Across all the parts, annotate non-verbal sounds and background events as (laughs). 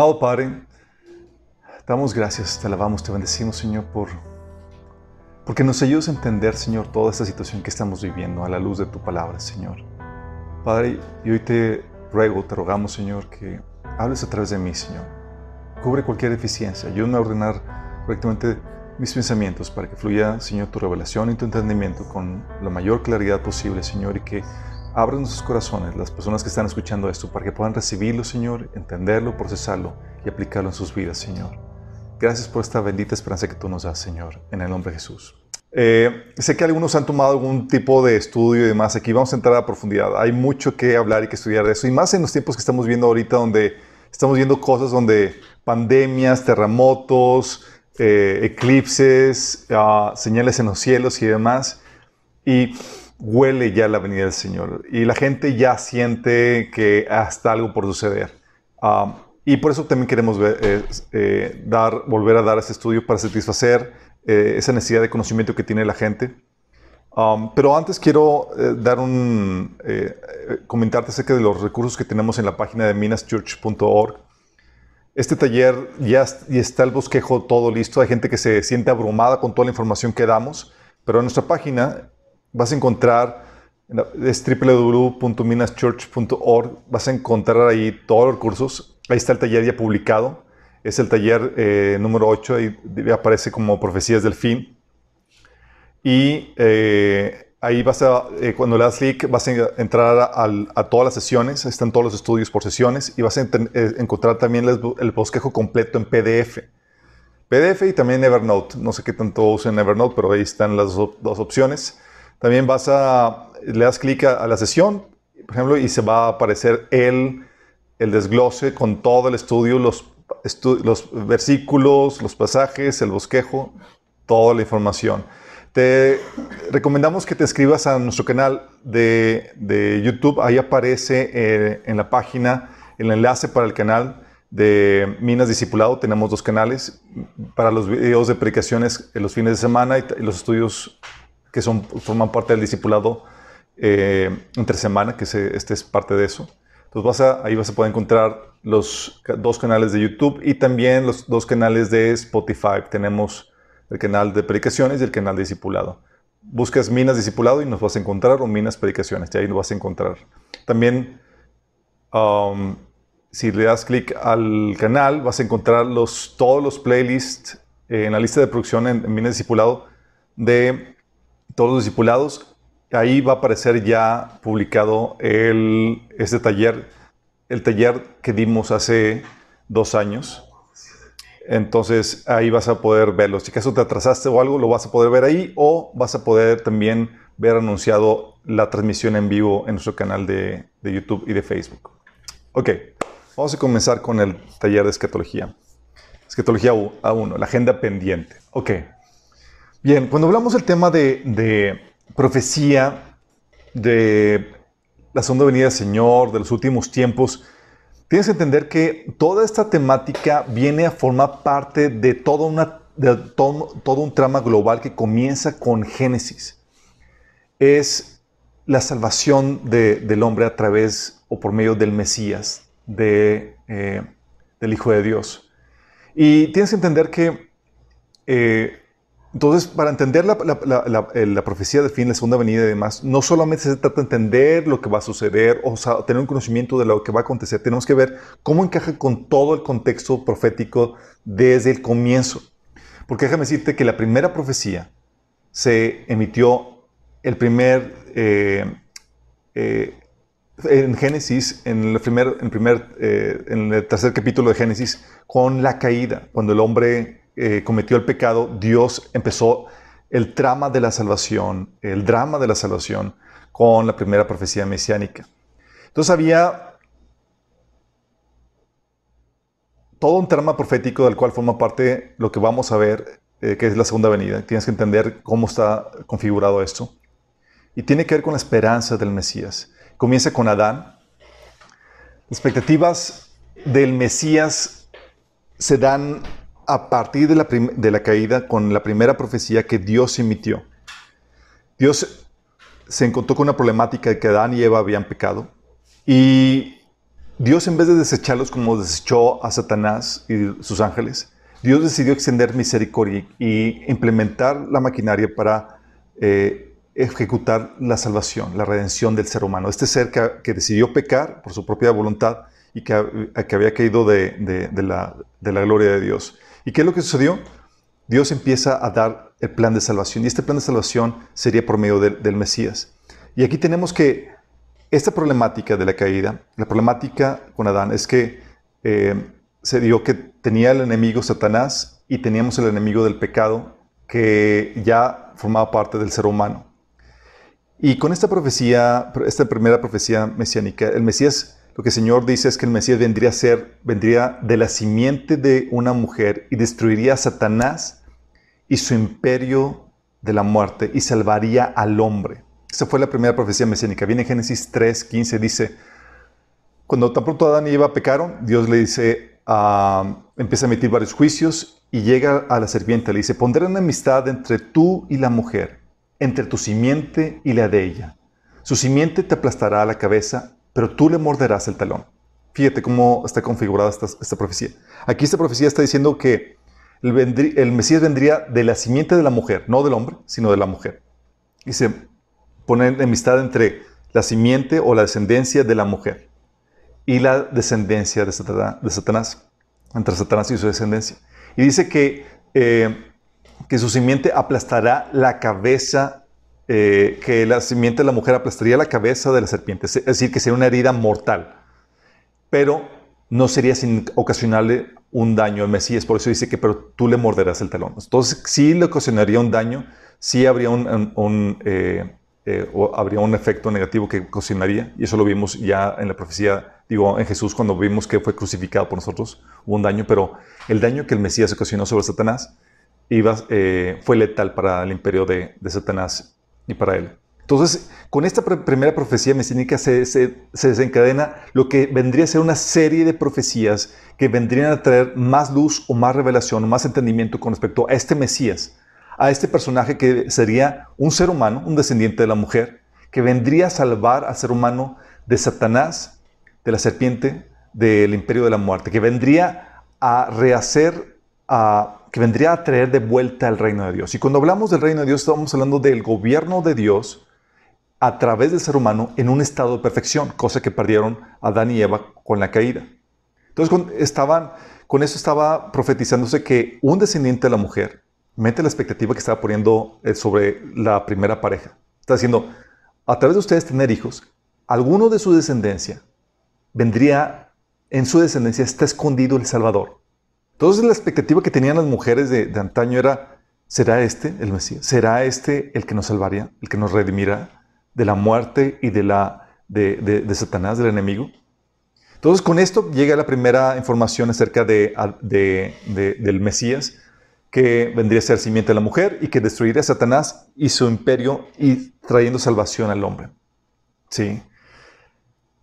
Amado Padre, damos gracias, te alabamos, te bendecimos, Señor, por, porque nos ayudas a entender, Señor, toda esta situación que estamos viviendo a la luz de tu palabra, Señor. Padre, y hoy te ruego, te rogamos, Señor, que hables a través de mí, Señor. Cubre cualquier deficiencia, ayúdame a ordenar correctamente mis pensamientos para que fluya, Señor, tu revelación y tu entendimiento con la mayor claridad posible, Señor, y que abran sus corazones, las personas que están escuchando esto, para que puedan recibirlo, Señor, entenderlo, procesarlo y aplicarlo en sus vidas, Señor. Gracias por esta bendita esperanza que tú nos das, Señor, en el nombre de Jesús. Eh, sé que algunos han tomado algún tipo de estudio y demás. Aquí vamos a entrar a profundidad. Hay mucho que hablar y que estudiar de eso. Y más en los tiempos que estamos viendo ahorita, donde estamos viendo cosas donde pandemias, terremotos, eh, eclipses, uh, señales en los cielos y demás. Y huele ya la venida del Señor y la gente ya siente que hasta algo por suceder. Um, y por eso también queremos eh, eh, dar, volver a dar ese estudio para satisfacer eh, esa necesidad de conocimiento que tiene la gente. Um, pero antes quiero dar un comentarte acerca de los recursos que tenemos en la página de minaschurch.org. Este taller ya, ya está el bosquejo todo listo. Hay gente que se siente abrumada con toda la información que damos, pero en nuestra página vas a encontrar, es www.minaschurch.org, vas a encontrar ahí todos los recursos. Ahí está el taller ya publicado. Es el taller eh, número 8, ahí aparece como Profecías del Fin. Y eh, ahí vas a, eh, cuando le das clic, vas a entrar a, todas las sesiones, están todos los estudios por sesiones, y vas a encontrar también el, bosquejo completo en PDF. PDF y también Evernote. No sé qué tanto usen Evernote, pero ahí están las dos opciones. También vas a, le das clic a, la sesión, por ejemplo, y se va a aparecer el, el desglose con todo el estudio, los, los versículos, los pasajes, el bosquejo, toda la información. Te recomendamos que te escribas a nuestro canal de, de YouTube. Ahí aparece eh, en la página el enlace para el canal de Minas Discipulado. Tenemos dos canales para los videos de predicaciones en los fines de semana y los estudios que son, forman parte del discipulado eh, entre semana, que este es parte de eso. Entonces vas a, ahí vas a poder encontrar los dos canales de YouTube y también los dos canales de Spotify. Tenemos el canal de predicaciones y el canal de discipulado. Buscas Minas Discipulado y nos vas a encontrar o Minas Predicaciones, y ahí nos vas a encontrar. También, um, si le das clic al canal, vas a encontrar los, todos los playlists eh, en la lista de producción en, en Minas Discipulado de todos los discipulados. Ahí va a aparecer ya publicado el, este taller, el taller que dimos hace dos años. Entonces ahí vas a poder verlo. Si acaso te atrasaste o algo, lo vas a poder ver ahí o vas a poder también ver anunciado la transmisión en vivo en nuestro canal de, de YouTube y de Facebook. Ok, vamos a comenzar con el taller de escatología. Escatología A1, la agenda pendiente. Ok. Bien, cuando hablamos del tema de, profecía, de la segunda venida del Señor, de los últimos tiempos, tienes que entender que toda esta temática viene a formar parte de, toda una, de todo, un trama global que comienza con Génesis. Es la salvación del hombre a través o por medio del Mesías, de, eh, del Hijo de Dios. Y tienes que entender que eh, entonces, para entender eh, la, profecía de fin, la segunda venida y demás, no solamente se trata de entender lo que va a suceder o tener un conocimiento de lo que va a acontecer, tenemos que ver cómo encaja con todo el contexto profético desde el comienzo. Porque déjame decirte que la primera profecía se emitió el primer, eh, eh, en Génesis, en el, primer, en el tercer capítulo de Génesis, con la caída, cuando el hombre eh, cometió el pecado, Dios empezó el trama de la salvación, el drama de la salvación con la primera profecía mesiánica. Entonces había todo un trama profético del cual forma parte lo que vamos a ver, eh, que es la segunda venida. Tienes que entender cómo está configurado esto. Y tiene que ver con la esperanza del Mesías. Comienza con Adán. Expectativas del Mesías se dan a partir de la, caída con la primera profecía que Dios emitió. Dios se encontró con una problemática de que Adán y Eva habían pecado y Dios en vez de desecharlos como desechó a Satanás y sus ángeles, Dios decidió extender misericordia y implementar la maquinaria para eh, ejecutar la salvación, la redención del ser humano. Este ser que, decidió pecar por su propia voluntad y que, había caído de, la, gloria de Dios. ¿Y qué es lo que sucedió? Dios empieza a dar el plan de salvación y este plan de salvación sería por medio del Mesías. Y aquí tenemos que esta problemática de la caída, la problemática con Adán es que eh, se dio que tenía el enemigo Satanás y teníamos el enemigo del pecado que ya formaba parte del ser humano. Y con esta profecía, esta primera profecía mesiánica, el Mesías, lo que el Señor dice es que el Mesías vendría a ser, vendría de la simiente de una mujer y destruiría a Satanás y su imperio de la muerte y salvaría al hombre. Esa fue la primera profecía mesiánica. Viene en Génesis 3, 15, dice, cuando tan pronto Adán y Eva pecaron, Dios le dice, uh, empieza a emitir varios juicios y llega a la serpiente, le dice, pondré una amistad entre tú y la mujer, entre tu simiente y la de ella. Su simiente te aplastará la cabeza, pero tú le morderás el talón. Fíjate cómo está configurada esta, profecía. Aquí esta profecía está diciendo que el, Mesías vendría de la simiente de la mujer, no del hombre, sino de la mujer. Dice, poner amistad entre la simiente o la descendencia de la mujer y la descendencia de Satanás, entre Satanás y su descendencia. Y dice que, eh, que su simiente aplastará la cabeza, eh, que la simiente de la mujer aplastaría la cabeza de la serpiente, es decir, que sería una herida mortal, pero no sería sin ocasionarle un daño al Mesías, por eso dice que pero tú le morderás el talón. Entonces sí le ocasionaría un daño, sí habría un, eh, eh, habría un efecto negativo que cocinaría, y eso lo vimos ya en la profecía, digo, en Jesús cuando vimos que fue crucificado por nosotros, hubo un daño, pero el daño que el Mesías ocasionó sobre Satanás fue letal para el imperio de, Satanás y para él. Entonces, con esta primera profecía mesiánica se, se, desencadena lo que vendría a ser una serie de profecías que vendrían a traer más luz o más revelación o más entendimiento con respecto a este Mesías, a este personaje que sería un ser humano, un descendiente de la mujer, que vendría a salvar al ser humano de Satanás, de la serpiente, del imperio de la muerte, que vendría a rehacer, a, que vendría a traer de vuelta al reino de Dios. Y cuando hablamos del reino de Dios, estamos hablando del gobierno de Dios a través del ser humano en un estado de perfección, cosa que perdieron Adán y Eva con la caída. Entonces, con, con eso estaba profetizándose que un descendiente de la mujer Mente la expectativa que estaba poniendo eh, sobre la primera pareja. Está diciendo, a través de ustedes tener hijos, alguno de su descendencia vendría, en su descendencia está escondido el Salvador. Entonces la expectativa que tenían las mujeres de, antaño era, ¿será este el Mesías? ¿Será este el que nos salvaría, el que nos redimirá de la muerte y de, de, Satanás, del enemigo? Entonces con esto llega la primera información acerca de, del Mesías, que vendría a ser simiente de la mujer y que destruiría a Satanás y su imperio y trayendo salvación al hombre. Sí.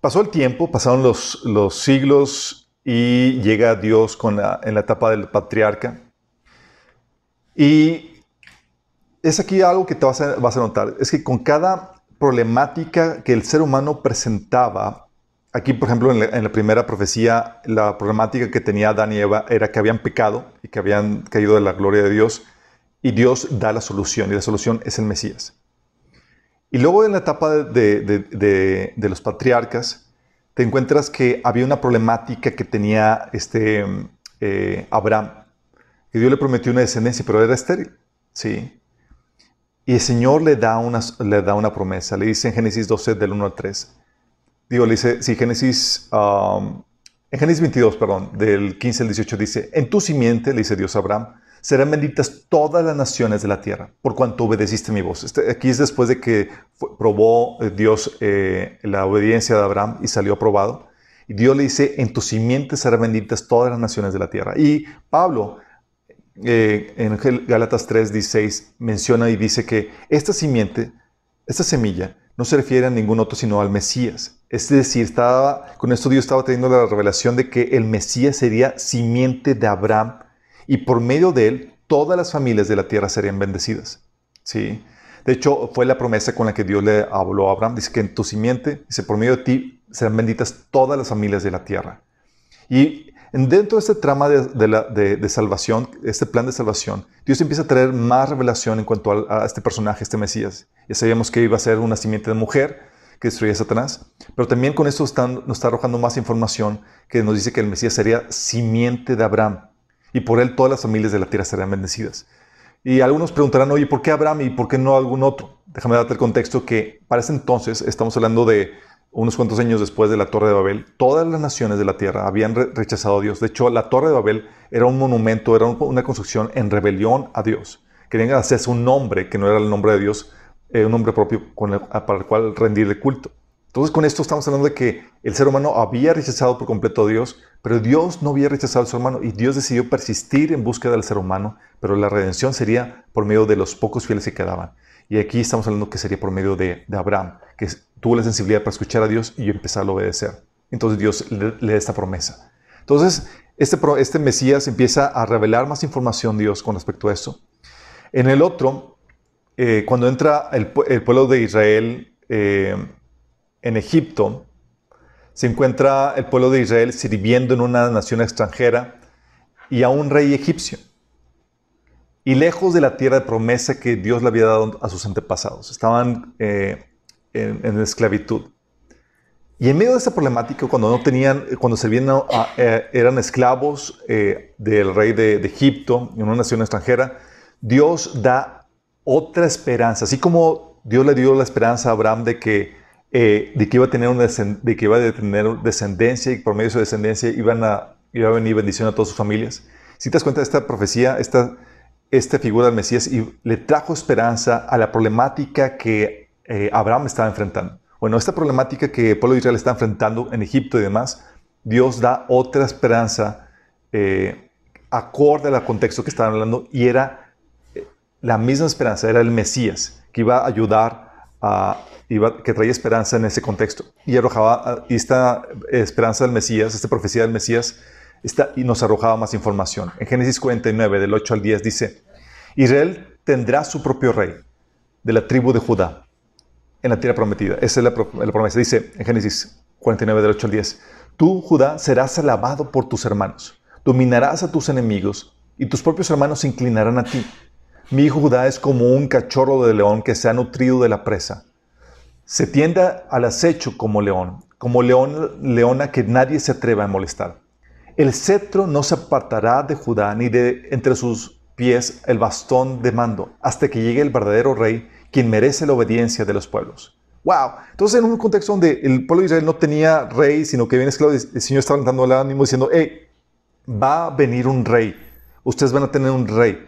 Pasó el tiempo, pasaron los siglos y llega Dios con en la etapa del patriarca. Y es aquí algo que te vas a, vas a notar, es que con cada problemática que el ser humano presentaba Aquí, por ejemplo, en la, primera profecía, la problemática que tenía Adán y Eva era que habían pecado y que habían caído de la gloria de Dios, y Dios da la solución, y la solución es el Mesías. Y luego en la etapa de, los patriarcas, te encuentras que había una problemática que tenía este, eh, Abraham, que Dios le prometió una descendencia, pero era estéril. ¿sí? Y el Señor le da, una, le da una promesa, le dice en Génesis 12, del 1 al 3 digo, le dice, sí, Génesis, um, en Génesis 22, perdón, del 15 al 18 dice, en tu simiente, le dice Dios a Abraham, serán benditas todas las naciones de la tierra, por cuanto obedeciste mi voz. Este, aquí es después de que probó eh, Dios eh, la obediencia de Abraham y salió aprobado. Y Dios le dice, en tu simiente serán benditas todas las naciones de la tierra. Y Pablo, eh, en Gálatas 3, 16, menciona y dice que esta simiente, esta semilla, no se refiere a ningún otro sino al Mesías. Es decir, estaba, con esto Dios estaba teniendo la revelación de que el Mesías sería simiente de Abraham y por medio de él todas las familias de la tierra serían bendecidas. ¿Sí? De hecho, fue la promesa con la que Dios le habló a Abraham. Dice que en tu simiente, dice, por medio de ti, serán benditas todas las familias de la tierra. Y dentro de este trama de, salvación, este plan de salvación, Dios empieza a traer más revelación en cuanto a, este personaje, este Mesías. Ya sabíamos que iba a ser una simiente de mujer que destruía a Satanás, pero también con esto nos está arrojando más información que nos dice que el Mesías sería simiente de Abraham y por él todas las familias de la tierra serán bendecidas. Y algunos preguntarán, oye, ¿por qué Abraham y por qué no algún otro? Déjame darte el contexto que para ese entonces, estamos hablando de unos cuantos años después de la Torre de Babel, todas las naciones de la tierra habían rechazado a Dios. De hecho, la Torre de Babel era un monumento, era una construcción en rebelión a Dios. Querían hacerse un nombre que no era el nombre de Dios, eh, un nombre propio para el cual rendirle culto. Entonces, con esto estamos hablando de que el ser humano había rechazado por completo a Dios, pero Dios no había rechazado al ser humano y Dios decidió persistir en búsqueda del ser humano, pero la redención sería por medio de los pocos fieles que quedaban. Y aquí estamos hablando que sería por medio de, Abraham, que tuvo la sensibilidad para escuchar a Dios y empezar a obedecer. Entonces Dios le, da esta promesa. Entonces, este, este Mesías empieza a revelar más información Dios con respecto a eso. En el otro, eh, cuando entra el, pueblo de Israel eh, en Egipto, se encuentra el pueblo de Israel sirviendo en una nación extranjera y a un rey egipcio y lejos de la tierra de promesa que Dios le había dado a sus antepasados. Estaban eh, en, esclavitud. Y en medio de esa problemática, cuando no tenían, cuando servían, eh, eran esclavos eh, del rey de, Egipto, en una nación extranjera, Dios da otra esperanza. Así como Dios le dio la esperanza a Abraham de que, de que iba a tener una de que iba a tener descendencia y por medio de su descendencia iban a, iba a venir bendición a todas sus familias. Si te das cuenta de esta profecía, esta esta figura del Mesías y le trajo esperanza a la problemática que eh, Abraham estaba enfrentando. Bueno, esta problemática que el pueblo de Israel está enfrentando en Egipto y demás, Dios da otra esperanza eh, acorde al contexto que estaban hablando y era eh, la misma esperanza, era el Mesías que iba a ayudar a, que traía esperanza en ese contexto. Y arrojaba, y esta esperanza del Mesías, esta profecía del Mesías, y nos arrojaba más información. En Génesis 49, del 8 al 10, dice, Israel tendrá su propio rey de la tribu de Judá en la tierra prometida. Esa es la, promesa. Dice en Génesis 49, del 8 al 10, tú, Judá, serás alabado por tus hermanos, dominarás a tus enemigos y tus propios hermanos se inclinarán a ti. Mi hijo Judá es como un cachorro de león que se ha nutrido de la presa. Se tiende al acecho como león, como león, leona que nadie se atreva a molestar. El cetro no se apartará de Judá, ni de entre sus pies el bastón de mando, hasta que llegue el verdadero rey, quien merece la obediencia de los pueblos. ¡Wow! Entonces, en un contexto donde el pueblo de Israel no tenía rey, sino que viene esclavo, el Señor estaba dando el ánimo diciendo, hey, va a venir un rey. Ustedes van a tener un rey.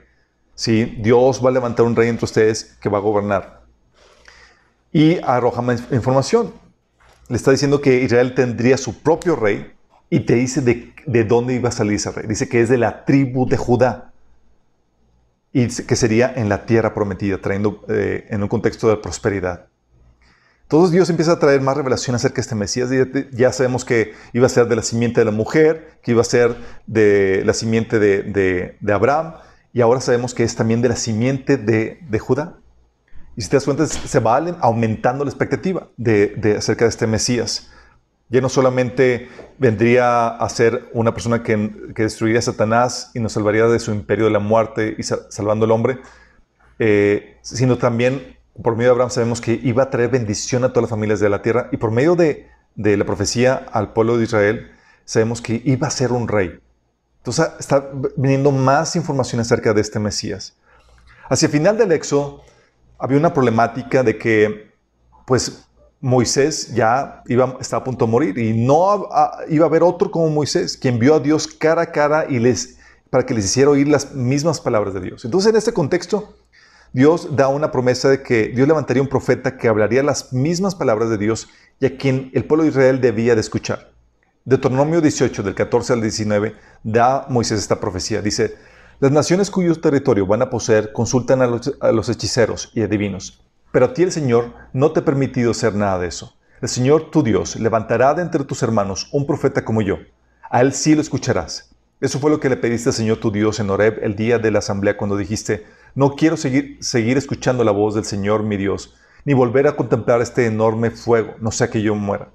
¿Sí? Dios va a levantar un rey entre ustedes que va a gobernar. Y arroja más información. Le está diciendo que Israel tendría su propio rey, y te dice de, dónde iba a salir ese rey. Dice que es de la tribu de Judá. Y que sería en la tierra prometida, trayendo eh, en un contexto de prosperidad. Entonces Dios empieza a traer más revelación acerca de este Mesías. Ya sabemos que iba a ser de la simiente de la mujer, que iba a ser de la simiente de, Abraham, y ahora sabemos que es también de la simiente de, Judá. Y si te das cuenta, se va aumentando la expectativa de, acerca de este Mesías ya no solamente vendría a ser una persona que, destruiría a Satanás y nos salvaría de su imperio de la muerte y salvando al hombre, eh, sino también por medio de Abraham sabemos que iba a traer bendición a todas las familias de la tierra y por medio de, la profecía al pueblo de Israel sabemos que iba a ser un rey. Entonces está viniendo más información acerca de este Mesías. Hacia el final del Éxodo había una problemática de que pues Moisés ya estaba a punto de morir y no iba a haber otro como Moisés, quien vio a Dios cara a cara y les, para que les hiciera oír las mismas palabras de Dios. Entonces, en este contexto, Dios da una promesa de que Dios levantaría un profeta que hablaría las mismas palabras de Dios y a quien el pueblo de Israel debía de escuchar. Deuteronomio 18, del 14 al 19, da Moisés esta profecía. Dice, las naciones cuyo territorio van a poseer consultan a los, hechiceros y adivinos pero a ti el Señor no te ha permitido hacer nada de eso. El Señor tu Dios levantará de entre tus hermanos un profeta como yo. A él sí lo escucharás. Eso fue lo que le pediste al Señor tu Dios en Horeb el día de la asamblea cuando dijiste, no quiero seguir, seguir escuchando la voz del Señor mi Dios, ni volver a contemplar este enorme fuego, no sea que yo muera.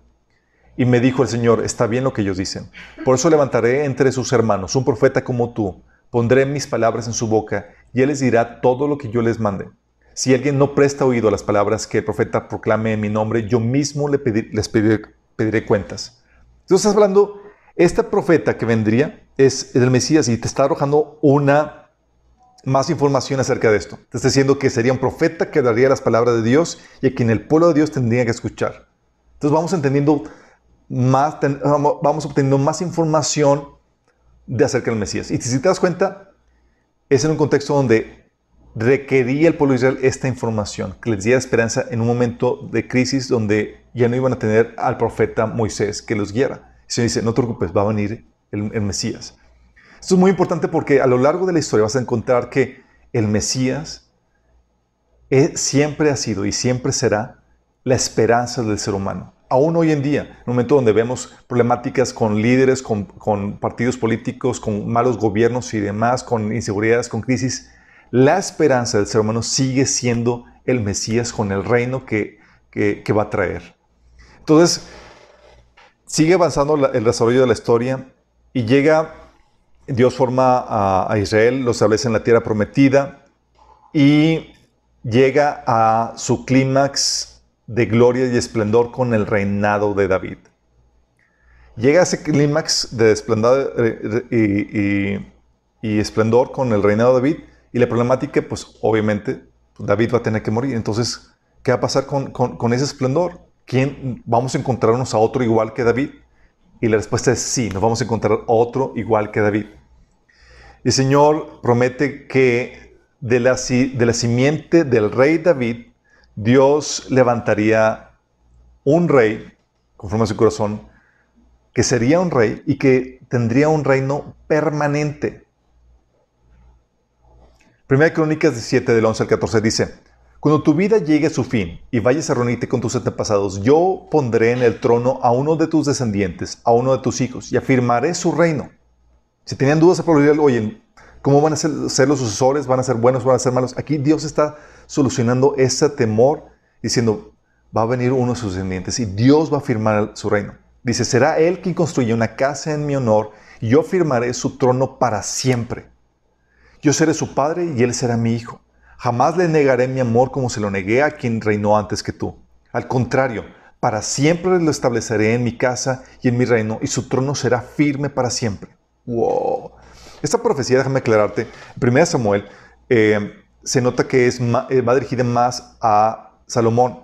Y me dijo el Señor, está bien lo que ellos dicen. Por eso levantaré entre sus hermanos un profeta como tú. Pondré mis palabras en su boca y él les dirá todo lo que yo les mande. Si alguien no presta oído a las palabras que el profeta proclame en mi nombre, yo mismo le les pediré, cuentas. Entonces estás hablando, este profeta que vendría es el Mesías y te está arrojando una más información acerca de esto. Te está diciendo que sería un profeta que daría las palabras de Dios y a quien el pueblo de Dios tendría que escuchar. Entonces vamos entendiendo más, vamos obteniendo más información de acerca del Mesías. Y si te das cuenta, es en un contexto donde requería el pueblo de Israel esta información, que les diera esperanza en un momento de crisis donde ya no iban a tener al profeta Moisés que los guiara. El Señor dice, no te preocupes, va a venir el, Mesías. Esto es muy importante porque a lo largo de la historia vas a encontrar que el Mesías siempre ha sido y siempre será la esperanza del ser humano. Aún hoy en día, en un momento donde vemos problemáticas con líderes, con, partidos políticos, con malos gobiernos y demás, con inseguridades, con crisis, la esperanza del ser humano sigue siendo el Mesías con el reino que, va a traer. Entonces, sigue avanzando el desarrollo de la historia y llega, Dios forma a, a Israel, lo establece en la tierra prometida y llega a su clímax de gloria y esplendor con el reinado de David. Llega ese clímax de esplendor eh, y, esplendor con el reinado de David y la problemática, pues obviamente, pues, David va a tener que morir. Entonces, ¿qué va a pasar con, ese esplendor? ¿Quién vamos a encontrarnos a otro igual que David? Y la respuesta es sí, nos vamos a encontrar a otro igual que David. El Señor promete que de la, de la simiente del rey David, Dios levantaría un rey, conforme a su corazón, que sería un rey y que tendría un reino permanente. Primera Crónicas 17 del 11 al 14 dice, Cuando tu vida llegue a su fin y vayas a reunirte con tus antepasados, yo pondré en el trono a uno de tus descendientes, a uno de tus hijos, y afirmaré su reino. Si tenían dudas a probabilidad, oye, ¿cómo van a ser, los sucesores? ¿Van a ser buenos? ¿Van a ser malos? Aquí Dios está solucionando ese temor diciendo, va a venir uno de sus descendientes y Dios va a afirmar su reino. Dice, será Él quien construya una casa en mi honor y yo firmaré su trono para siempre. Yo seré su padre y él será mi hijo. Jamás le negaré mi amor como se lo negué a quien reinó antes que tú. Al contrario, para siempre lo estableceré en mi casa y en mi reino, y su trono será firme para siempre. ¡Wow! Esta profecía, déjame aclararte, en 1 Samuel eh, se nota que es eh, va dirigida más a Salomón,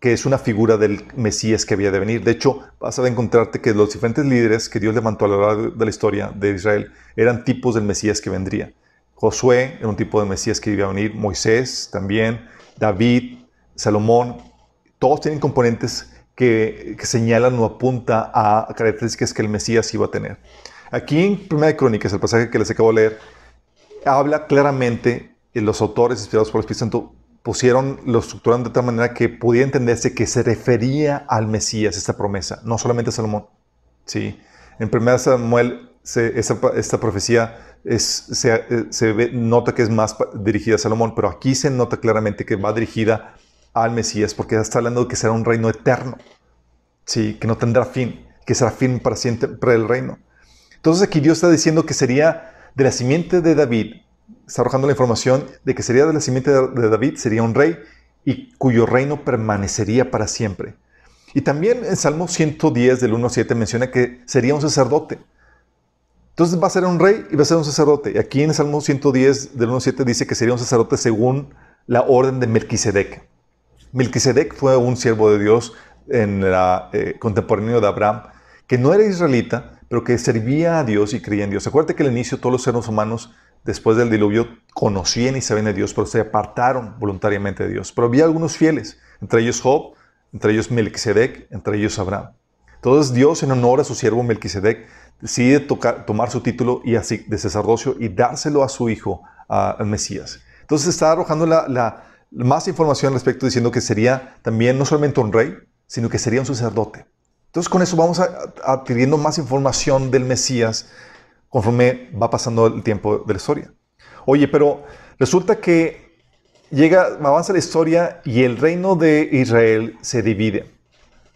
que es una figura del Mesías que había de venir. De hecho, vas a encontrarte que los diferentes líderes que Dios levantó a lo largo de la historia de Israel eran tipos del Mesías que vendría. Josué era un tipo de Mesías que iba a venir, Moisés también, David, Salomón, todos tienen componentes que, señalan o apuntan a características que el Mesías iba a tener. Aquí en Primera Crónicas, el pasaje que les acabo de leer, habla claramente, los autores inspirados por el Espíritu Santo pusieron, lo estructuraron de tal manera que podía entenderse que se refería al Mesías esta promesa, no solamente a Salomón. ¿sí? En 1 Samuel, esta profecía se, eh, nota que es más dirigida a Salomón, pero aquí se nota claramente que va dirigida al Mesías, porque está hablando de que será un reino eterno, ¿sí? que no tendrá fin, que será fin para siempre el reino. Entonces aquí Dios está diciendo que sería de la simiente de David, está arrojando la información de que sería de la simiente de David, sería un rey y cuyo reino permanecería para siempre. Y también en Salmo 110 del 1 al 7 menciona que sería un sacerdote. Entonces va a ser un rey y va a ser un sacerdote. Y aquí en el Salmo 110 del 1.7 dice que sería un sacerdote según la orden de Melquisedec. Melquisedec fue un siervo de Dios en la, eh, contemporáneo de Abraham, que no era israelita, pero que servía a Dios y creía en Dios. Acuérdate que al inicio todos los seres humanos, después del diluvio, conocían y sabían de Dios, pero se apartaron voluntariamente de Dios. Pero había algunos fieles, entre ellos Job, entre ellos Melquisedec, entre ellos Abraham. Entonces Dios, en honor a su siervo Melquisedec, decide tomar su título y así, de sacerdocio y dárselo a su hijo, al Mesías. Entonces está arrojando la, más información al respecto, diciendo que sería también no solamente un rey, sino que sería un sacerdote. Entonces con eso vamos adquiriendo más información del Mesías conforme va pasando el tiempo de la historia. Oye, pero resulta que llega, avanza la historia y el reino de Israel se divide.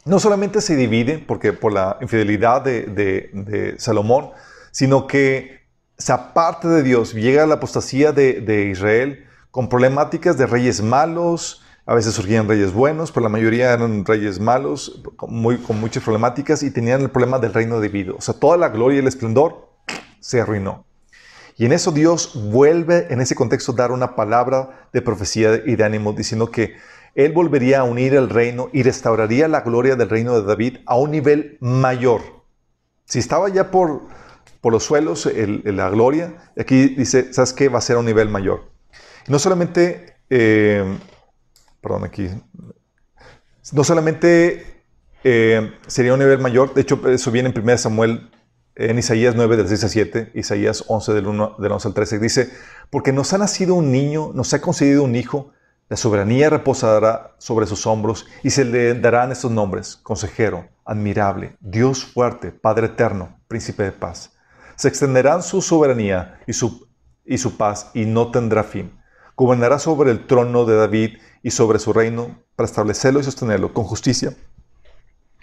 no solamente se divide porque por la infidelidad de, Salomón, sino que se aparte de Dios, llega la apostasía de, Israel con problemáticas de reyes malos, a veces surgían reyes buenos, pero la mayoría eran reyes malos, muy, con muchas problemáticas y tenían el problema del reino dividido. O sea, toda la gloria y el esplendor se arruinó. Y en eso Dios vuelve en ese contexto dar una palabra de profecía y de ánimo diciendo que Él volvería a unir el reino y restauraría la gloria del reino de David a un nivel mayor. Si estaba ya por, por los suelos la gloria, aquí dice, ¿sabes qué? Va a ser a un nivel mayor. no solamente, eh, perdón, aquí, no solamente eh, sería un nivel mayor, de hecho eso viene en 1 Samuel en Isaías 9, del 6 al 7, Isaías 11, del, 1, del 11 al 13, dice, porque nos ha nacido un niño, nos ha concedido un hijo, la soberanía reposará sobre sus hombros y se le darán estos nombres, consejero, admirable, Dios fuerte, Padre eterno, príncipe de paz. Se extenderán su soberanía y su, y su paz y no tendrá fin. Gobernará sobre el trono de David y sobre su reino para establecerlo y sostenerlo con justicia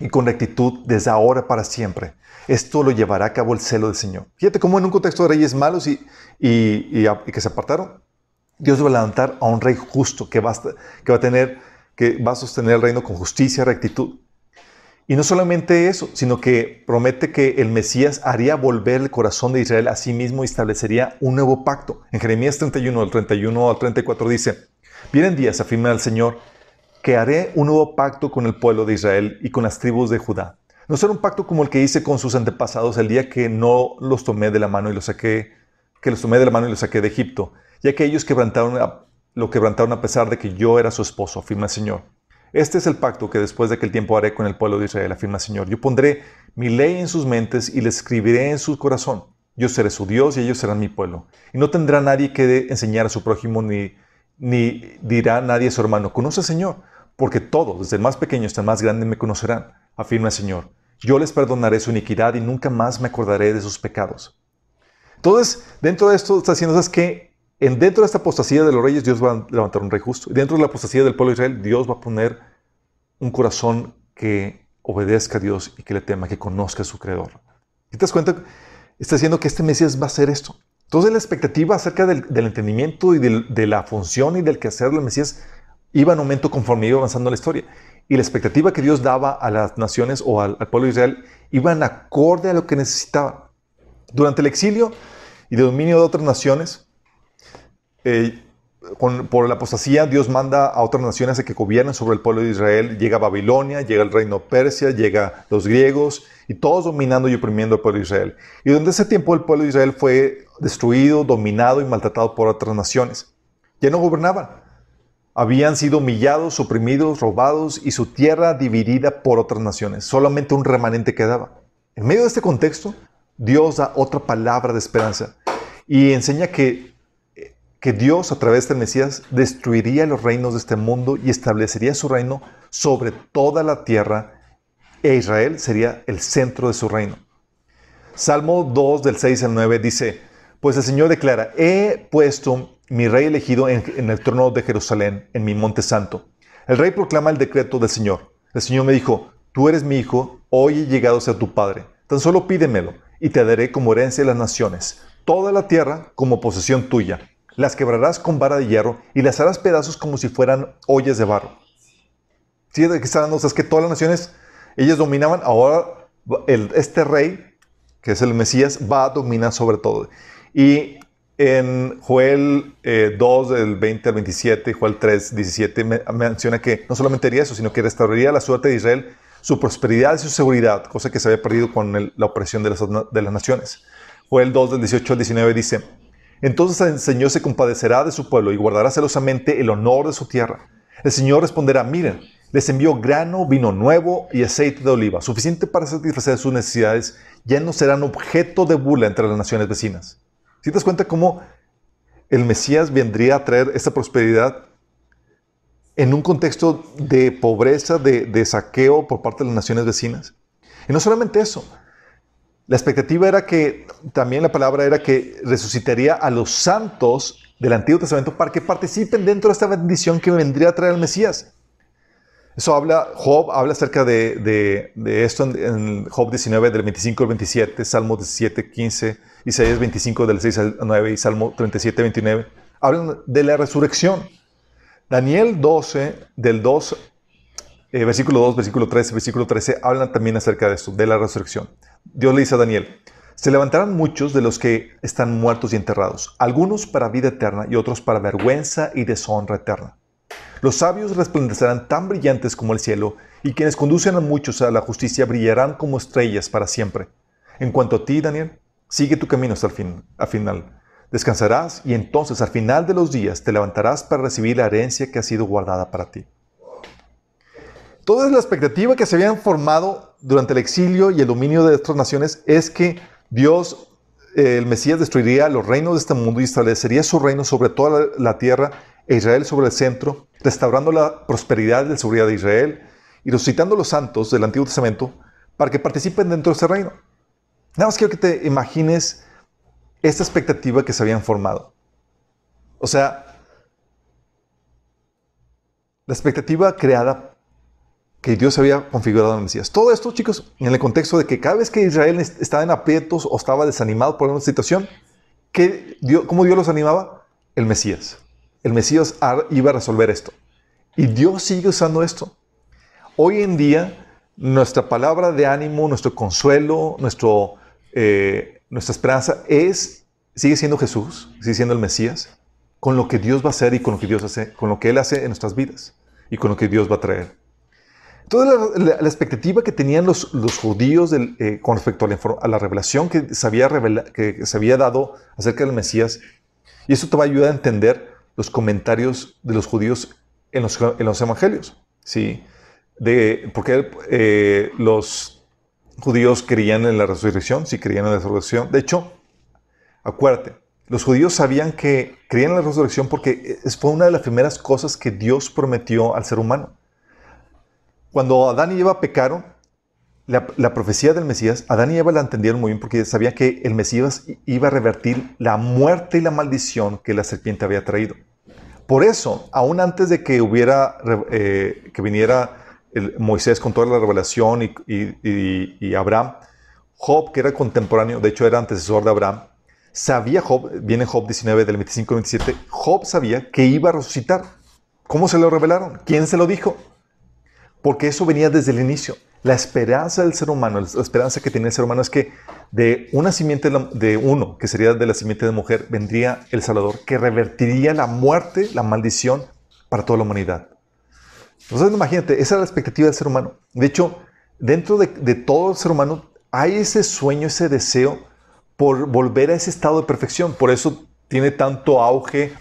y con rectitud desde ahora para siempre. Esto lo llevará a cabo el celo del Señor. Fíjate cómo en un contexto de reyes malos y, y, que se apartaron, Dios va a levantar a un rey justo que va, a, que va a tener, que va a sostener el reino con justicia y rectitud. Y no solamente eso, sino que promete que el Mesías haría volver el corazón de Israel a sí mismo y establecería un nuevo pacto. En Jeremías 31, del 31 al 34 dice, vienen días, afirma el Señor, que haré un nuevo pacto con el pueblo de Israel y con las tribus de Judá. No será un pacto como el que hice con sus antepasados el día que no los tomé de la mano y los saqué, que los tomé de la mano y los saqué de Egipto, ya que ellos quebrantaron lo quebrantaron a pesar de que yo era su esposo, afirma el Señor. Este es el pacto que después de aquel tiempo haré con el pueblo de Israel, afirma el Señor. Yo pondré mi ley en sus mentes y les escribiré en su corazón. Yo seré su Dios y ellos serán mi pueblo. Y no tendrá nadie que enseñar a su prójimo ni, ni dirá nadie a su hermano, conoce al Señor porque todos, desde el más pequeño hasta el más grande, me conocerán, afirma el Señor. Yo les perdonaré su iniquidad y nunca más me acordaré de sus pecados. Entonces, dentro de esto está diciendo, ¿sabes qué? En, dentro de esta apostasía de los reyes, Dios va a levantar un rey justo. Y dentro de la apostasía del pueblo de Israel, Dios va a poner un corazón que obedezca a Dios y que le tema, que conozca a su creador. ¿Y te das cuenta? Está diciendo que este Mesías va a hacer esto. Entonces la expectativa acerca del, entendimiento y de la función y del quehacer del Mesías iba en aumento conforme iba avanzando la historia. Y la expectativa que Dios daba a las naciones o al, pueblo de Israel iba en acorde a lo que necesitaba. Durante el exilio y de dominio de otras naciones, eh, por la apostasía, Dios manda a otras naciones a que gobiernen sobre el pueblo de Israel. Llega Babilonia, llega el reino Persia, llega los griegos, y todos dominando y oprimiendo al pueblo de Israel. Y durante ese tiempo el pueblo de Israel fue destruido, dominado y maltratado por otras naciones. Ya no gobernaban habían sido humillados, oprimidos, robados y su tierra dividida por otras naciones. Solamente un remanente quedaba. En medio de este contexto, Dios da otra palabra de esperanza y enseña que, que Dios a través del Mesías destruiría los reinos de este mundo y establecería su reino sobre toda la tierra e Israel sería el centro de su reino. Salmo 2 del 6 al 9 dice, pues el Señor declara, he puesto mi rey elegido en, el trono de Jerusalén, en mi monte santo. El rey proclama el decreto del Señor. El Señor me dijo, tú eres mi hijo, hoy he llegado a tu padre. Tan solo pídemelo, y te daré como herencia de las naciones, toda la tierra como posesión tuya. Las quebrarás con vara de hierro y las harás pedazos como si fueran ollas de barro. ¿Sí? ¿De qué está dando? O es que todas las naciones, ellas dominaban, ahora este rey, que es el Mesías, va a dominar sobre todo. Y en Joel 2, eh, del 20 al 27, Joel 3, 17, menciona que no solamente haría eso, sino que restauraría la suerte de Israel, su prosperidad y su seguridad, cosa que se había perdido con la opresión de las, de las naciones. Joel 2, del 18 al 19 dice, entonces el Señor se compadecerá de su pueblo y guardará celosamente el honor de su tierra. El Señor responderá, miren, les envió grano, vino nuevo y aceite de oliva, suficiente para satisfacer sus necesidades, ya no serán objeto de burla entre las naciones vecinas. Si te das cuenta cómo el Mesías vendría a traer esta prosperidad en un contexto de pobreza, de, saqueo por parte de las naciones vecinas. Y no solamente eso, la expectativa era que, también la palabra era que resucitaría a los santos del Antiguo Testamento para que participen dentro de esta bendición que vendría a traer el Mesías. Eso habla, Job habla acerca de, esto en, Job 19, del 25 al 27, Salmo 17, 15, Isaías 25, del 6 al 9 y Salmo 37, 29. Hablan de la resurrección. Daniel 12, del 2, eh, versículo 2, versículo 13, versículo 13, hablan también acerca de esto, de la resurrección. Dios le dice a Daniel, se levantarán muchos de los que están muertos y enterrados, algunos para vida eterna y otros para vergüenza y deshonra eterna. Los sabios resplandecerán tan brillantes como el cielo, y quienes conducen a muchos a la justicia brillarán como estrellas para siempre. En cuanto a ti, Daniel, sigue tu camino hasta el fin, al final. Descansarás y entonces al final de los días te levantarás para recibir la herencia que ha sido guardada para ti. Toda la expectativa que se habían formado durante el exilio y el dominio de otras naciones es que Dios, eh, el Mesías, destruiría los reinos de este mundo y establecería su reino sobre toda la tierra e Israel sobre el centro, restaurando la prosperidad y la seguridad de Israel y resucitando a los santos del Antiguo Testamento para que participen dentro de ese reino. Nada más quiero que te imagines esta expectativa que se habían formado. O sea, la expectativa creada que Dios había configurado en el Mesías. Todo esto, chicos, en el contexto de que cada vez que Israel estaba en aprietos o estaba desanimado por una situación, ¿cómo Dios los animaba? El Mesías el Mesías iba a resolver esto. Y Dios sigue usando esto. Hoy en día, nuestra palabra de ánimo, nuestro consuelo, nuestro, eh, nuestra esperanza es, sigue siendo Jesús, sigue siendo el Mesías, con lo que Dios va a hacer y con lo que Dios hace, con lo que Él hace en nuestras vidas y con lo que Dios va a traer. Toda la, expectativa que tenían los, los judíos eh, con respecto a la, revelación que se, había que se había dado acerca del Mesías, y eso te va a ayudar a entender los comentarios de los judíos en los, en los evangelios. ¿sí? De, porque eh, los judíos creían en la resurrección, sí creían en la resurrección. De hecho, acuérdate, los judíos sabían que creían en la resurrección porque fue una de las primeras cosas que Dios prometió al ser humano. Cuando Adán y Eva pecaron, la, profecía del Mesías, Adán y Eva la entendieron muy bien porque sabía que el Mesías iba a revertir la muerte y la maldición que la serpiente había traído. Por eso, aún antes de que hubiera, eh, que viniera Moisés con toda la revelación y, Abraham, Job, que era contemporáneo, de hecho era antecesor de Abraham, sabía Job, viene Job 19 del 25 al 27, Job sabía que iba a resucitar. ¿Cómo se lo revelaron? ¿Quién se lo dijo? Porque eso venía desde el inicio. La esperanza del ser humano, la esperanza que tiene el ser humano es que de una simiente de uno, que sería de la simiente de mujer, vendría el Salvador, que revertiría la muerte, la maldición para toda la humanidad. Entonces, imagínate, esa es la expectativa del ser humano. De hecho, dentro de, de todo el ser humano hay ese sueño, ese deseo por volver a ese estado de perfección. Por eso tiene tanto auge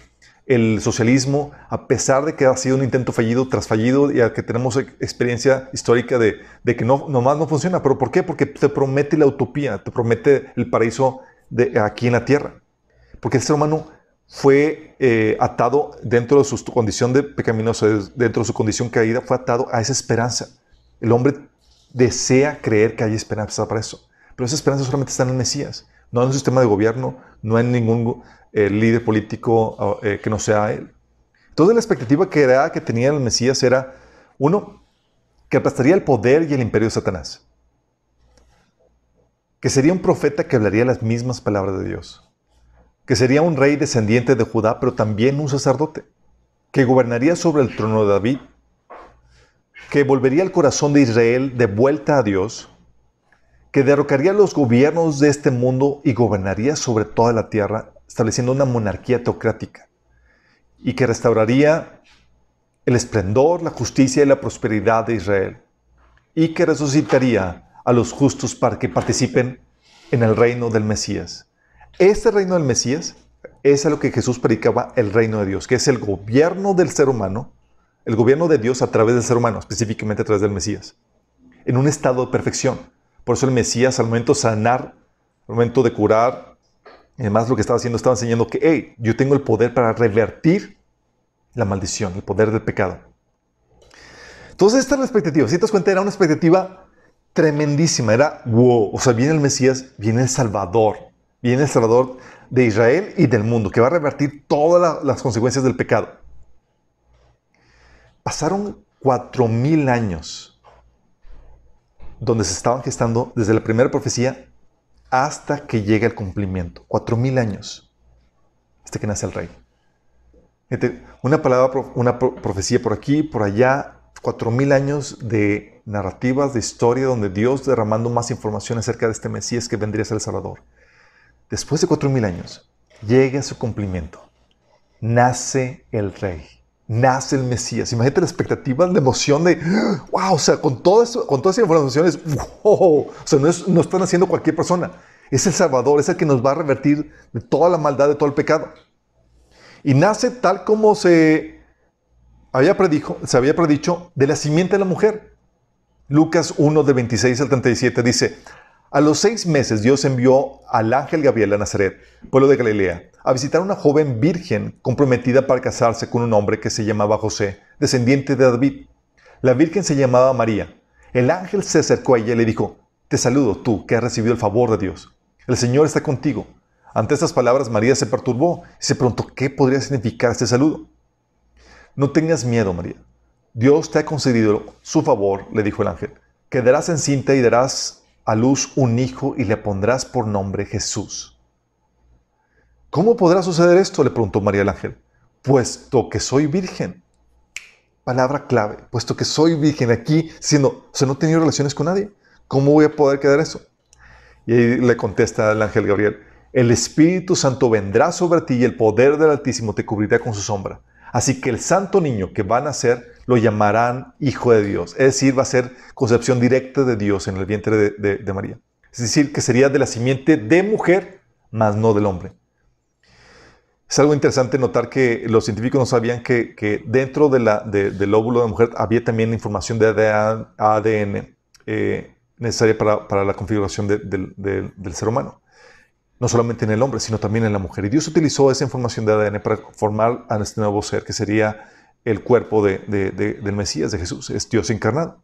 el socialismo, a pesar de que ha sido un intento fallido tras fallido y a que tenemos experiencia histórica de, que no, nomás no funciona. ¿Pero por qué? Porque te promete la utopía, te promete el paraíso de, aquí en la tierra. Porque el ser humano fue eh, atado dentro de su condición de pecaminoso, dentro de su condición caída, fue atado a esa esperanza. El hombre desea creer que hay esperanza para eso. Pero esa esperanza solamente está en el Mesías, no en un sistema de gobierno, no en ningún el líder político eh, que no sea él. Toda la expectativa que, que tenía el Mesías era, uno, que aplastaría el poder y el imperio de Satanás. Que sería un profeta que hablaría las mismas palabras de Dios. Que sería un rey descendiente de Judá, pero también un sacerdote. Que gobernaría sobre el trono de David. Que volvería el corazón de Israel de vuelta a Dios. Que derrocaría los gobiernos de este mundo y gobernaría sobre toda la tierra estableciendo una monarquía teocrática y que restauraría el esplendor, la justicia y la prosperidad de Israel y que resucitaría a los justos para que participen en el reino del Mesías. Este reino del Mesías es a lo que Jesús predicaba el reino de Dios, que es el gobierno del ser humano, el gobierno de Dios a través del ser humano, específicamente a través del Mesías, en un estado de perfección. Por eso el Mesías al momento de sanar, al momento de curar, además lo que estaba haciendo, estaba enseñando que, hey, yo tengo el poder para revertir la maldición, el poder del pecado. Entonces esta es la expectativa. Si te das cuenta, era una expectativa tremendísima. Era, wow, o sea, viene el Mesías, viene el Salvador, viene el Salvador de Israel y del mundo, que va a revertir todas las consecuencias del pecado. Pasaron cuatro mil años, donde se estaban gestando desde la primera profecía hasta que llega el cumplimiento. Cuatro mil años, hasta que nace el rey. Una palabra, una profecía por aquí, por allá, cuatro mil años de narrativas, de historia, donde Dios derramando más información acerca de este Mesías que vendría a ser el Salvador. Después de cuatro mil años, llega su cumplimiento. Nace el Rey. Nace el Mesías. Imagínate la expectativa, la emoción de, wow, o sea, con, todo eso, con todas esas informaciones, wow, o sea, no, es, no están haciendo cualquier persona. Es el Salvador, es el que nos va a revertir de toda la maldad, de todo el pecado. Y nace tal como se había, predijo, se había predicho de la simiente de la mujer. Lucas 1 de 26 al 37 dice, a los seis meses Dios envió al ángel Gabriel a Nazaret, pueblo de Galilea, a visitar a una joven virgen comprometida para casarse con un hombre que se llamaba José, descendiente de David. La virgen se llamaba María. El ángel se acercó a ella y le dijo, Te saludo tú que has recibido el favor de Dios. El Señor está contigo. Ante estas palabras María se perturbó y se preguntó qué podría significar este saludo. No tengas miedo, María. Dios te ha concedido su favor, le dijo el ángel. Quedarás encinta y darás a luz un hijo y le pondrás por nombre Jesús. ¿Cómo podrá suceder esto? le preguntó María el ángel. Puesto que soy virgen. Palabra clave. Puesto que soy virgen aquí, siendo, o sea, no he tenido relaciones con nadie. ¿Cómo voy a poder quedar eso? Y ahí le contesta el ángel Gabriel. El Espíritu Santo vendrá sobre ti y el poder del Altísimo te cubrirá con su sombra. Así que el santo niño que van a nacer lo llamarán Hijo de Dios. Es decir, va a ser concepción directa de Dios en el vientre de, María. Es decir, que sería de la simiente de mujer, mas no del hombre. Es algo interesante notar que los científicos no sabían que, dentro del óvulo de mujer había también información de ADN eh, necesaria para, la configuración del ser humano no solamente en el hombre, sino también en la mujer. Y Dios utilizó esa información de ADN para formar a este nuevo ser, que sería el cuerpo de, del Mesías, de Jesús, es Dios encarnado.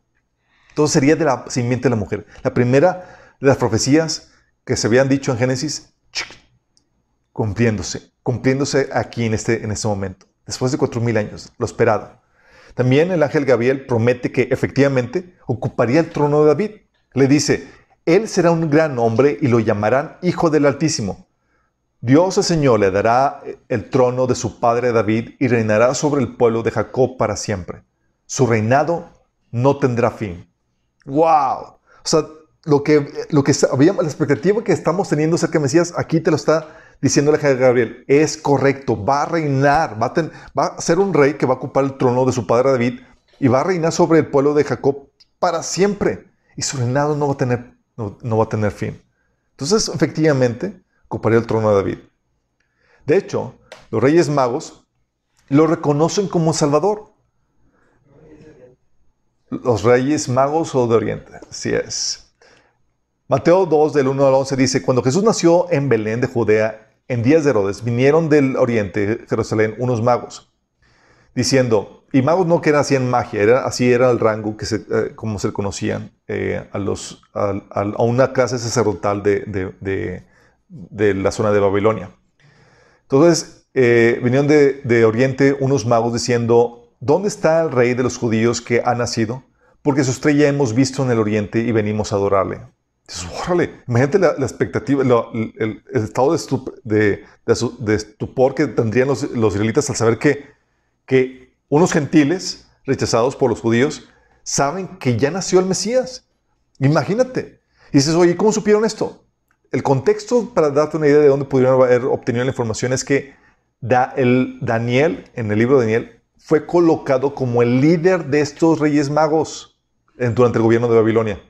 Entonces sería de la simiente de la mujer. La primera de las profecías que se habían dicho en Génesis, cumpliéndose, cumpliéndose aquí en este, en este momento, después de cuatro mil años, lo esperado. También el ángel Gabriel promete que efectivamente ocuparía el trono de David. Le dice, él será un gran hombre y lo llamarán Hijo del Altísimo. Dios el Señor le dará el trono de su padre David y reinará sobre el pueblo de Jacob para siempre. Su reinado no tendrá fin. ¡Wow! O sea, lo que, lo que la expectativa que estamos teniendo acerca de Mesías, aquí te lo está diciendo el ángel Gabriel. Es correcto, va a reinar, va a, va a ser un rey que va a ocupar el trono de su padre David y va a reinar sobre el pueblo de Jacob para siempre. Y su reinado no va a tener no, va a tener fin. Entonces, efectivamente, ocuparía el trono de David. De hecho, los reyes magos lo reconocen como Salvador. Los reyes magos o de Oriente, así es. Mateo 2, del 1 al 11 dice, cuando Jesús nació en Belén de Judea, en días de Herodes, vinieron del Oriente, Jerusalén, unos magos, diciendo, y magos no que hacían magia, era, así era el rango que se, eh, como se conocían eh, a, los, a, una clase sacerdotal de, de, la zona de Babilonia. Entonces, eh, vinieron de, Oriente unos magos diciendo, ¿dónde está el rey de los judíos que ha nacido? Porque su estrella hemos visto en el Oriente y venimos a adorarle. imagínate la, expectativa, el, estado de, estupor que tendrían los, los israelitas al saber que, que unos gentiles rechazados por los judíos saben que ya nació el Mesías. Imagínate. Y dices, oye, ¿cómo supieron esto? El contexto, para darte una idea de dónde pudieron haber obtenido la información, es que el Daniel, en el libro de Daniel, fue colocado como el líder de estos reyes magos durante el gobierno de Babilonia.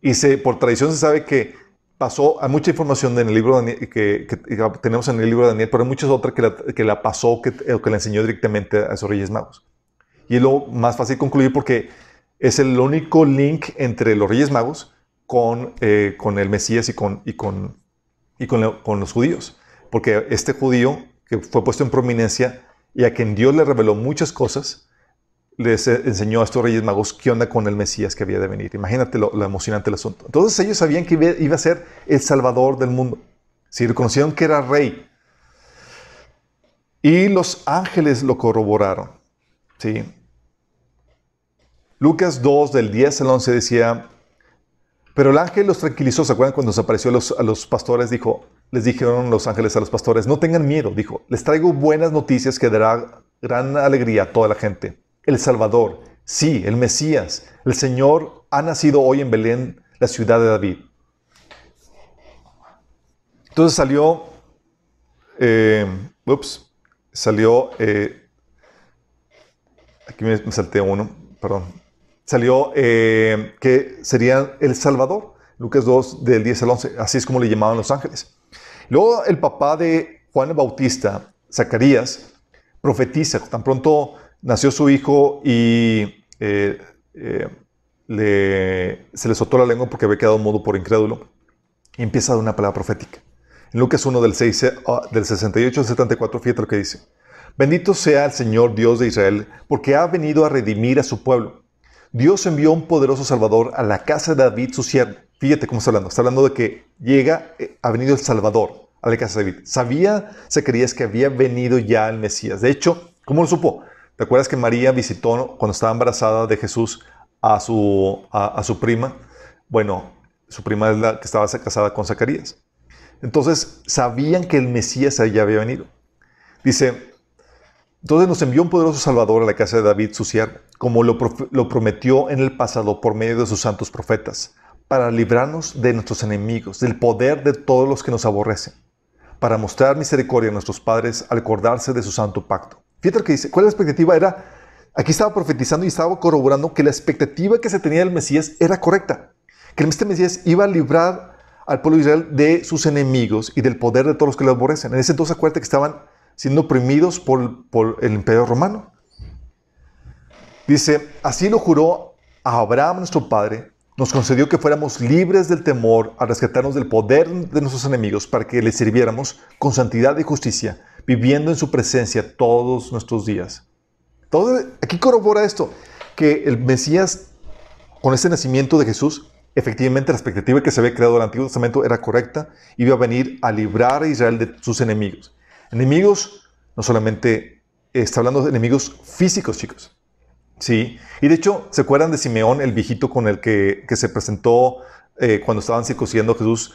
Y se, por tradición se sabe que pasó, hay mucha información en el libro que, tenemos en el libro de Daniel, pero hay muchas otras que la, que la pasó, que, que le enseñó directamente a esos Reyes Magos. Y es lo más fácil concluir porque es el único link entre los Reyes Magos con, eh, con el Mesías y, con, y, con, y con los judíos. Porque este judío que fue puesto en prominencia y a quien Dios le reveló muchas cosas, les enseñó a estos reyes magos qué onda con el Mesías que había de venir. Imagínate lo, emocionante el asunto. Entonces ellos sabían que iba a ser el Salvador del mundo. Si reconocieron que era rey. Y los ángeles lo corroboraron. ¿sí? Lucas 2, del 10 al 11 decía, pero el ángel los tranquilizó, ¿se acuerdan cuando se apareció a los, a los pastores? Dijo, les dijeron los ángeles a los pastores, no tengan miedo, dijo, les traigo buenas noticias que dará gran alegría a toda la gente. El Salvador, sí, el Mesías, el Señor ha nacido hoy en Belén, la ciudad de David. Entonces salió, eh, ups, salió, eh, aquí me, salté uno, perdón, salió eh, que sería el Salvador, Lucas 2 del 10 al 11, así es como le llamaban los ángeles. Luego el papá de Juan el Bautista, Zacarías, profetiza, tan pronto nació su hijo y eh, eh, se le soltó la lengua porque había quedado mudo por incrédulo, y empieza dar una palabra profética. En Lucas 1 del, 6, ah, del 68 al 74, fíjate lo que dice. Bendito sea el Señor Dios de Israel, porque ha venido a redimir a su pueblo. Dios envió un poderoso Salvador a la casa de David, su siervo. Fíjate cómo está hablando. Está hablando de que llega, eh, ha venido el Salvador a la casa de David. Sabía Zacarías que había venido ya el Mesías. De hecho, ¿cómo lo supo? ¿Te acuerdas que María visitó cuando estaba embarazada de Jesús a su, a, su prima? Bueno, su prima es la que estaba casada con Zacarías. Entonces, sabían que el Mesías ya había venido. Dice, entonces nos envió un poderoso Salvador a la casa de David, su siervo, como lo, lo prometió en el pasado por medio de sus santos profetas, para librarnos de nuestros enemigos, del poder de todos los que nos aborrecen para mostrar misericordia a nuestros padres al acordarse de su santo pacto. Fíjate lo que dice, ¿cuál es la expectativa? Era, aquí estaba profetizando y estaba corroborando que la expectativa que se tenía del Mesías era correcta, que este Mesías iba a librar al pueblo de Israel de sus enemigos y del poder de todos los que lo aborrecen. En ese entonces acuérdate que estaban siendo oprimidos por, el imperio romano. Dice, así lo juró a Abraham nuestro padre nos concedió que fuéramos libres del temor a rescatarnos del poder de nuestros enemigos para que le sirviéramos con santidad y justicia, viviendo en su presencia todos nuestros días. Todo, aquí corrobora esto, que el Mesías, con ese nacimiento de Jesús, efectivamente la expectativa que se había creado en el Antiguo Testamento era correcta, iba a venir a librar a Israel de sus enemigos. Enemigos, no solamente, está hablando de enemigos físicos, chicos, Sí, y de hecho, ¿se acuerdan de Simeón, el viejito con el que, se presentó eh, cuando estaban circuncidando Jesús,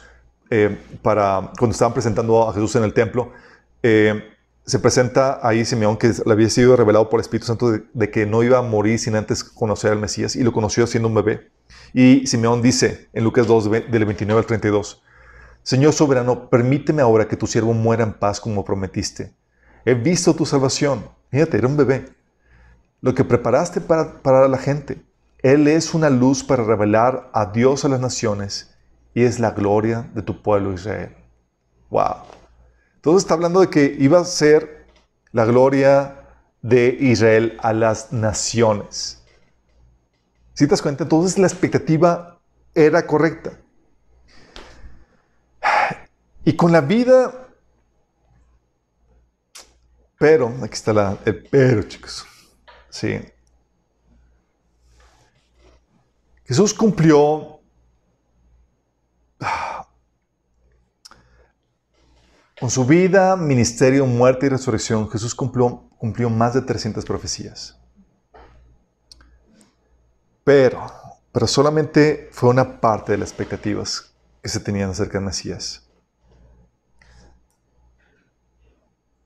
eh, para, cuando estaban presentando a Jesús en el templo? Eh, se presenta ahí Simeón que le había sido revelado por el Espíritu Santo de, que no iba a morir sin antes conocer al Mesías y lo conoció siendo un bebé. Y Simeón dice en Lucas 2, del 29 al 32, Señor soberano, permíteme ahora que tu siervo muera en paz como prometiste. He visto tu salvación. Fíjate, era un bebé lo que preparaste para, la gente. Él es una luz para revelar a Dios a las naciones y es la gloria de tu pueblo Israel. Wow. Entonces está hablando de que iba a ser la gloria de Israel a las naciones. Si te das cuenta, entonces la expectativa era correcta. Y con la vida, pero, aquí está la, el pero, chicos. Sí. Jesús cumplió con su vida, ministerio, muerte y resurrección. Jesús cumplió, cumplió más de 300 profecías. Pero, pero solamente fue una parte de las expectativas que se tenían acerca de Mesías.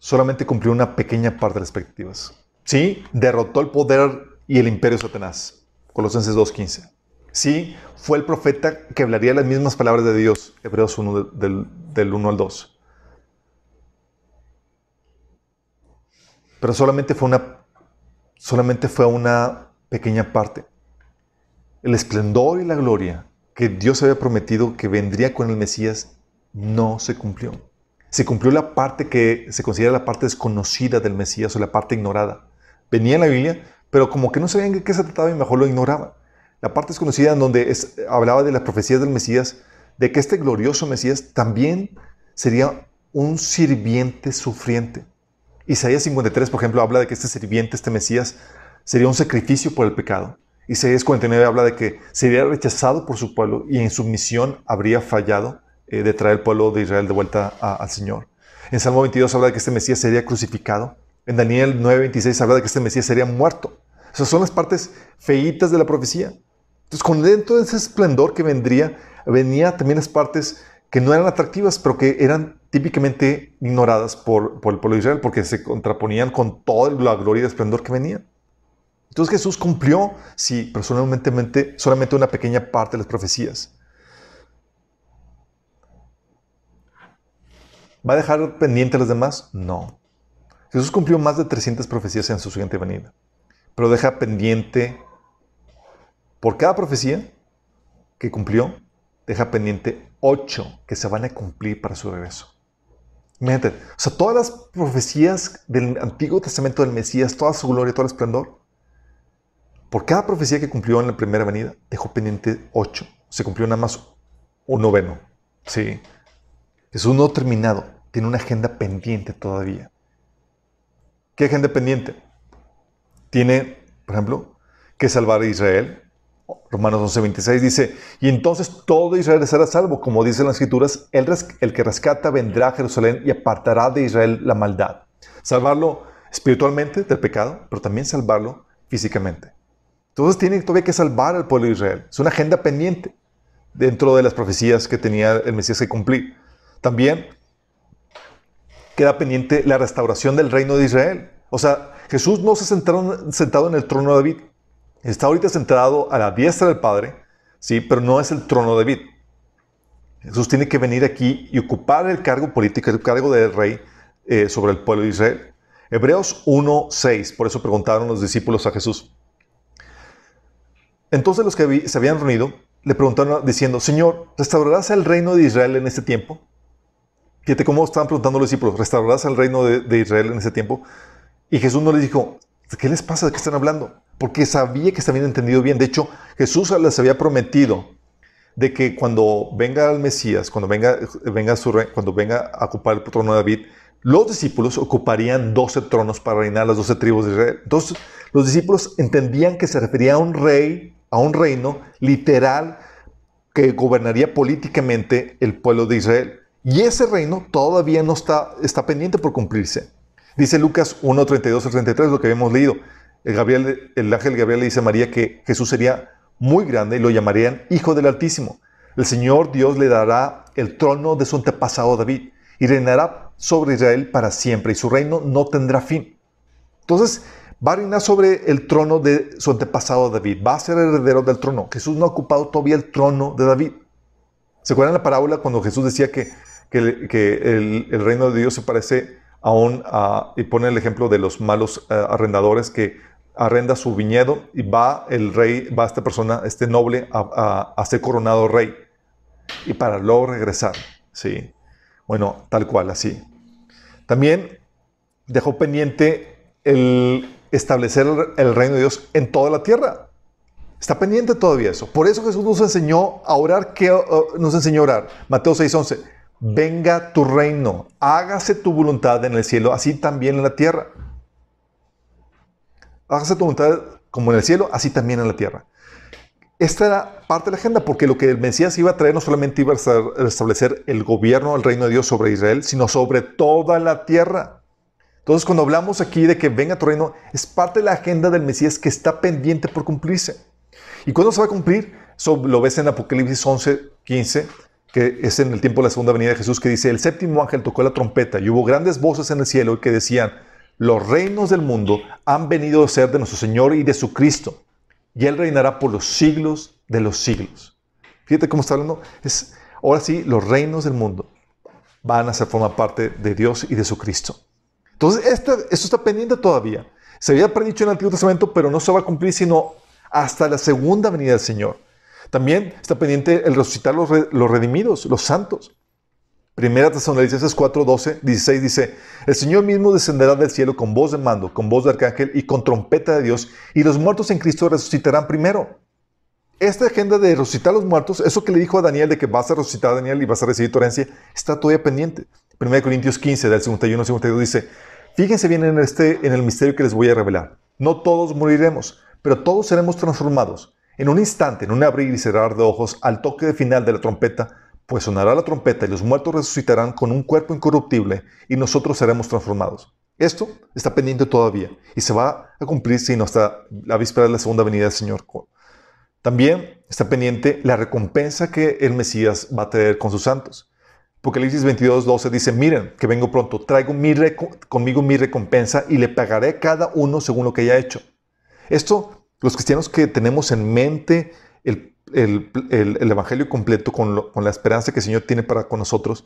Solamente cumplió una pequeña parte de las expectativas. Sí, derrotó el poder y el imperio de Satanás. Colosenses 2.15. Sí, fue el profeta que hablaría las mismas palabras de Dios. Hebreos 1 del, del 1 al 2. Pero solamente fue una solamente fue una pequeña parte. El esplendor y la gloria que Dios había prometido que vendría con el Mesías no se cumplió. Se cumplió la parte que se considera la parte desconocida del Mesías o la parte ignorada venía en la Biblia, pero como que no sabían de qué se trataba y mejor lo ignoraban. La parte desconocida en donde hablaba de las profecías del Mesías, de que este glorioso Mesías también sería un sirviente sufriente. Isaías 53, por ejemplo, habla de que este sirviente, este Mesías, sería un sacrificio por el pecado. Isaías 49 habla de que sería rechazado por su pueblo y en su misión habría fallado eh, de traer el pueblo de Israel de vuelta al Señor. En Salmo 22 habla de que este Mesías sería crucificado en Daniel 9:26 habla de que este Mesías sería muerto. Esas son las partes feitas de la profecía. Entonces, con dentro de ese esplendor que vendría, venía también las partes que no eran atractivas, pero que eran típicamente ignoradas por, por el pueblo de Israel, porque se contraponían con toda la gloria y esplendor que venían. Entonces Jesús cumplió, sí, personalmente, solamente una pequeña parte de las profecías. ¿Va a dejar pendiente a las demás? No. Jesús cumplió más de 300 profecías en su siguiente venida, pero deja pendiente, por cada profecía que cumplió, deja pendiente ocho que se van a cumplir para su regreso. Imagínate, o sea, todas las profecías del Antiguo Testamento del Mesías, toda su gloria, todo el esplendor, por cada profecía que cumplió en la primera venida, dejó pendiente ocho. Se cumplió nada más un noveno. Sí. Es un no terminado. Tiene una agenda pendiente todavía. ¿Qué agenda pendiente? Tiene, por ejemplo, que salvar a Israel. Romanos 11:26 dice, y entonces todo Israel será salvo, como dicen las escrituras, el, el que rescata vendrá a Jerusalén y apartará de Israel la maldad. Salvarlo espiritualmente del pecado, pero también salvarlo físicamente. Entonces tiene todavía que salvar al pueblo de Israel. Es una agenda pendiente dentro de las profecías que tenía el Mesías que cumplir. También queda pendiente la restauración del reino de Israel. O sea, Jesús no se sentado, sentado en el trono de David. Está ahorita sentado a la diestra del Padre, sí, pero no es el trono de David. Jesús tiene que venir aquí y ocupar el cargo político, el cargo de rey eh, sobre el pueblo de Israel. Hebreos 1.6, por eso preguntaron los discípulos a Jesús. Entonces los que se habían reunido le preguntaron diciendo, Señor, ¿restaurarás el reino de Israel en este tiempo? Fíjate cómo estaban preguntando los discípulos, ¿restaurarás el reino de, Israel en ese tiempo? Y Jesús no les dijo, ¿qué les pasa? ¿De qué están hablando? Porque sabía que estaban entendido bien. De hecho, Jesús les había prometido de que cuando venga el Mesías, cuando venga, venga su cuando venga a ocupar el trono de David, los discípulos ocuparían 12 tronos para reinar las 12 tribus de Israel. Entonces, los discípulos entendían que se refería a un rey a un reino literal que gobernaría políticamente el pueblo de Israel. Y ese reino todavía no está, está pendiente por cumplirse. Dice Lucas 1, 32 al 33, lo que habíamos leído. El, ángel Gabriel le dice a María que Jesús sería muy grande y lo llamarían Hijo del Altísimo. El Señor Dios le dará el trono de su antepasado David y reinará sobre Israel para siempre y su reino no tendrá fin. Entonces, va a reinar sobre el trono de su antepasado David, va a ser heredero del trono. Jesús no ha ocupado todavía el trono de David. ¿Se acuerdan la parábola cuando Jesús decía que, el, reino de Dios se parece a un, y pone el ejemplo de los malos eh, arrendadores que arrenda su viñedo y va el rey, va esta persona, este noble, a, a ser coronado rey y para luego regresar. Sí. Bueno, tal cual, así. También dejó pendiente el, establecer el reino de Dios en toda la tierra. Está pendiente todavía eso. Por eso Jesús nos enseñó a orar. ¿Qué uh, nos enseñó a orar? Mateo 6:11. Venga tu reino, hágase tu voluntad en el cielo, así también en la tierra. Hágase tu voluntad como en el cielo, así también en la tierra. Esta era parte de la agenda, porque lo que el Mesías iba a traer no solamente iba a establecer el gobierno, el reino de Dios sobre Israel, sino sobre toda la tierra. Entonces, cuando hablamos aquí de que venga tu reino, es parte de la agenda del Mesías que está pendiente por cumplirse. ¿Y cuándo se va a cumplir? Eso lo ves en Apocalipsis 11, 15, que es en el tiempo de la segunda venida de Jesús, que dice, el séptimo ángel tocó la trompeta y hubo grandes voces en el cielo que decían, los reinos del mundo han venido a ser de nuestro Señor y de su Cristo, y Él reinará por los siglos de los siglos. Fíjate cómo está hablando. Es, ahora sí, los reinos del mundo van a ser forma parte de Dios y de su Cristo. Entonces, esto, está pendiente todavía. Se había predicho en el Antiguo Testamento, pero no se va a cumplir sino hasta la segunda venida del Señor. También está pendiente el resucitar los, los redimidos, los santos. Primera Tesalonicenses 4, 12, 16 dice, el Señor mismo descenderá del cielo con voz de mando, con voz de arcángel y con trompeta de Dios, y los muertos en Cristo resucitarán primero. Esta agenda de resucitar a los muertos, eso que le dijo a Daniel de que vas a resucitar a Daniel y vas a recibir tu está todavía pendiente. 1 Corintios 15, del 51 al 52 dice, Fíjense bien en, este, en el misterio que les voy a revelar. No todos moriremos, pero todos seremos transformados. En un instante, en un abrir y cerrar de ojos, al toque final de la trompeta, pues sonará la trompeta y los muertos resucitarán con un cuerpo incorruptible y nosotros seremos transformados. Esto está pendiente todavía y se va a cumplir sino hasta la víspera de la segunda venida del Señor. También está pendiente la recompensa que el Mesías va a tener con sus santos. Apocalipsis 22, 12 dice, miren que vengo pronto, traigo mi conmigo mi recompensa y le pagaré cada uno según lo que haya hecho. Esto, los cristianos que tenemos en mente el, Evangelio completo con, con, la esperanza que el Señor tiene para con nosotros,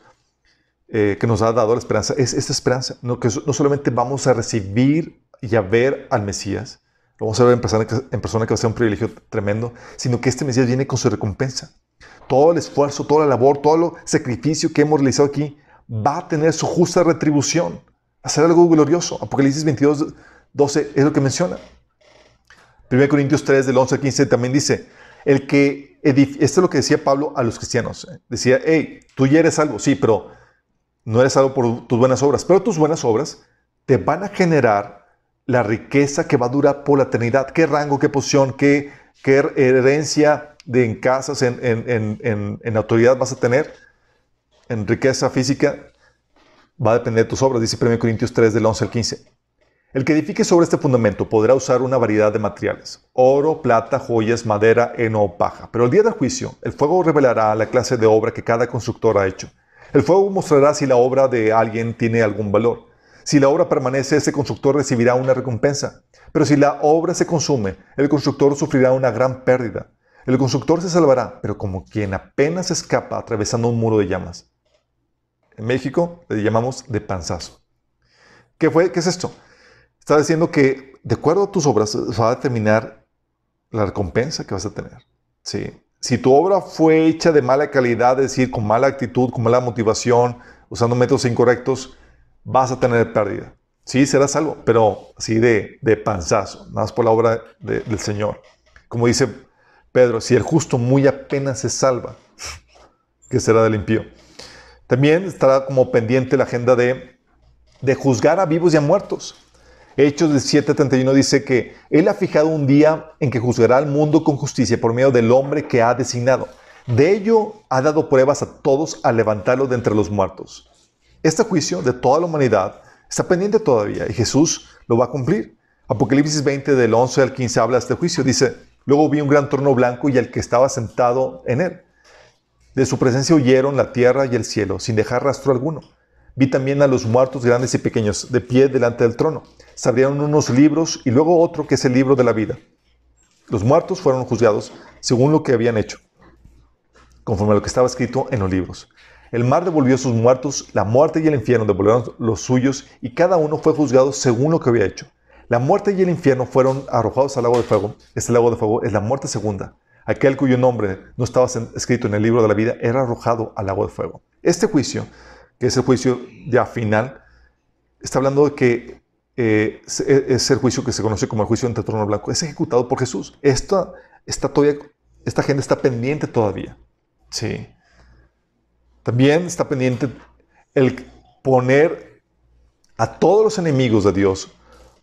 eh, que nos ha dado la esperanza, es esta esperanza, no, que no solamente vamos a recibir y a ver al Mesías, lo vamos a ver en persona, en persona que va a ser un privilegio tremendo, sino que este Mesías viene con su recompensa. Todo el esfuerzo, toda la labor, todo el sacrificio que hemos realizado aquí va a tener su justa retribución, a ser algo glorioso. Apocalipsis 22, 12 es lo que menciona. 1 Corintios 3, del 11 al 15 también dice, el que esto es lo que decía Pablo a los cristianos. ¿eh? Decía, hey, tú ya eres algo, sí, pero no eres salvo por tus buenas obras, pero tus buenas obras te van a generar la riqueza que va a durar por la eternidad. ¿Qué rango, qué posición, qué, qué herencia de en casas, en, en, en, autoridad vas a tener? En riqueza física va a depender de tus obras, dice 1 Corintios 3 del 11 al 15. El que edifique sobre este fundamento podrá usar una variedad de materiales, oro, plata, joyas, madera, heno o paja. Pero el día del juicio, el fuego revelará la clase de obra que cada constructor ha hecho. El fuego mostrará si la obra de alguien tiene algún valor. Si la obra permanece, ese constructor recibirá una recompensa. Pero si la obra se consume, el constructor sufrirá una gran pérdida. El constructor se salvará, pero como quien apenas escapa atravesando un muro de llamas. En México le llamamos de panzazo. ¿Qué, fue? ¿Qué es esto? Está diciendo que de acuerdo a tus obras va a determinar la recompensa que vas a tener. Sí. Si tu obra fue hecha de mala calidad, es decir, con mala actitud, con mala motivación, usando métodos incorrectos, vas a tener pérdida. Sí, serás salvo, pero sí de, de panzazo, nada más por la obra del Señor. Como dice Pedro, si el justo muy apenas se salva, ¿qué será del impío? También estará como pendiente la agenda de, de juzgar a vivos y a muertos. Hechos de 7:31 dice que Él ha fijado un día en que juzgará al mundo con justicia por medio del hombre que ha designado. De ello ha dado pruebas a todos al levantarlo de entre los muertos. Este juicio de toda la humanidad está pendiente todavía y Jesús lo va a cumplir. Apocalipsis 20 del 11 al 15 habla de este juicio. Dice, luego vi un gran trono blanco y el que estaba sentado en él. De su presencia huyeron la tierra y el cielo, sin dejar rastro alguno. Vi también a los muertos grandes y pequeños de pie delante del trono. Se abrieron unos libros y luego otro que es el libro de la vida. Los muertos fueron juzgados según lo que habían hecho, conforme a lo que estaba escrito en los libros. El mar devolvió sus muertos, la muerte y el infierno devolvieron los suyos y cada uno fue juzgado según lo que había hecho. La muerte y el infierno fueron arrojados al lago de fuego. Este lago de fuego es la muerte segunda. Aquel cuyo nombre no estaba escrito en el libro de la vida era arrojado al lago de fuego. Este juicio que es el juicio ya final, está hablando de que eh, es el juicio que se conoce como el juicio el trono blanco, es ejecutado por Jesús. Esta, todavía, esta gente está pendiente todavía. Sí. También está pendiente el poner a todos los enemigos de Dios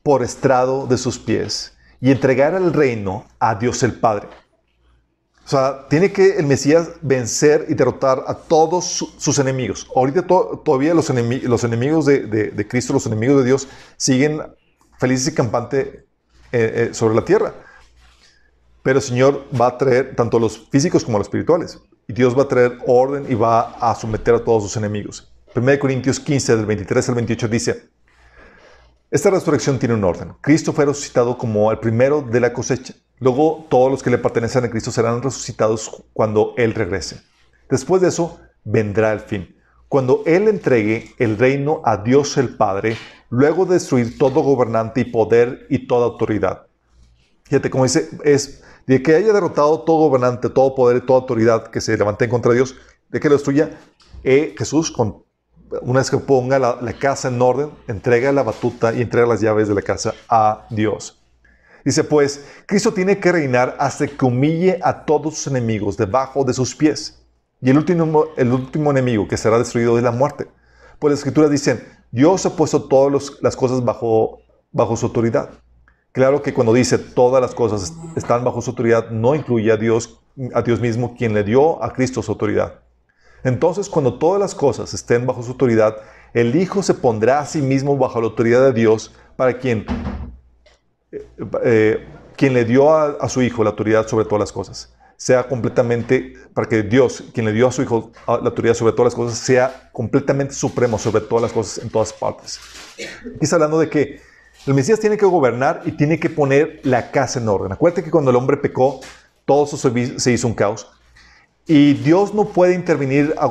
por estrado de sus pies y entregar el reino a Dios el Padre. O sea, tiene que el Mesías vencer y derrotar a todos sus enemigos. Ahorita todavía los, los enemigos de, Cristo, los enemigos de Dios, siguen felices y campantes eh, eh, sobre la tierra. Pero el Señor va a traer tanto a los físicos como a los espirituales. Y Dios va a traer orden y va a someter a todos sus enemigos. 1 Corintios 15, del 23 al 28 dice, esta resurrección tiene un orden. Cristo fue resucitado como el primero de la cosecha. Luego todos los que le pertenecen a Cristo serán resucitados cuando Él regrese. Después de eso vendrá el fin. Cuando Él entregue el reino a Dios el Padre, luego de destruir todo gobernante y poder y toda autoridad. Fíjate, como dice, es de que haya derrotado todo gobernante, todo poder y toda autoridad que se levante contra Dios, de que lo destruya, eh, Jesús con una vez que ponga la, casa en orden, entrega la batuta y entrega las llaves de la casa a Dios. Dice pues, Cristo tiene que reinar hasta que humille a todos sus enemigos debajo de sus pies. Y el último, el último enemigo que será destruido es la muerte. Pues las escrituras dicen, Dios ha puesto todas las cosas bajo, bajo su autoridad. Claro que cuando dice todas las cosas están bajo su autoridad, no incluye a Dios, a Dios mismo, quien le dio a Cristo su autoridad. Entonces, cuando todas las cosas estén bajo su autoridad, el Hijo se pondrá a sí mismo bajo la autoridad de Dios para quien, eh, eh, quien le dio a, su Hijo la autoridad sobre todas las cosas sea completamente, para que Dios, quien le dio a su Hijo la autoridad sobre todas las cosas, sea completamente supremo sobre todas las cosas en todas partes. Aquí está hablando de que el Mesías tiene que gobernar y tiene que poner la casa en orden. Acuérdate que cuando el hombre pecó, todo se hizo un caos. Y Dios no puede intervenir a,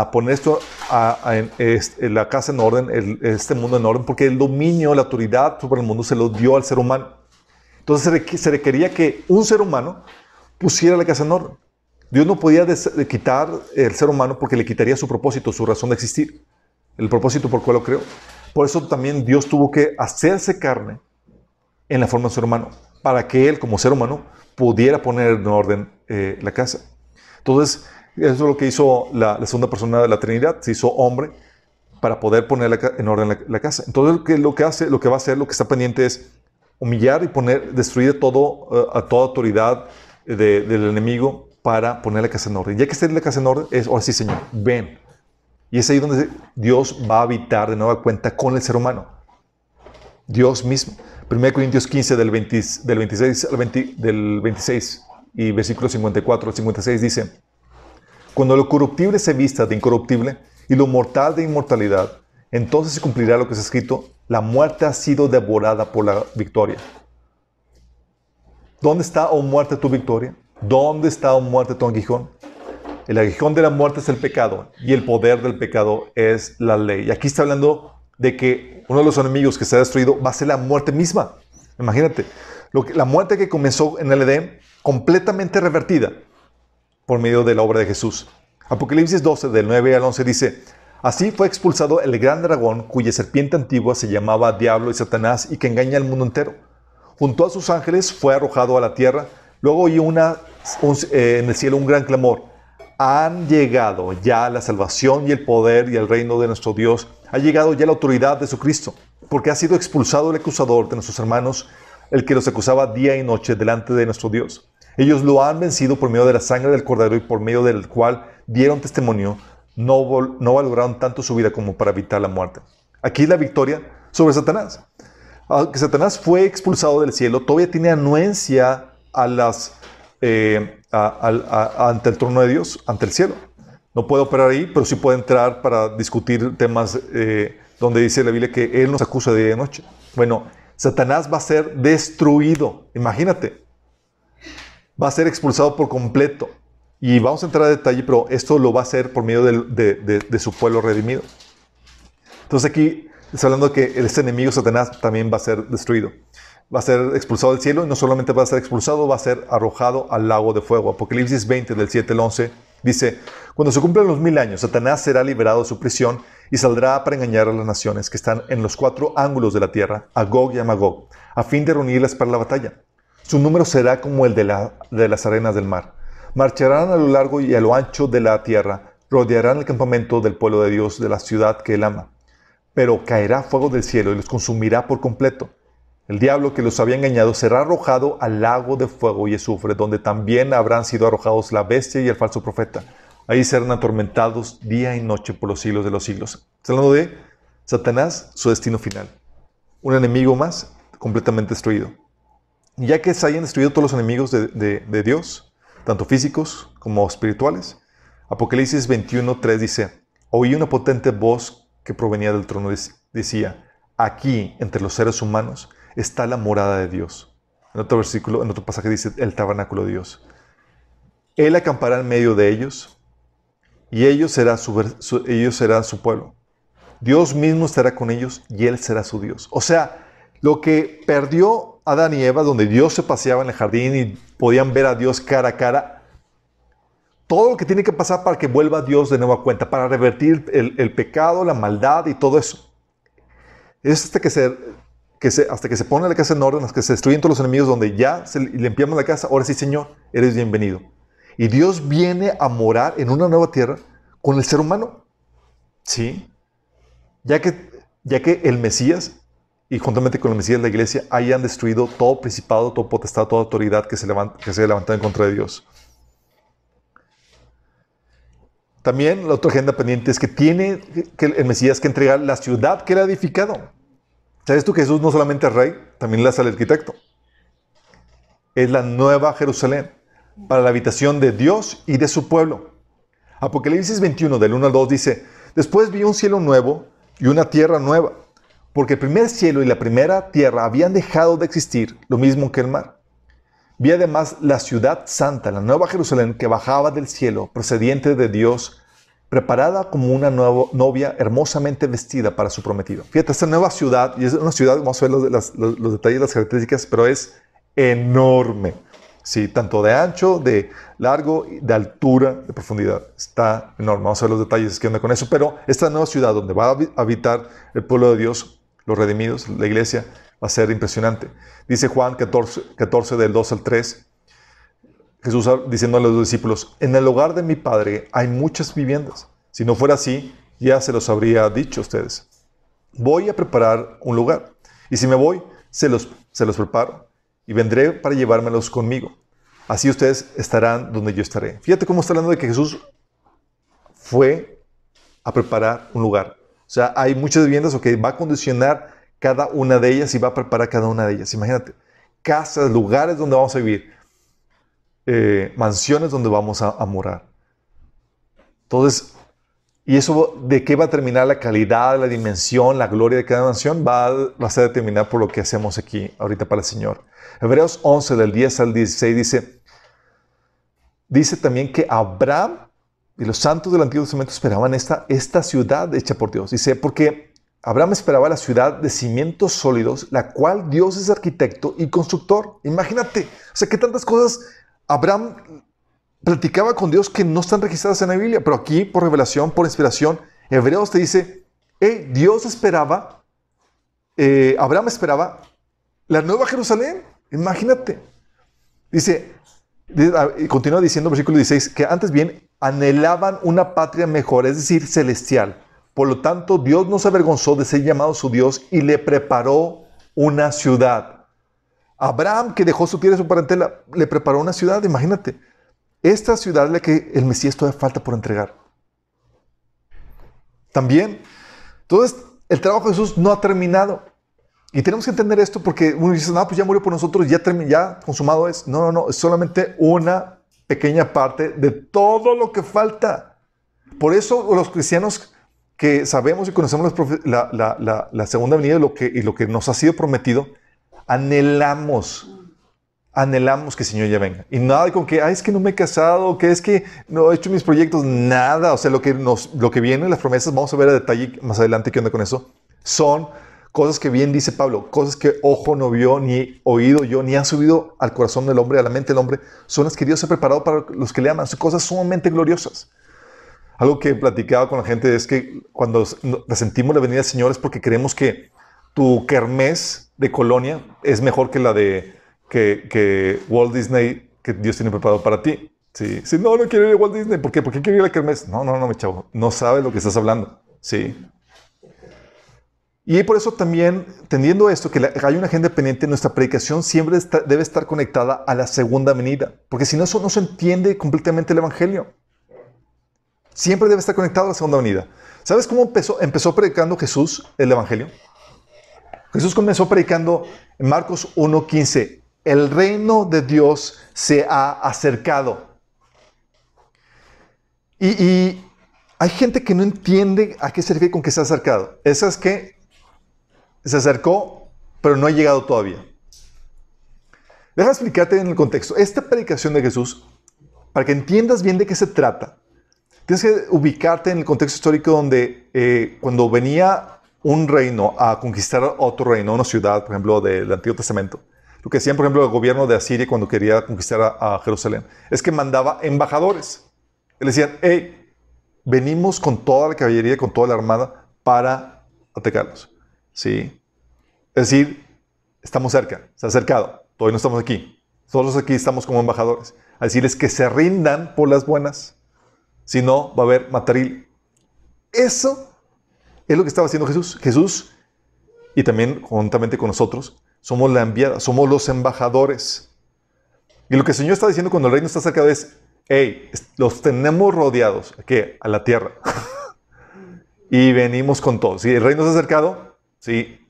a poner esto, a, en, la casa en orden, este mundo en orden, porque el dominio, la autoridad sobre el mundo se lo dio al ser humano. Entonces se requería que un ser humano pusiera la casa en orden. Dios no podía quitar el ser humano porque le quitaría su propósito, su razón de existir, el propósito por cual lo creó. Por eso también Dios tuvo que hacerse carne en la forma de ser humano, para que Él como ser humano pudiera poner en orden eh, la casa. Entonces, eso es lo que hizo la, segunda persona de la Trinidad, se hizo hombre para poder poner en orden la, casa. Entonces, lo que, hace, lo que va a hacer, lo que está pendiente es humillar y poner, destruir todo, eh, a toda autoridad, del enemigo para poner la casa en orden. Ya que esté la casa en orden, es, ahora sí, Señor, ven. Y es ahí donde Dios va a habitar de nueva cuenta con el ser humano. Dios mismo. 1 Corintios 15, del, 26 al del 26 y versículo 54 al 56 dice, Cuando lo corruptible se vista de incorruptible y lo mortal de inmortalidad, entonces se cumplirá lo que es escrito, la muerte ha sido devorada por la victoria. ¿Dónde está, oh muerte, tu victoria? ¿Dónde está, oh muerte, tu aguijón? El aguijón de la muerte es el pecado y el poder del pecado es la ley. Y aquí está hablando de que uno de los enemigos que se ha destruido va a ser la muerte misma. Imagínate, lo que, la muerte que comenzó en el Edén, completamente revertida por medio de la obra de Jesús. Apocalipsis 12, del 9 al 11 dice, Así fue expulsado el gran dragón cuya serpiente antigua se llamaba Diablo y Satanás y que engaña al mundo entero junto a sus ángeles fue arrojado a la tierra. Luego oí una, eh, en el cielo un gran clamor. Han llegado ya la salvación y el poder y el reino de nuestro Dios. Ha llegado ya la autoridad de su Cristo, porque ha sido expulsado el acusador de nuestros hermanos, el que los acusaba día y noche delante de nuestro Dios. Ellos lo han vencido por medio de la sangre del cordero y por medio del cual dieron testimonio. No, no valoraron tanto su vida como para evitar la muerte. Aquí la victoria sobre Satanás aunque Satanás fue expulsado del cielo, todavía tiene anuencia a eh, ante el trono de Dios, ante el cielo. No puede operar ahí, pero sí puede entrar para discutir temas eh, donde dice la Biblia que Él nos acusa de día y noche. Bueno, Satanás va a ser destruido, imagínate. Va a ser expulsado por completo. Y vamos a entrar a detalle, pero esto lo va a hacer por medio de, su pueblo redimido. Entonces aquí Está hablando que este enemigo Satanás también va a ser destruido. Va a ser expulsado del cielo y no solamente va a ser expulsado, va a ser arrojado al lago de fuego. Apocalipsis 20 del 7 al 11 dice, cuando se cumplan los mil años, Satanás será liberado de su prisión y saldrá para engañar a las naciones que están en los cuatro ángulos de la tierra, a Gog y a Magog, a fin de reunirlas para la batalla. Su número será como el de, la, de las arenas del mar. Marcharán a lo largo y a lo ancho de la tierra, rodearán el campamento del pueblo de Dios, de la ciudad que él ama pero caerá fuego del cielo y los consumirá por completo. El diablo que los había engañado será arrojado al lago de fuego y azufre, donde también habrán sido arrojados la bestia y el falso profeta. Ahí serán atormentados día y noche por los siglos de los siglos. Está hablando de Satanás, su destino final. Un enemigo más completamente destruido. Ya que se hayan destruido todos los enemigos de, de Dios, tanto físicos como espirituales, Apocalipsis 21.3 dice, oí una potente voz que provenía del trono decía, aquí entre los seres humanos está la morada de Dios. En otro versículo, en otro pasaje dice el tabernáculo de Dios. Él acampará en medio de ellos y ellos, será su, ellos serán su pueblo. Dios mismo estará con ellos y Él será su Dios. O sea, lo que perdió Adán y Eva, donde Dios se paseaba en el jardín y podían ver a Dios cara a cara, todo lo que tiene que pasar para que vuelva Dios de nueva cuenta, para revertir el, pecado, la maldad y todo eso. Es hasta que se, que se, hasta que se pone la casa en orden, hasta que se destruyen todos los enemigos, donde ya se limpiamos la casa, ahora sí, Señor, eres bienvenido. Y Dios viene a morar en una nueva tierra con el ser humano. ¿Sí? Ya que, ya que el Mesías, y juntamente con el Mesías de la iglesia, hayan destruido todo principado, todo potestad, toda autoridad que se, levanta, que se levantado en contra de Dios. También la otra agenda pendiente es que tiene que el Mesías que entregar la ciudad que él ha edificado. ¿Sabes tú que Jesús no solamente es rey, también es el arquitecto? Es la nueva Jerusalén para la habitación de Dios y de su pueblo. Apocalipsis 21, del 1 al 2 dice, después vi un cielo nuevo y una tierra nueva, porque el primer cielo y la primera tierra habían dejado de existir, lo mismo que el mar. Vi además la ciudad santa, la nueva Jerusalén, que bajaba del cielo, procediente de Dios, preparada como una nueva novia hermosamente vestida para su prometido. Fíjate, esta nueva ciudad, y es una ciudad, vamos a ver los, los, los detalles, las características, pero es enorme. Sí, tanto de ancho, de largo, de altura, de profundidad. Está enorme. Vamos a ver los detalles que onda con eso. Pero esta nueva ciudad donde va a habitar el pueblo de Dios, los redimidos, la iglesia, va a ser impresionante. Dice Juan 14, 14 del 2 al 3. Jesús diciendo a los discípulos, en el hogar de mi Padre hay muchas viviendas. Si no fuera así, ya se los habría dicho a ustedes. Voy a preparar un lugar. Y si me voy, se los, se los preparo y vendré para llevármelos conmigo. Así ustedes estarán donde yo estaré. Fíjate cómo está hablando de que Jesús fue a preparar un lugar. O sea, hay muchas viviendas o que va a condicionar cada una de ellas y va a preparar cada una de ellas. Imagínate, casas, lugares donde vamos a vivir, eh, mansiones donde vamos a, a morar. Entonces, y eso de qué va a terminar la calidad, la dimensión, la gloria de cada mansión va a, va a ser determinada por lo que hacemos aquí ahorita para el Señor. Hebreos 11 del 10 al 16 dice, dice también que Abraham y los santos del Antiguo Testamento esperaban esta, esta ciudad hecha por Dios. Dice, porque Abraham esperaba la ciudad de cimientos sólidos, la cual Dios es arquitecto y constructor. Imagínate, o sea, que tantas cosas Abraham platicaba con Dios que no están registradas en la Biblia, pero aquí por revelación, por inspiración, Hebreos te dice, hey, Dios esperaba, eh, Abraham esperaba la nueva Jerusalén, imagínate. Dice, continúa diciendo versículo 16, que antes bien anhelaban una patria mejor, es decir, celestial. Por lo tanto, Dios no se avergonzó de ser llamado su Dios y le preparó una ciudad. Abraham, que dejó su tierra y su parentela, le preparó una ciudad, imagínate. Esta ciudad es la que el Mesías todavía falta por entregar. También, entonces, el trabajo de Jesús no ha terminado. Y tenemos que entender esto porque uno dice, no, pues ya murió por nosotros, ya, ya consumado es. No, no, no, es solamente una pequeña parte de todo lo que falta. Por eso los cristianos que sabemos y conocemos la, segunda venida y lo, que, y lo que nos ha sido prometido, anhelamos anhelamos que el Señor ya venga. Y nada con que, ay, es que no me he casado, que es que no he hecho mis proyectos, nada. O sea, lo que, nos, lo que viene, las promesas, vamos a ver a detalle más adelante qué onda con eso, son cosas que bien dice Pablo, cosas que ojo no vio, ni oído yo, ni han subido al corazón del hombre, a la mente del hombre, son las que Dios ha preparado para los que le aman. Son cosas sumamente gloriosas. Algo que he platicado con la gente es que cuando sentimos la venida del Señor es porque creemos que tu kermés de colonia es mejor que la de que, Walt Disney, que Dios tiene preparado para ti. Sí, sí no, no quiero ir a Walt Disney. ¿Por qué? ¿Por qué quiero ir a la kermés? No, no, no, mi chavo. No sabes lo que estás hablando. Sí. Y por eso también, tendiendo esto, que hay una agenda pendiente, nuestra predicación siempre debe estar conectada a la segunda venida. Porque si no, eso no se entiende completamente el Evangelio. Siempre debe estar conectado a la segunda venida. ¿Sabes cómo empezó, empezó predicando Jesús el Evangelio? Jesús comenzó predicando en Marcos 1.15 el reino de Dios se ha acercado. Y, hay gente que no entiende a qué se refiere con que se ha acercado. Esa es que se acercó, pero no ha llegado todavía. Deja explicarte en el contexto. Esta predicación de Jesús, para que entiendas bien de qué se trata, tienes que ubicarte en el contexto histórico donde eh, cuando venía un reino a conquistar otro reino, una ciudad, por ejemplo, del Antiguo Testamento, lo que hacían, por ejemplo, el gobierno de Asiria cuando quería conquistar a, Jerusalén, es que mandaba embajadores. Le decían, hey, venimos con toda la caballería, con toda la armada para atacarlos. ¿Sí? Es decir, estamos cerca, se ha acercado, todavía no estamos aquí. Todos aquí estamos como embajadores. A decirles que se rindan por las buenas. Si no, va a haber mataril. Eso es lo que estaba haciendo Jesús. Jesús, y también juntamente con nosotros, somos la enviada, somos los embajadores. Y lo que el Señor está diciendo cuando el reino está cerca es, hey, los tenemos rodeados, ¿qué? A la tierra. (laughs) y venimos con todo. Si el reino ha acercado, sí,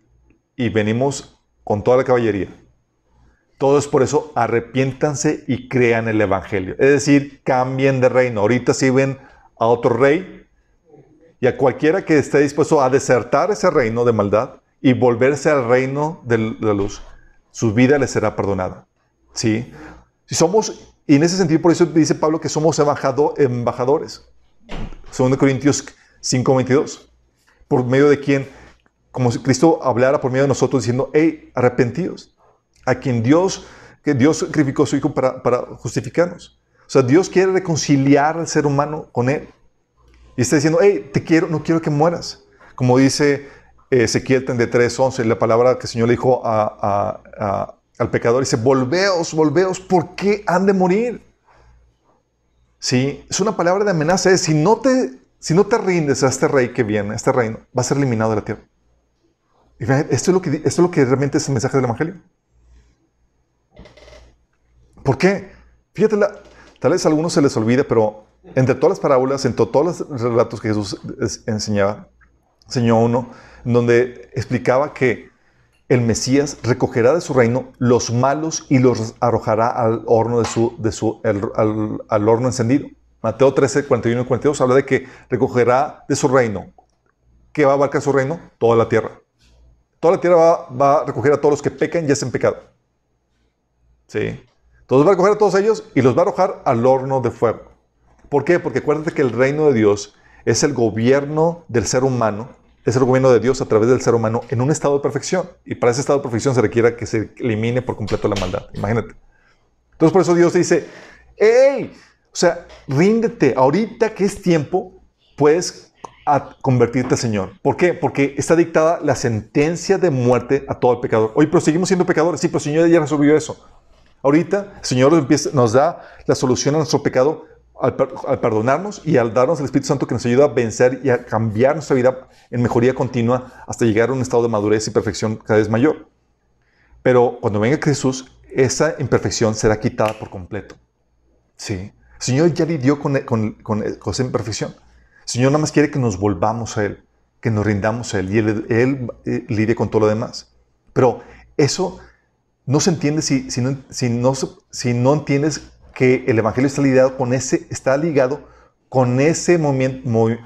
y venimos con toda la caballería. Todo es por eso, arrepiéntanse y crean el Evangelio. Es decir, cambien de reino. Ahorita si ven a otro rey y a cualquiera que esté dispuesto a desertar ese reino de maldad y volverse al reino de la luz, su vida le será perdonada. ¿Sí? Si somos, y en ese sentido, por eso dice Pablo que somos embajadores. 2 Corintios 5:22. Por medio de quien, como si Cristo hablara por medio de nosotros diciendo, hey, arrepentidos. A quien Dios, que Dios sacrificó a su Hijo para, para justificarnos. O sea, Dios quiere reconciliar al ser humano con Él. Y está diciendo, hey, te quiero, no quiero que mueras. Como dice Ezequiel 33, 11, la palabra que el Señor le dijo al pecador, dice, volveos, volveos, ¿por qué han de morir? Sí, es una palabra de amenaza, es, si no te, si no te rindes a este rey que viene, a este reino, va a ser eliminado de la tierra. Y esto es lo que, esto es lo que realmente es el mensaje del Evangelio. ¿Por qué? Fíjate, tal vez a algunos se les olvida, pero entre todas las parábolas, entre todos los relatos que Jesús enseñaba, enseñó uno donde explicaba que el Mesías recogerá de su reino los malos y los arrojará al horno, de su, de su, al, horno encendido. Mateo 13, 41 y 42 habla de que recogerá de su reino. ¿Qué va a abarcar su reino? Toda la tierra. Toda la tierra va, va, a recoger a todos los que pecan y hacen pecado. ¿Sí? Entonces va a recoger a todos ellos y los va a arrojar al horno de fuego. ¿Por qué? Porque acuérdate que el reino de Dios es el gobierno del ser humano es el gobierno de Dios a través del ser humano en un estado de perfección. Y para ese estado de perfección se requiere que se elimine por completo la maldad. Imagínate. Entonces por eso Dios dice, ¡Ey! O sea, ríndete. Ahorita que es tiempo, puedes convertirte al Señor. ¿Por qué? Porque está dictada la sentencia de muerte a todo el pecador. Oye, pero siendo pecadores. Sí, pero el Señor ya resolvió eso. Ahorita el Señor nos da la solución a nuestro pecado al, perdonarnos y al darnos el Espíritu Santo que nos ayuda a vencer y a cambiar nuestra vida en mejoría continua hasta llegar a un estado de madurez y perfección cada vez mayor. Pero cuando venga Jesús, esa imperfección será quitada por completo. Sí. El Señor ya lidió con, con, con, esa imperfección. Señor nada más quiere que nos volvamos a Él, que nos rindamos a Él y Él, él, eh, con todo lo demás. Pero eso no se entiende si, no, si, no, entiendes que el Evangelio está ligado con ese, está ligado con ese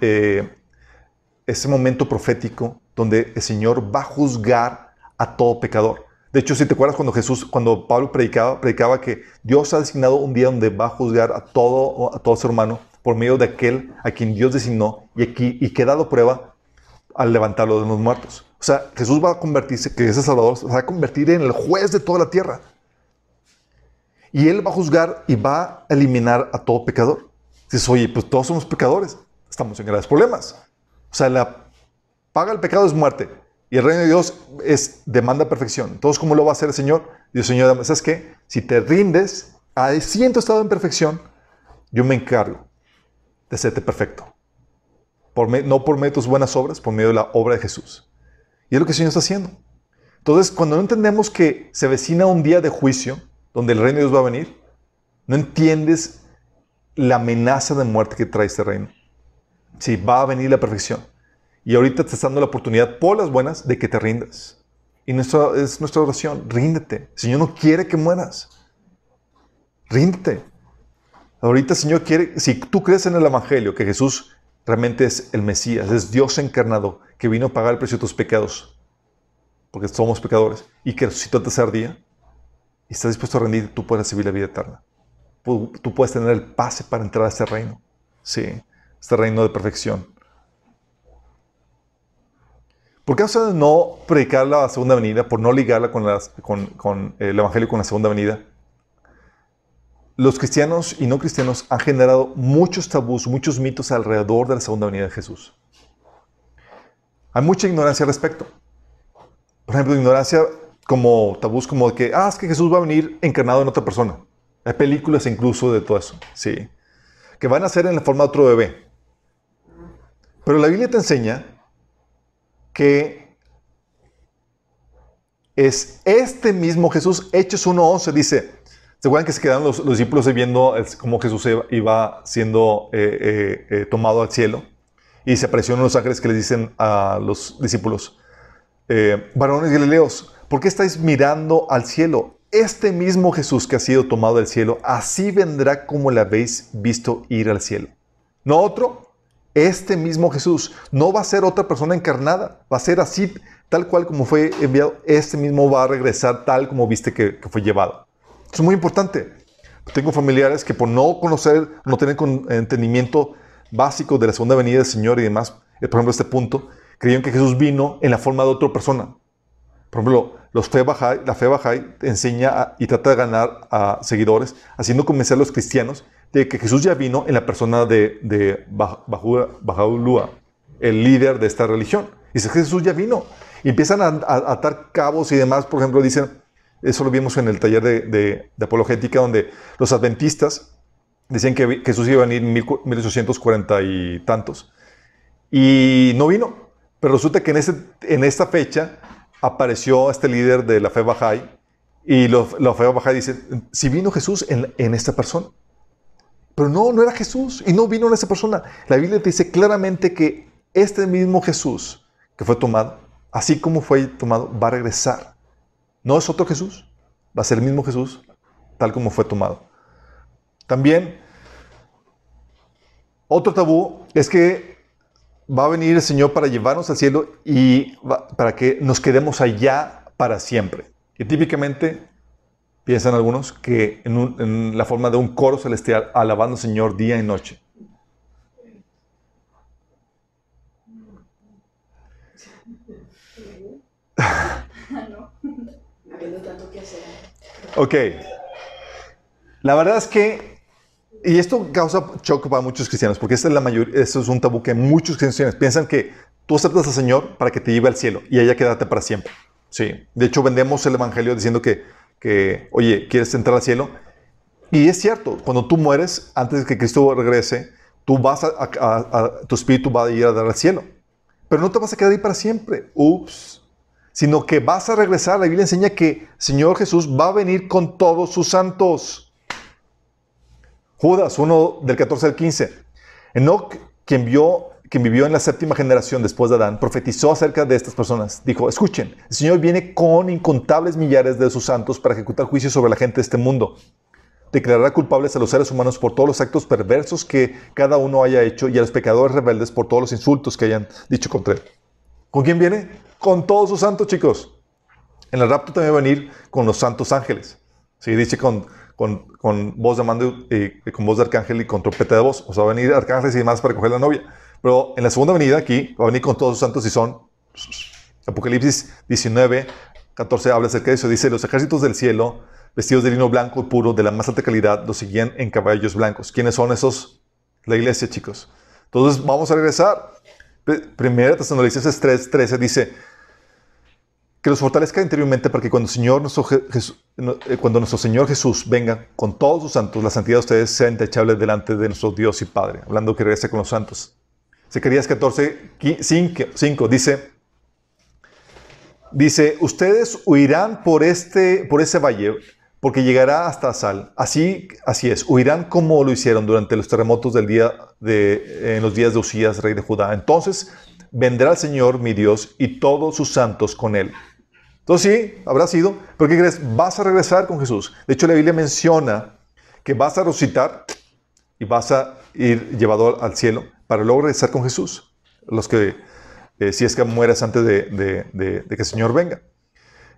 eh, ese momento profético donde el Señor va a juzgar a todo pecador. De hecho, si te acuerdas cuando Jesús, cuando Pablo predicaba, predicaba que Dios ha designado un día donde va a juzgar a todo, a todo ser humano por medio de aquel a quien Dios designó y, aquí, y que ha dado prueba al levantarlo de los muertos. O sea, Jesús va a convertirse, que ese Salvador, se va a convertir en el juez de toda la tierra. Y Él va a juzgar y va a eliminar a todo pecador. Dices, oye, pues todos somos pecadores, estamos en graves problemas. O sea, la paga el pecado es muerte. Y el reino de Dios es demanda perfección. Entonces, ¿cómo lo va a hacer el Señor? Dios, Señor, ¿sabes qué? Si te rindes siento estado en perfección, yo me encargo de serte perfecto. Por no por medio de tus buenas obras, por medio de la obra de Jesús. Y es lo que el Señor está haciendo. Entonces, cuando no entendemos que se vecina un día de juicio, donde el reino de Dios va a venir, no entiendes la amenaza de muerte que trae este reino. Sí, va a venir la perfección. Y ahorita te está dando la oportunidad, por las buenas, de que te rindas. Y nuestra, es nuestra oración, ríndete. El Señor no quiere que mueras. Ríndete. Ahorita el Señor quiere, si tú crees en el Evangelio, que Jesús realmente es el Mesías, es Dios encarnado, que vino a pagar el precio de tus pecados, porque somos pecadores, y que resucitó el tercer día, y estás dispuesto a rendir, tú puedes recibir la vida eterna. Tú puedes tener el pase para entrar a este reino. Sí, este reino de perfección. ¿Por qué de no predicar la segunda venida, por no ligarla con, con, el Evangelio con la segunda venida? Los cristianos y no cristianos han generado muchos tabús, muchos mitos alrededor de la segunda venida de Jesús. Hay mucha ignorancia al respecto. Por ejemplo, ignorancia como tabús como de que, ah, es que Jesús va a venir encarnado en otra persona. Hay películas incluso de todo eso, sí. Que van a ser en la forma de otro bebé. Pero la Biblia te enseña que es este mismo Jesús, Hechos 1.11, dice, ¿Se acuerdan que se quedaron los, discípulos viendo cómo Jesús iba siendo eh, eh, eh, tomado al cielo? Y se aparecieron los ángeles que les dicen a los discípulos, varones galileos, ¿por qué estáis mirando al cielo? Este mismo Jesús que ha sido tomado del cielo, así vendrá como le habéis visto ir al cielo. No otro, este mismo Jesús no va a ser otra persona encarnada, va a ser así, tal cual como fue enviado, este mismo va a regresar tal como viste que fue llevado. Es muy importante. Tengo familiares que por no conocer, no tener entendimiento básico de la segunda venida del Señor y demás, eh, por ejemplo, este punto, creyeron que Jesús vino en la forma de otra persona. Por ejemplo, los fe la fe Bahá'í enseña y trata de ganar a seguidores, haciendo convencer a los cristianos de que Jesús ya vino en la persona de, de Baha'u'llah, el líder de esta religión. Dice, Jesús ya vino. Y empiezan a atar cabos y demás. Por ejemplo, dicen, eso lo vimos en el taller de, apologética, donde los adventistas decían que Jesús iba a venir en 1840 y tantos. Y no vino. Pero resulta que en, ese, en esta fecha apareció este líder de la fe Bahá'í y la fe Bahá'í dice, si vino Jesús en, en, esta persona. Pero no, no era Jesús y no vino en esa persona. La Biblia te dice claramente que este mismo Jesús que fue tomado, así como fue tomado, va a regresar. No es otro Jesús, va a ser el mismo Jesús, tal como fue tomado. También, otro tabú es que va a venir el Señor para llevarnos al cielo y para que nos quedemos allá para siempre. Y típicamente piensan algunos que en, en la forma de un coro celestial alabando al Señor día y noche. (laughs) Ok. La verdad es que, y esto causa choque para muchos cristianos, porque esta es la mayoría, esto es un tabú que muchos cristianos piensan que tú aceptas al Señor para que te lleve al cielo y allá quédate para siempre. Sí. De hecho, vendemos el Evangelio diciendo que, que, oye, ¿quieres entrar al cielo? Y es cierto, cuando tú mueres, antes de que Cristo regrese, tú vas a, tu espíritu va a ir a dar al cielo. Pero no te vas a quedar ahí para siempre. Ups sino que vas a regresar. La Biblia enseña que Señor Jesús va a venir con todos sus santos. Judas 1 del 14 al 15. Enoch, quien, vivió en la séptima generación después de Adán, profetizó acerca de estas personas. Dijo, escuchen, el Señor viene con incontables millares de sus santos para ejecutar juicio sobre la gente de este mundo. Declarará culpables a los seres humanos por todos los actos perversos que cada uno haya hecho y a los pecadores rebeldes por todos los insultos que hayan dicho contra él. ¿Con quién viene? Con todos sus santos, chicos. En el rapto también va a venir con los santos ángeles. Sí, dice con, con, voz de mando y, con voz de arcángel y con trompeta de voz. O sea, va a venir arcángeles y demás para coger la novia. Pero en la segunda venida aquí va a venir con todos sus santos y son Apocalipsis 19, 14 habla acerca de eso. Dice, los ejércitos del cielo, vestidos de lino blanco y puro, de la más alta calidad, los seguían en caballos blancos. ¿Quiénes son esos? La iglesia, chicos. Entonces vamos a regresar. Primera Tesalonicenses 3, 13 dice que los fortalezca interiormente para que cuando, Señor, nuestro eh, cuando nuestro Señor Jesús venga con todos sus santos, la santidad de ustedes sea intachable delante de nuestro Dios y Padre. Hablando que regrese con los santos. Zacarías 14, 5, dice, dice, ustedes huirán por, este, por ese valle porque llegará hasta Sal. Así, así es, huirán como lo hicieron durante los terremotos del día de, en los días de Usías, rey de Judá. Entonces vendrá el Señor, mi Dios, y todos sus santos con él. Entonces sí, habrá sido, pero ¿qué crees? Vas a regresar con Jesús. De hecho, la Biblia menciona que vas a resucitar y vas a ir llevado al cielo para luego regresar con Jesús. Los que, eh, si es que mueres antes de, que el Señor venga.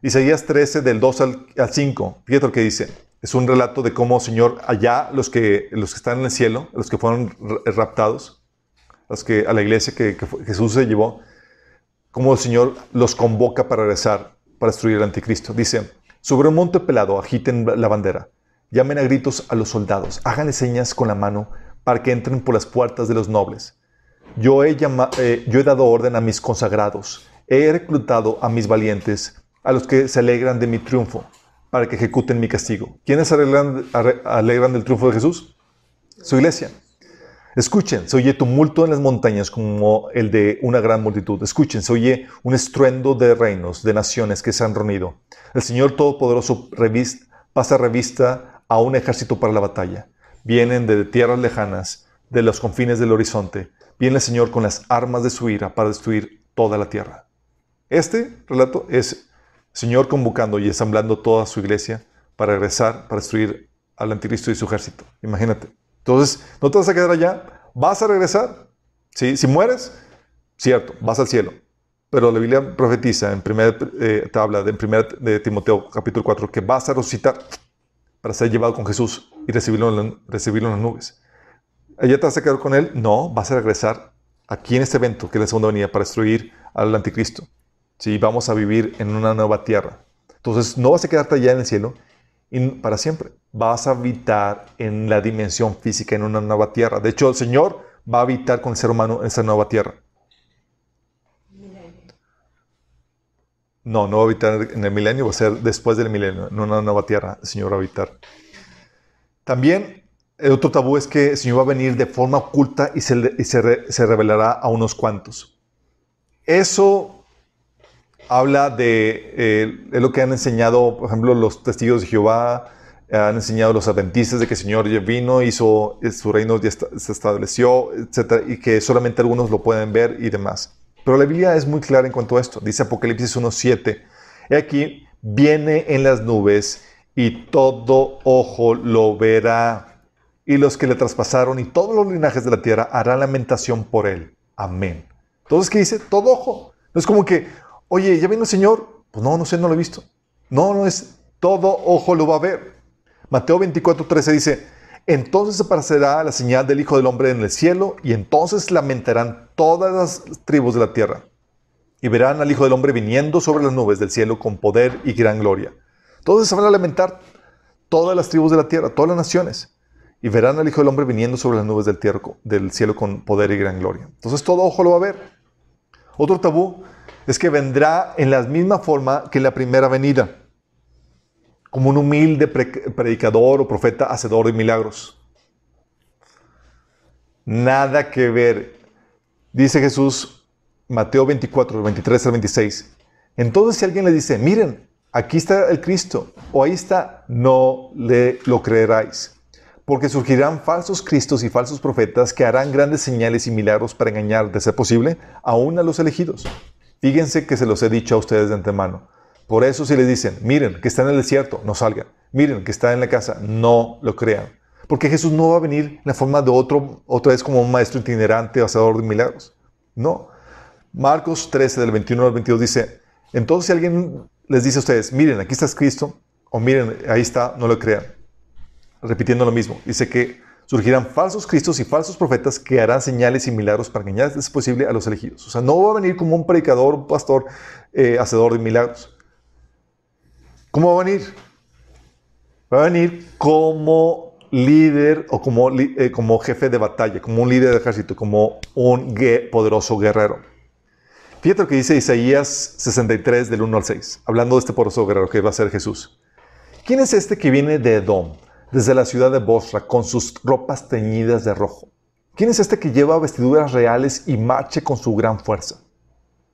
Isaías 13, del 2 al, 5, fíjate lo que dice. Es un relato de cómo, Señor, allá los que, los que están en el cielo, los que fueron raptados, los que a la iglesia que, Jesús se llevó, cómo el Señor los convoca para regresar, para destruir el anticristo. Dice, sobre un monte pelado agiten la bandera, llamen a gritos a los soldados, háganle señas con la mano para que entren por las puertas de los nobles. Yo he, eh, yo he dado orden a mis consagrados, he reclutado a mis valientes, a los que se alegran de mi triunfo, para que ejecuten mi castigo. ¿Quiénes se alegran, alegran del triunfo de Jesús? Su iglesia. Escuchen, se oye tumulto en las montañas como el de una gran multitud. Escuchen, se oye un estruendo de reinos, de naciones que se han reunido. El Señor Todopoderoso pasa revista a un ejército para la batalla. Vienen de tierras lejanas, de los confines del horizonte. Viene el Señor con las armas de su ira para destruir toda la tierra. Este relato es Señor convocando y ensamblando toda su iglesia para regresar, para destruir al anticristo y su ejército. Imagínate. Entonces, no te vas a quedar allá, vas a regresar. ¿Sí? Si mueres, cierto, vas al cielo. Pero la Biblia profetiza en primera eh, tabla de, primera de Timoteo capítulo 4 que vas a resucitar para ser llevado con Jesús y recibirlo en, recibirlo en las nubes. ¿Allá te vas a quedar con él? No, vas a regresar aquí en este evento, que es la segunda venida, para destruir al anticristo. Sí, vamos a vivir en una nueva tierra. Entonces, no vas a quedarte allá en el cielo y para siempre. Vas a habitar en la dimensión física, en una nueva tierra. De hecho, el Señor va a habitar con el ser humano en esa nueva tierra. No, no va a habitar en el milenio, va a ser después del milenio, en una nueva tierra, el Señor va a habitar. También el otro tabú es que el Señor va a venir de forma oculta y se, revelará a unos cuantos. Eso habla de, eh, lo que han enseñado, por ejemplo, los testigos de Jehová, han enseñado los adventistas de que el Señor vino, hizo, su reino ya se estableció, etc. Y que solamente algunos lo pueden ver y demás. Pero la Biblia es muy clara en cuanto a esto. Dice Apocalipsis 1.7. He aquí, viene en las nubes y todo ojo lo verá. Y los que le traspasaron y todos los linajes de la tierra harán lamentación por él. Amén. Entonces, ¿qué dice? Todo ojo. No es como que, oye, ¿ya vino el Señor? Pues no, no sé, no lo he visto. No, no es, todo ojo lo va a ver. Mateo 24.13 dice, entonces aparecerá la señal del Hijo del Hombre en el cielo y entonces lamentarán todas las tribus de la tierra y verán al Hijo del Hombre viniendo sobre las nubes del cielo con poder y gran gloria. Entonces se van a lamentar todas las tribus de la tierra, todas las naciones, y verán al Hijo del Hombre viniendo sobre las nubes del, del cielo con poder y gran gloria. Entonces todo ojo lo va a ver. Otro tabú es que vendrá en la misma forma que la primera venida como un humilde predicador o profeta hacedor de milagros. Nada que ver. Dice Jesús, Mateo 24, 23 al 26. Entonces si alguien le dice, miren, aquí está el Cristo, o ahí está, no le lo creeráis. Porque surgirán falsos cristos y falsos profetas que harán grandes señales y milagros para engañar, de ser posible, aún a los elegidos. Fíjense que se los he dicho a ustedes de antemano. Por eso si les dicen, miren que está en el desierto, no salgan. Miren que está en la casa, no lo crean. Porque Jesús no va a venir en la forma de otro, otra vez como un maestro itinerante, hacedor de milagros. No. Marcos 13, del 21 al 22 dice, entonces si alguien les dice a ustedes, miren, aquí está Cristo, o miren, ahí está, no lo crean. Repitiendo lo mismo. Dice que surgirán falsos cristos y falsos profetas que harán señales y milagros para engañar, es posible, a los elegidos. O sea, no va a venir como un predicador, un pastor, eh, hacedor de milagros. ¿Cómo va a venir? Va a venir como líder o como, eh, como jefe de batalla, como un líder de ejército, como un poderoso guerrero. Fíjate lo que dice Isaías 63 del 1 al 6, hablando de este poderoso guerrero que va a ser Jesús. ¿Quién es este que viene de Edom, desde la ciudad de Bosra, con sus ropas teñidas de rojo? ¿Quién es este que lleva vestiduras reales y marche con su gran fuerza?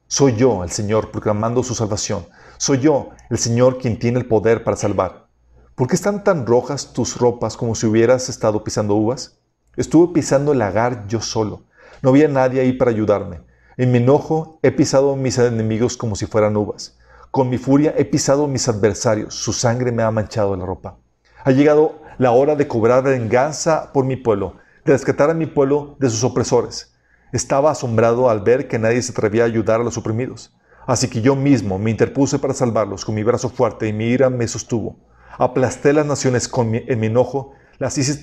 Soy yo, el Señor, proclamando su salvación. Soy yo, el Señor, quien tiene el poder para salvar. ¿Por qué están tan rojas tus ropas como si hubieras estado pisando uvas? Estuve pisando el lagar yo solo. No había nadie ahí para ayudarme. En mi enojo he pisado mis enemigos como si fueran uvas. Con mi furia he pisado mis adversarios. Su sangre me ha manchado la ropa. Ha llegado la hora de cobrar venganza por mi pueblo, de rescatar a mi pueblo de sus opresores. Estaba asombrado al ver que nadie se atrevía a ayudar a los oprimidos. Así que yo mismo me interpuse para salvarlos con mi brazo fuerte y mi ira me sostuvo. Aplasté las naciones con en mi enojo, las hice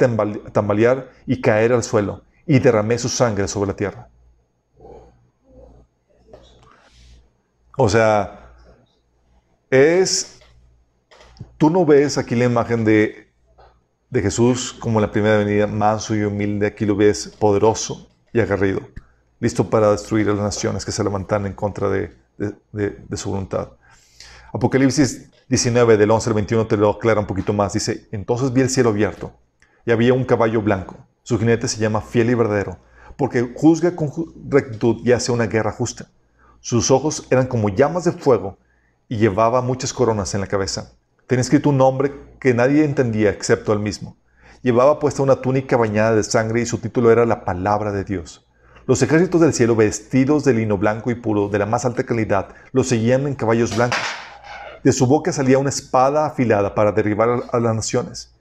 tambalear y caer al suelo, y derramé su sangre sobre la tierra. O sea, es... Tú no ves aquí la imagen de, de Jesús como la primera venida, manso y humilde, aquí lo ves poderoso y agarrido, listo para destruir a las naciones que se levantan en contra de, de, su voluntad. Apocalipsis 19, del 11 al 21, te lo aclara un poquito más. Dice, entonces vi el cielo abierto y había un caballo blanco. Su jinete se llama fiel y verdadero, porque juzga con rectitud y hace una guerra justa. Sus ojos eran como llamas de fuego y llevaba muchas coronas en la cabeza. Tenía escrito un nombre que nadie entendía excepto él mismo. Llevaba puesta una túnica bañada de sangre y su título era la palabra de Dios. Los ejércitos del cielo, vestidos de lino blanco y puro, de la más alta calidad, lo seguían en caballos blancos. De su boca salía una espada afilada para derribar a las naciones.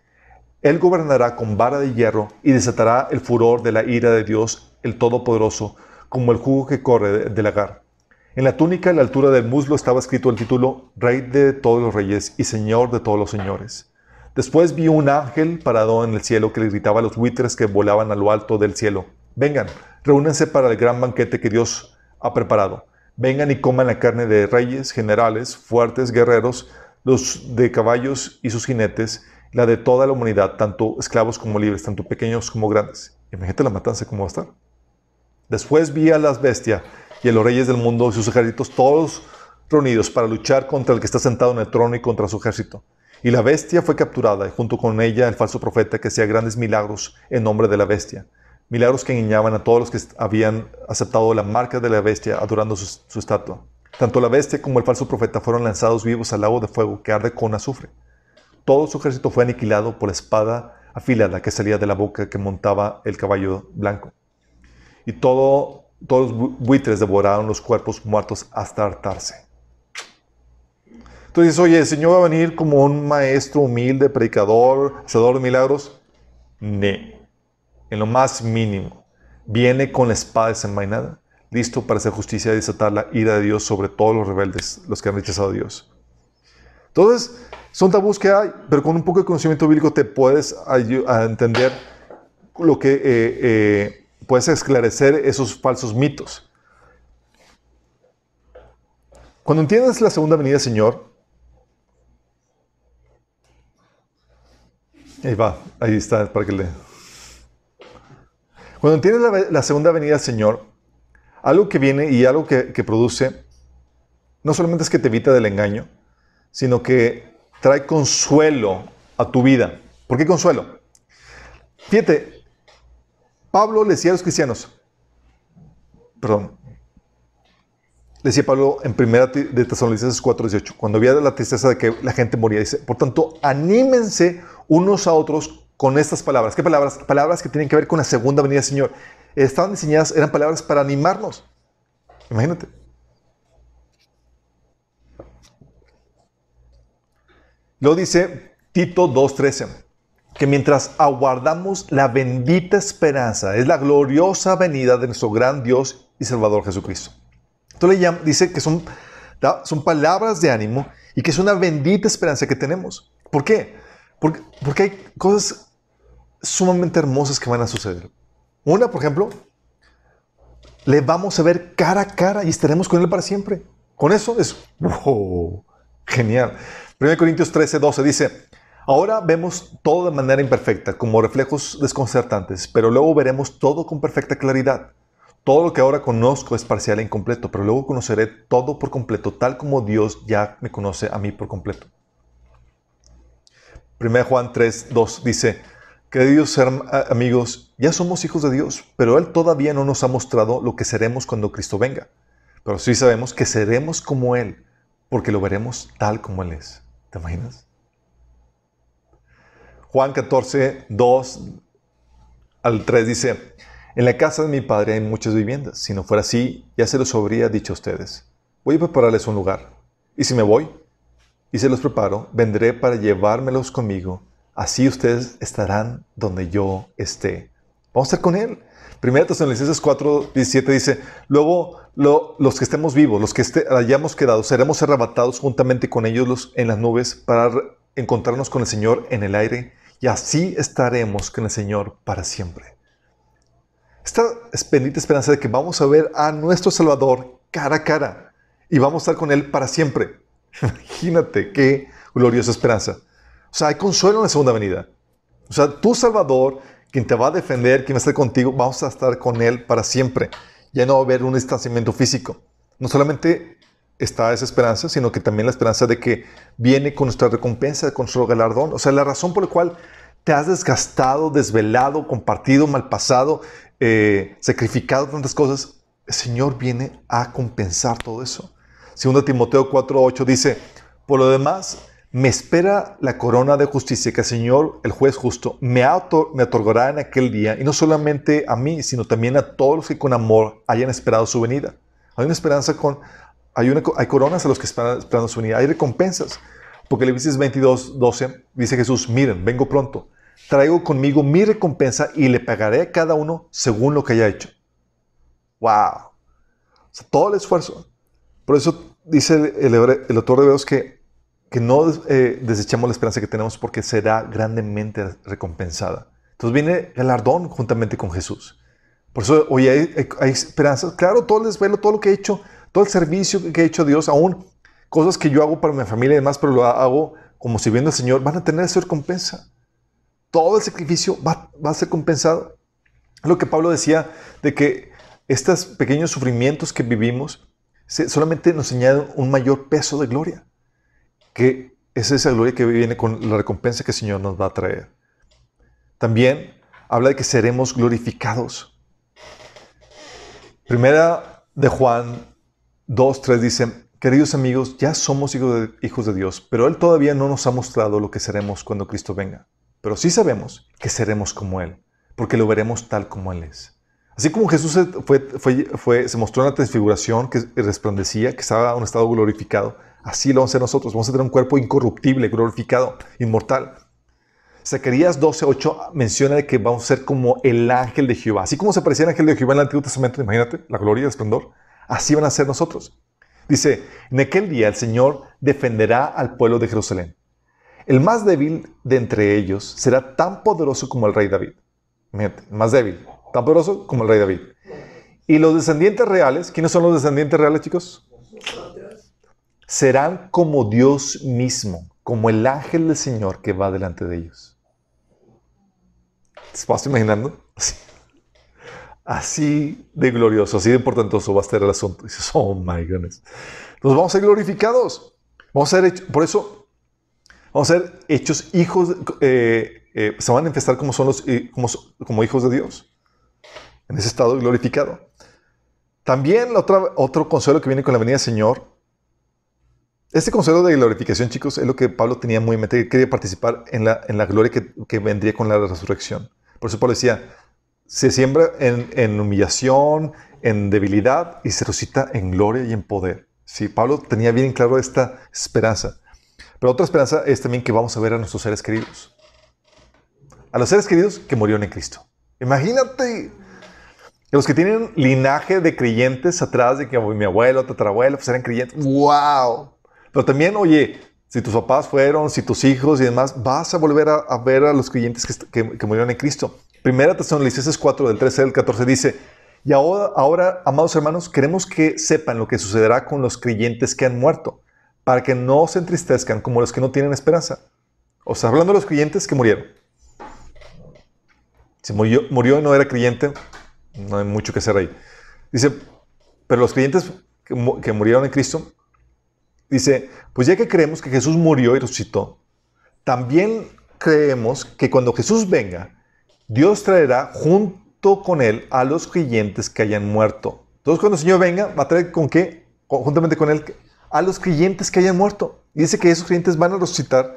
Él gobernará con vara de hierro y desatará el furor de la ira de Dios, el Todopoderoso, como el jugo que corre del lagar. En la túnica, a la altura del muslo, estaba escrito el título Rey de todos los reyes y Señor de todos los señores. Después vio un ángel parado en el cielo que le gritaba a los buitres que volaban a lo alto del cielo. Vengan, reúnense para el gran banquete que Dios ha preparado. Vengan y coman la carne de reyes, generales, fuertes, guerreros, los de caballos y sus jinetes, la de toda la humanidad, tanto esclavos como libres, tanto pequeños como grandes. Imagínate la matanza cómo va a estar. Después vi a las bestias y a los reyes del mundo y sus ejércitos todos reunidos para luchar contra el que está sentado en el trono y contra su ejército. Y la bestia fue capturada, y junto con ella el falso profeta que hacía grandes milagros en nombre de la bestia. Milagros que engañaban a todos los que habían aceptado la marca de la bestia adorando su, su estatua. Tanto la bestia como el falso profeta fueron lanzados vivos al lago de fuego que arde con azufre. Todo su ejército fue aniquilado por la espada afilada que salía de la boca que montaba el caballo blanco. Y todo, todos los buitres devoraron los cuerpos muertos hasta hartarse. Entonces, oye, ¿el Señor va a venir como un maestro humilde, predicador, hacedor de milagros? Ne. En lo más mínimo. Viene con la espada desenvainada, listo para hacer justicia y desatar la ira de Dios sobre todos los rebeldes, los que han rechazado a Dios. Entonces, son tabús que hay, pero con un poco de conocimiento bíblico te puedes a entender lo que eh, eh, puedes esclarecer esos falsos mitos. Cuando entiendes la segunda venida, Señor, Ahí va, ahí está, para que le... Cuando entiendes la, segunda venida Señor, algo que viene y algo que, que, produce, no solamente es que te evita del engaño, sino que trae consuelo a tu vida. ¿Por qué consuelo? Fíjate, Pablo le decía a los cristianos, perdón, le decía Pablo en primera de Tesalonicenses 4:18, cuando había la tristeza de que la gente moría, dice, por tanto, anímense unos a otros con estas palabras. ¿Qué palabras? Palabras que tienen que ver con la segunda venida del Señor. Estaban diseñadas, eran palabras para animarnos. Imagínate. Lo dice Tito 2.13, que mientras aguardamos la bendita esperanza, es la gloriosa venida de nuestro gran Dios y Salvador Jesucristo. Entonces le dice que son, son palabras de ánimo y que es una bendita esperanza que tenemos. ¿Por qué? Porque, porque hay cosas sumamente hermosas que van a suceder. Una, por ejemplo, le vamos a ver cara a cara y estaremos con Él para siempre. Con eso es genial. 1 Corintios 13, 12 dice, ahora vemos todo de manera imperfecta, como reflejos desconcertantes, pero luego veremos todo con perfecta claridad. Todo lo que ahora conozco es parcial e incompleto, pero luego conoceré todo por completo, tal como Dios ya me conoce a mí por completo. 1 Juan 3, 2 dice, queridos amigos, ya somos hijos de Dios, pero Él todavía no nos ha mostrado lo que seremos cuando Cristo venga. Pero sí sabemos que seremos como Él, porque lo veremos tal como Él es. ¿Te imaginas? Juan 14, 2 al 3 dice, en la casa de mi padre hay muchas viviendas. Si no fuera así, ya se los habría dicho a ustedes. Voy a prepararles un lugar. Y si me voy, y se los preparo, vendré para llevármelos conmigo. Así ustedes estarán donde yo esté. Vamos a estar con Él. Primera Tesalonicenses 4, 17 dice, luego los que estemos vivos, los que hayamos quedado, seremos arrebatados juntamente con ellos en las nubes para encontrarnos con el Señor en el aire y así estaremos con el Señor para siempre. Esta es bendita esperanza de que vamos a ver a nuestro Salvador cara a cara y vamos a estar con Él para siempre. (laughs) Imagínate qué gloriosa esperanza. O sea, hay consuelo en la segunda venida. O sea, tu Salvador, quien te va a defender, quien va a estar contigo, vamos a estar con Él para siempre. Ya no va a haber un distanciamiento físico. No solamente está esa esperanza, sino que también la esperanza de que viene con nuestra recompensa, con nuestro galardón. O sea, la razón por la cual te has desgastado, desvelado, compartido, malpasado, eh, sacrificado tantas cosas, el Señor viene a compensar todo eso. Segundo Timoteo 4:8 dice, por lo demás, me espera la corona de justicia que el Señor, el juez justo, me, me otorgará en aquel día, y no solamente a mí, sino también a todos los que con amor hayan esperado su venida. Hay una esperanza con, hay, hay coronas a los que esperan su venida, hay recompensas. Porque Apocalipsis 22, 12 dice Jesús, miren, vengo pronto, traigo conmigo mi recompensa y le pagaré a cada uno según lo que haya hecho. ¡Wow! todo el esfuerzo. Por eso dice el, autor de Hebreos que, que no eh, desechemos la esperanza que tenemos porque será grandemente recompensada. Entonces viene galardón juntamente con Jesús. Por eso hoy hay, hay, esperanza. Claro, todo el desvelo, todo lo que he hecho, todo el servicio que he hecho Dios, aún cosas que yo hago para mi familia y demás, pero lo hago como si viendo al Señor, van a tener esa recompensa. Todo el sacrificio va a ser compensado. Lo que Pablo decía de que estos pequeños sufrimientos que vivimos solamente nos añaden un mayor peso de gloria, que es esa gloria que viene con la recompensa que el Señor nos va a traer. También habla de que seremos glorificados. Primera de Juan 2, 3 dice, queridos amigos, ya somos hijos de, Dios, pero Él todavía no nos ha mostrado lo que seremos cuando Cristo venga. Pero sí sabemos que seremos como Él, porque lo veremos tal como Él es. Así como Jesús fue, fue, se mostró en la transfiguración que resplandecía, que estaba en un estado glorificado, así lo vamos a hacer nosotros. Vamos a tener un cuerpo incorruptible, glorificado, inmortal. Zacarías 12:8 menciona que vamos a ser como el ángel de Jehová. Así como se parecía el ángel de Jehová en el Antiguo Testamento, imagínate, la gloria y el esplendor, así van a ser nosotros. Dice, en aquel día el Señor defenderá al pueblo de Jerusalén. El más débil de entre ellos será tan poderoso como el rey David. El más débil tan poderoso como el rey David. Y los descendientes reales, ¿quiénes son los descendientes reales, chicos? Serán como Dios mismo, como el ángel del Señor que va delante de ellos. ¿Se vas imaginando? Así. de glorioso, así de importantoso va a estar el asunto. (laughs) dices, oh my goodness. Entonces vamos a ser glorificados. Vamos a ser, por eso, vamos a ser hechos hijos, eh, eh, se van a manifestar como son los, eh, como, como hijos de Dios en ese estado glorificado. También otra, otro consuelo que viene con la venida del Señor. Este consuelo de glorificación, chicos, es lo que Pablo tenía muy en mente, que quería participar en la, en la gloria que, que, vendría con la resurrección. Por eso Pablo decía, se siembra en, en, humillación, en debilidad y se resucita en gloria y en poder. Sí, Pablo tenía bien claro esta esperanza. Pero otra esperanza es también que vamos a ver a nuestros seres queridos. A los seres queridos que murieron en Cristo. Imagínate los que tienen linaje de creyentes atrás de que mi abuelo, tatarabuelo, pues eran creyentes. ¡Wow! Pero también, oye, si tus papás fueron, si tus hijos y demás, vas a volver a, ver a los creyentes que, que, murieron en Cristo. Primera Tesalonicenses 4, del 13 al 14 dice, y ahora, ahora, amados hermanos, queremos que sepan lo que sucederá con los creyentes que han muerto, para que no se entristezcan como los que no tienen esperanza. O sea, hablando de los creyentes que murieron. Si murió, murió y no era creyente, no hay mucho que hacer ahí. Dice, pero los creyentes que, murieron en Cristo, dice, pues ya que creemos que Jesús murió y resucitó, también creemos que cuando Jesús venga, Dios traerá junto con él a los creyentes que hayan muerto. Entonces cuando el Señor venga, va a traer con qué? Juntamente con él a los creyentes que hayan muerto. Y dice que esos creyentes van a resucitar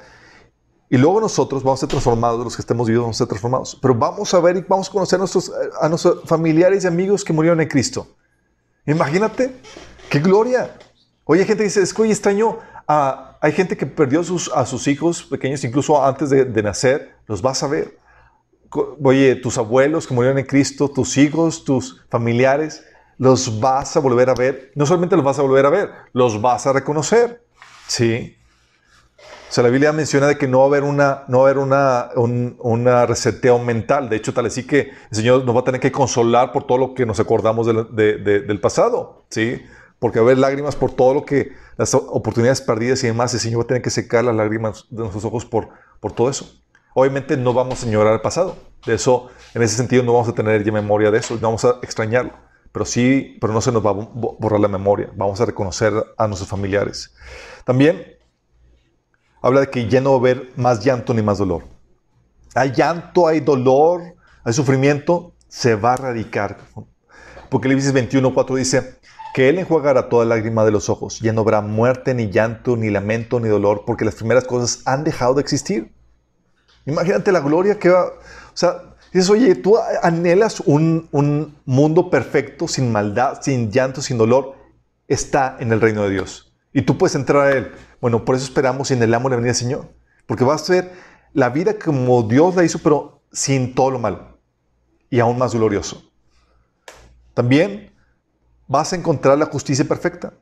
y luego nosotros vamos a ser transformados, los que estemos vivos vamos a ser transformados. Pero vamos a ver y vamos a conocer a nuestros, familiares y amigos que murieron en Cristo. Imagínate, qué gloria. Oye, gente que dice, es que hoy extraño, hay gente que perdió a sus hijos pequeños, incluso antes de, de nacer, los vas a ver. Oye, tus abuelos que murieron en Cristo, tus hijos, tus familiares, los vas a volver a ver. No solamente los vas a volver a ver, los vas a reconocer. Sí. O sea, la Biblia menciona de que no va a haber una, no va a haber una, un, una reseteo mental. De hecho, tal así que el Señor nos va a tener que consolar por todo lo que nos acordamos del pasado, ¿sí? Porque va a haber lágrimas por todo lo que, las oportunidades perdidas y demás. El Señor va a tener que secar las lágrimas de nuestros ojos por, por todo eso. Obviamente no vamos a ignorar el pasado. De eso, en ese sentido, no vamos a tener ya memoria de eso. No vamos a extrañarlo. Pero sí, pero no se nos va a borrar la memoria. Vamos a reconocer a nuestros familiares. También habla de que ya no va a haber más llanto ni más dolor. Hay llanto, hay dolor, hay sufrimiento, se va a erradicar. Porque Apocalipsis 21.4 dice que Él enjuagará toda lágrima de los ojos. Ya no habrá muerte, ni llanto, ni lamento, ni dolor, porque las primeras cosas han dejado de existir. Imagínate la gloria que va. O sea, dices, oye, tú anhelas un, un mundo perfecto, sin maldad, sin llanto, sin dolor. Está en el reino de Dios. Y tú puedes entrar a Él. Bueno, por eso esperamos y anhelamos la venida del Señor. Porque vas a ver la vida como Dios la hizo, pero sin todo lo malo. Y aún más glorioso. También vas a encontrar la justicia perfecta.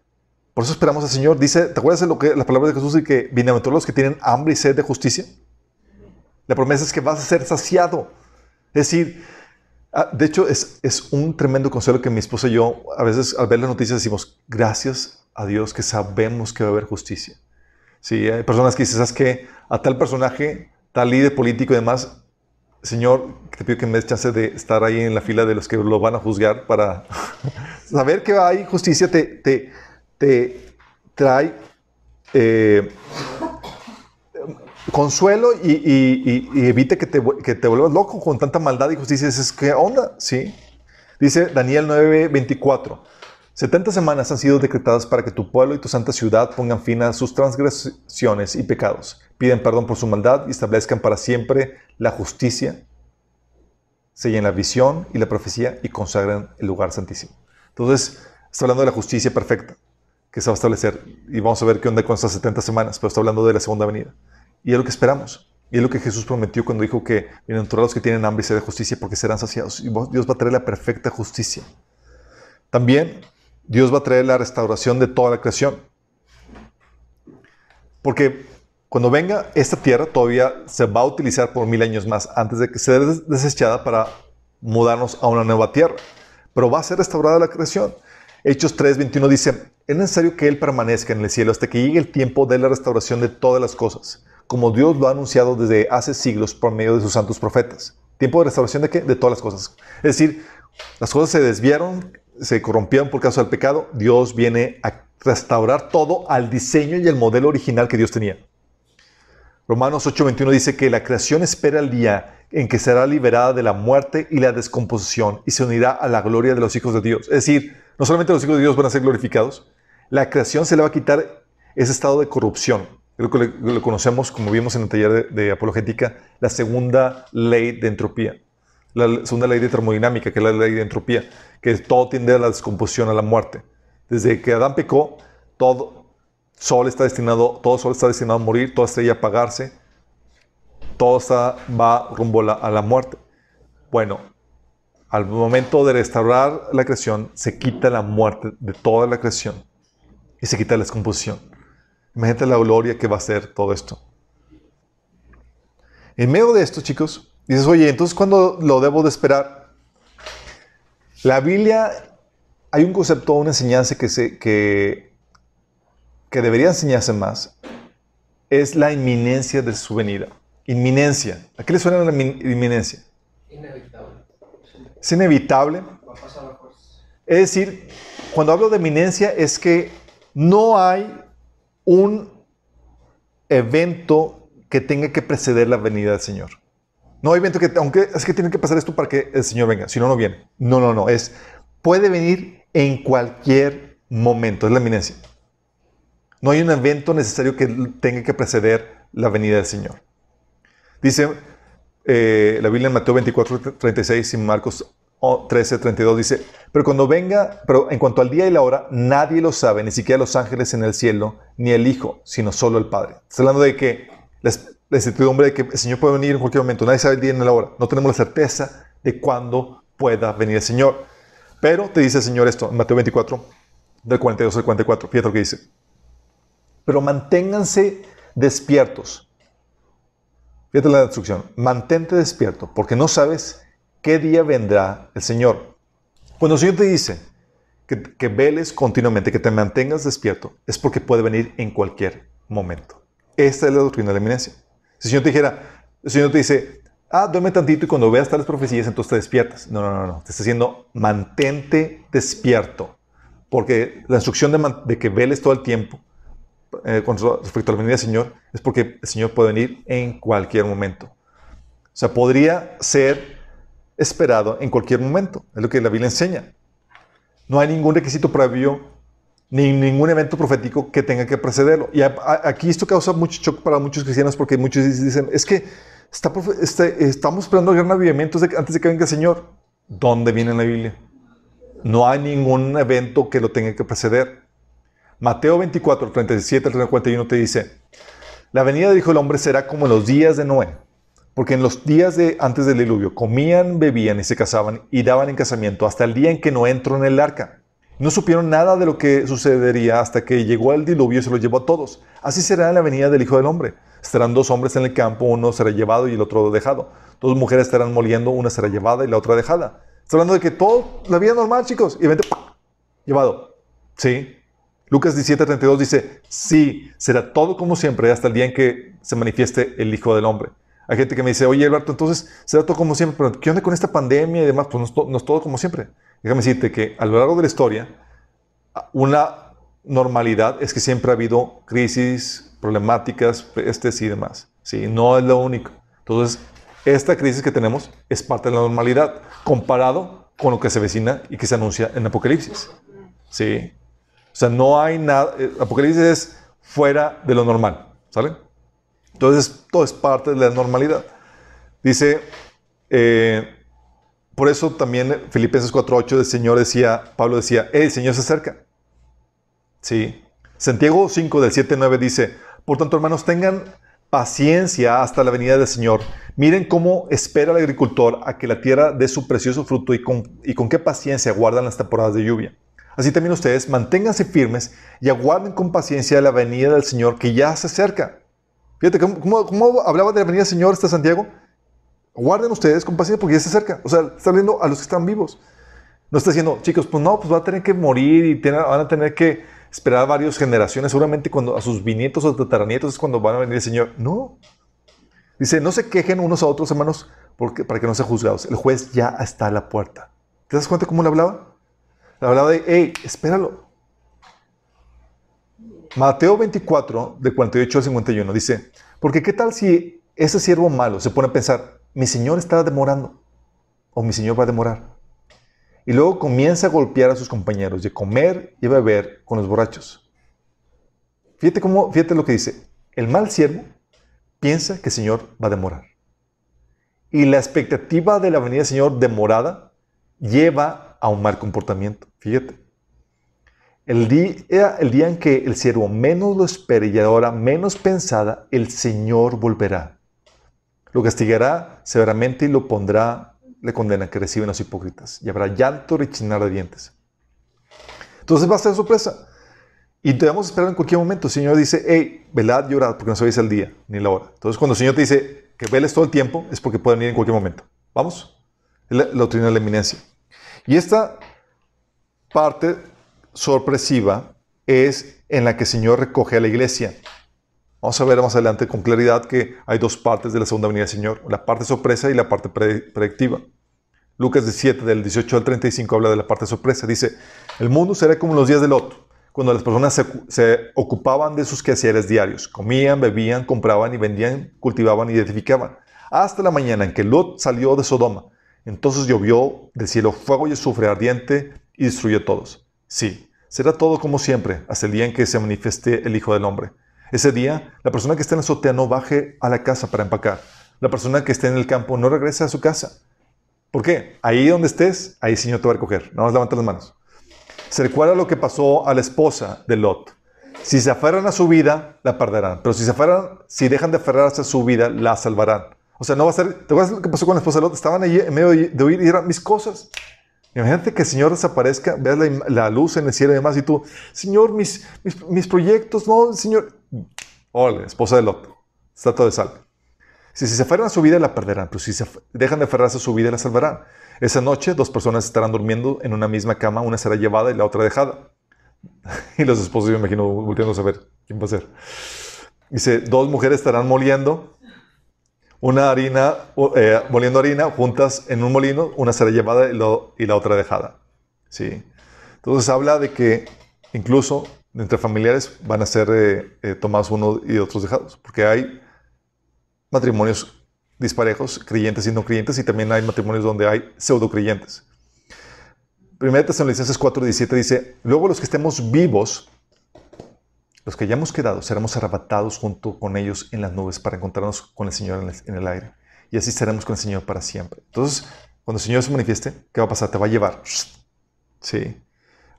Por eso esperamos al Señor. Dice, ¿te acuerdas de lo que las palabras de Jesús de que bienaventurados los que tienen hambre y sed de justicia? La promesa es que vas a ser saciado. Es decir, ah, de hecho es, es un tremendo consuelo que mi esposa y yo a veces al ver las noticias decimos, gracias a Dios que sabemos que va a haber justicia. Sí, hay personas que dicen, ¿sabes qué? A tal personaje, tal líder político y demás, Señor, te pido que me des chance de estar ahí en la fila de los que lo van a juzgar para (laughs) saber que hay justicia, te, te, te trae eh, consuelo y, evite que te, que vuelvas loco con tanta maldad y justicia. Dices, ¿qué onda? Sí. Dice Daniel 9:24. 70 semanas han sido decretadas para que tu pueblo y tu santa ciudad pongan fin a sus transgresiones y pecados, piden perdón por su maldad y establezcan para siempre la justicia, sellen la visión y la profecía y consagran el lugar santísimo. Entonces, está hablando de la justicia perfecta que se va a establecer y vamos a ver qué onda con estas 70 semanas, pero está hablando de la segunda venida. Y es lo que esperamos. Y es lo que Jesús prometió cuando dijo que los que tienen hambre y sed de justicia porque serán saciados. Y Dios va a traer la perfecta justicia. También Dios va a traer la restauración de toda la creación. Porque cuando venga esta tierra todavía se va a utilizar por mil años más antes de que sea desechada para mudarnos a una nueva tierra. Pero va a ser restaurada la creación. Hechos 3:21 dice, es necesario que Él permanezca en el cielo hasta que llegue el tiempo de la restauración de todas las cosas, como Dios lo ha anunciado desde hace siglos por medio de sus santos profetas. ¿Tiempo de restauración de qué? De todas las cosas. Es decir, las cosas se desviaron, se corrompieron por causa del pecado, Dios viene a restaurar todo al diseño y el modelo original que Dios tenía. Romanos 8:21 dice que la creación espera el día en que será liberada de la muerte y la descomposición y se unirá a la gloria de los hijos de Dios. Es decir, no solamente los hijos de Dios van a ser glorificados, la creación se le va a quitar ese estado de corrupción. Creo que lo conocemos, como vimos en el taller de, de apologética, la segunda ley de entropía la segunda ley de termodinámica, que es la ley de entropía, que todo tiende a la descomposición, a la muerte. Desde que Adán pecó, todo sol está destinado, todo sol está destinado a morir, toda estrella a apagarse, todo va rumbo a la muerte. Bueno, al momento de restaurar la creación, se quita la muerte de toda la creación y se quita la descomposición. Imagínate la gloria que va a ser todo esto. En medio de esto, chicos, Dices, oye, entonces ¿cuándo lo debo de esperar? La Biblia, hay un concepto, una enseñanza que, se, que, que debería enseñarse más, es la inminencia de su venida. Inminencia. ¿A qué le suena la inminencia? Inevitable. Es inevitable. Es decir, cuando hablo de inminencia es que no hay un evento que tenga que preceder la venida del Señor. No hay evento que, aunque es que tiene que pasar esto para que el Señor venga, si no, no viene. No, no, no, es, puede venir en cualquier momento, es la eminencia. No hay un evento necesario que tenga que preceder la venida del Señor. Dice eh, la Biblia en Mateo 24, 36 y Marcos 13, 32 dice, pero cuando venga, pero en cuanto al día y la hora, nadie lo sabe, ni siquiera los ángeles en el cielo, ni el Hijo, sino solo el Padre. Está hablando de que la incertidumbre de que el Señor puede venir en cualquier momento. Nadie sabe el día ni la hora. No tenemos la certeza de cuándo pueda venir el Señor. Pero te dice el Señor esto en Mateo 24, del 42 al 44. Fíjate lo que dice. Pero manténganse despiertos. Fíjate la instrucción. Mantente despierto, porque no sabes qué día vendrá el Señor. Cuando el Señor te dice que, veles continuamente, que te mantengas despierto, es porque puede venir en cualquier momento. Esta es la doctrina de la eminencia. Si el Señor te dijera, el Señor te dice, ah, duerme tantito y cuando veas tales profecías, entonces te despiertas. No, no, no, no. Te está diciendo, mantente despierto. Porque la instrucción de, que veles todo el tiempo eh, con respecto a la venida del Señor es porque el Señor puede venir en cualquier momento. O sea, podría ser esperado en cualquier momento. Es lo que la Biblia enseña. No hay ningún requisito previo ni ningún evento profético que tenga que precederlo. Y aquí esto causa mucho shock para muchos cristianos porque muchos dicen, es que este, estamos esperando el gran avivamiento antes de que venga el Señor. ¿Dónde viene la Biblia? No hay ningún evento que lo tenga que preceder. Mateo 24, 37 al 41 te dice, la venida del Hijo del Hombre será como los días de Noé, porque en los días de antes del diluvio comían, bebían y se casaban y daban en casamiento hasta el día en que no entró en el arca. No supieron nada de lo que sucedería hasta que llegó el diluvio y se lo llevó a todos. Así será la venida del Hijo del Hombre. Estarán dos hombres en el campo, uno será llevado y el otro dejado. Dos mujeres estarán moliendo, una será llevada y la otra dejada. Está hablando de que todo, la vida normal, chicos. Y vente, llevado. Sí. Lucas 17:32 dice, sí, será todo como siempre hasta el día en que se manifieste el Hijo del Hombre. Hay gente que me dice, oye, Alberto, entonces será todo como siempre, pero ¿qué onda con esta pandemia y demás? Pues no es, todo como siempre. Déjame decirte que a lo largo de la historia, una normalidad es que siempre ha habido crisis, problemáticas, pestes y demás. Sí, no es lo único. Entonces, esta crisis que tenemos es parte de la normalidad, comparado con lo que se vecina y que se anuncia en Apocalipsis. ¿Sí? O sea, no hay nada, eh, Apocalipsis es fuera de lo normal, ¿sale? Entonces, todo es parte de la normalidad. Dice, eh, por eso también Filipenses 4.8 el Señor decía, Pablo decía, el Señor se acerca. Sí. Santiago 5 del 7.9 dice, por tanto, hermanos, tengan paciencia hasta la venida del Señor. Miren cómo espera el agricultor a que la tierra dé su precioso fruto y con, y con qué paciencia guardan las temporadas de lluvia. Así también ustedes manténganse firmes y aguarden con paciencia la venida del Señor que ya se acerca. Fíjate, ¿cómo, hablaba de la venida del Señor este Santiago? Guarden ustedes con paciencia porque ya se acerca. O sea, está hablando a los que están vivos. No está diciendo, chicos, pues no, pues va a tener que morir y van a tener que esperar varias generaciones, seguramente cuando a sus bisnietos o tataranietos es cuando van a venir el Señor. No. Dice, no se quejen unos a otros, hermanos, porque, para que no sean juzgados. El juez ya está a la puerta. ¿Te das cuenta cómo le hablaba? Le hablaba de, hey, espéralo. Mateo 24, de 48 al 51, dice, porque qué tal si ese siervo malo se pone a pensar, mi Señor está demorando, o mi Señor va a demorar. Y luego comienza a golpear a sus compañeros de comer y beber con los borrachos. Fíjate, cómo, fíjate lo que dice. El mal siervo piensa que el Señor va a demorar. Y la expectativa de la venida del Señor demorada lleva a un mal comportamiento. Fíjate. El día, el día en que el siervo menos lo espere y ahora menos pensada, el Señor volverá. Lo castigará severamente y lo pondrá le condena que reciben los hipócritas y habrá llanto y rechinar de dientes. Entonces va a ser sorpresa. Y debemos esperar en cualquier momento. El Señor dice, hey, velad, llorad, porque no sabéis el día ni la hora. Entonces cuando el Señor te dice que veles todo el tiempo, es porque pueden venir en cualquier momento. ¿Vamos? la, la doctrina de la eminencia. Y esta parte sorpresiva es en la que el Señor recoge a la iglesia. Vamos a ver más adelante con claridad que hay dos partes de la segunda venida del Señor, la parte sorpresa y la parte predictiva. Lucas 17, del 18 al 35, habla de la parte sorpresa. Dice, el mundo será como los días de Lot, cuando las personas se, ocupaban de sus quehaceres diarios. Comían, bebían, compraban y vendían, cultivaban y edificaban. Hasta la mañana en que Lot salió de Sodoma. Entonces llovió del cielo fuego y azufre ardiente y destruyó a todos. Sí, será todo como siempre, hasta el día en que se manifieste el Hijo del Hombre. Ese día, la persona que está en la azotea no baje a la casa para empacar. La persona que esté en el campo no regrese a su casa. ¿Por qué? Ahí donde estés, ahí el Señor te va a recoger. Nada más levanta las manos. Se recuerda lo que pasó a la esposa de Lot. Si se aferran a su vida, la perderán. Pero si se aferran, si dejan de aferrarse a su vida, la salvarán. O sea, no va a ser. ¿Te acuerdas lo que pasó con la esposa de Lot? Estaban ahí en medio de oír y eran mis cosas. Imagínate que el Señor desaparezca, veas la, luz en el cielo y demás, y tú, Señor, mis, mis, proyectos, no, Señor. Hola, esposa de Lot, está todo de sal. Si, se aferran a su vida, la perderán, pero si se dejan de aferrarse a su vida, la salvarán. Esa noche, dos personas estarán durmiendo en una misma cama, una será llevada y la otra dejada. (laughs) Y los esposos, yo me imagino, volviendo a saber quién va a ser. Dice, dos mujeres estarán moliendo una harina, eh, moliendo harina juntas en un molino, una será llevada y, la otra dejada. ¿Sí? Entonces habla de que incluso entre familiares van a ser eh, eh, tomados unos y otros dejados, porque hay matrimonios disparejos, creyentes y no creyentes, y también hay matrimonios donde hay pseudo creyentes. 1 Tesalonicenses 4:17 dice, luego los que estemos vivos, los que hayamos quedado, seremos arrebatados junto con ellos en las nubes para encontrarnos con el Señor en el, aire. Y así estaremos con el Señor para siempre. Entonces, cuando el Señor se manifieste, ¿qué va a pasar? Te va a llevar. Sí.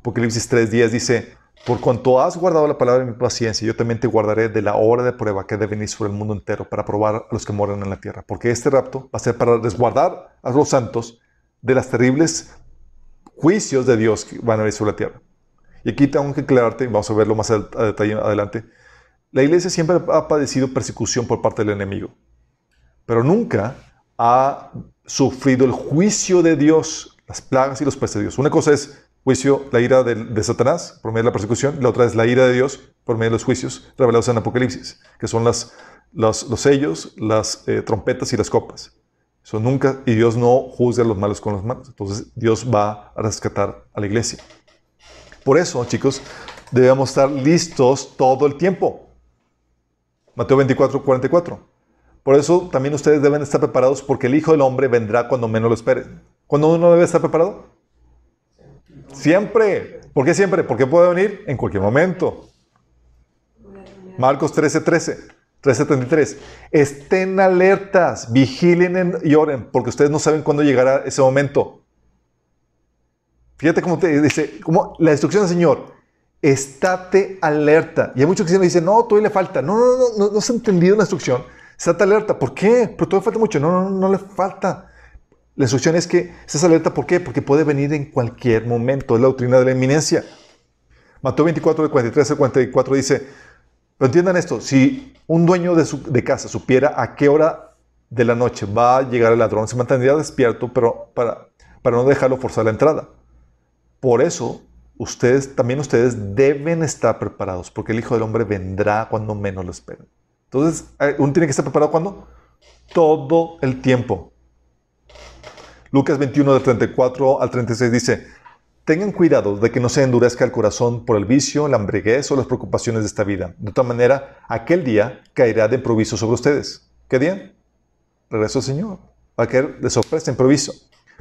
Apocalipsis 3.10 dice, por cuanto has guardado la palabra de mi paciencia, yo también te guardaré de la hora de prueba que debe venir sobre el mundo entero para probar a los que moran en la tierra. Porque este rapto va a ser para resguardar a los santos de las terribles juicios de Dios que van a venir sobre la tierra. Y aquí tengo que aclararte, vamos a verlo más a detalle adelante, la iglesia siempre ha padecido persecución por parte del enemigo, pero nunca ha sufrido el juicio de Dios, las plagas y los peces de Dios. Una cosa es juicio, la ira de, Satanás por medio de la persecución, la otra es la ira de Dios por medio de los juicios revelados en Apocalipsis, que son los sellos, las eh, trompetas y las copas. Eso nunca, y Dios no juzga a los malos con los malos. Entonces Dios va a rescatar a la iglesia. Por eso, chicos, debemos estar listos todo el tiempo. Mateo 24, 44. Por eso también ustedes deben estar preparados porque el Hijo del Hombre vendrá cuando menos lo esperen. ¿Cuándo uno debe estar preparado? Siempre. ¿Por qué siempre? Porque puede venir en cualquier momento. Marcos 13, 13, 13, Estén alertas, vigilen y oren, porque ustedes no saben cuándo llegará ese momento. Fíjate cómo te dice, como la instrucción del Señor, estate alerta. Y hay muchos que dicen, no, todavía le falta. No, no, no, no, no se ha entendido la instrucción. Estate alerta. ¿Por qué? Pero todavía falta mucho. No, no, no, le falta. La instrucción es que estés alerta, ¿por qué? Porque puede venir en cualquier momento. Es la doctrina de la inminencia. Mateo 24, de 43 al 44 dice, pero entiendan esto, si un dueño de, su, de casa supiera a qué hora de la noche va a llegar el ladrón, se mantendría despierto pero para, para no dejarlo forzar la entrada. Por eso, ustedes, también ustedes deben estar preparados, porque el Hijo del Hombre vendrá cuando menos lo esperen. Entonces, eh, uno tiene que estar preparado cuando? Todo el tiempo. Lucas 21, del 34 al 36 dice, tengan cuidado de que no se endurezca el corazón por el vicio, la embriaguez o las preocupaciones de esta vida. De otra manera, aquel día caerá de improviso sobre ustedes. ¿Qué día? Regreso al Señor. Va a caer de sorpresa, improviso.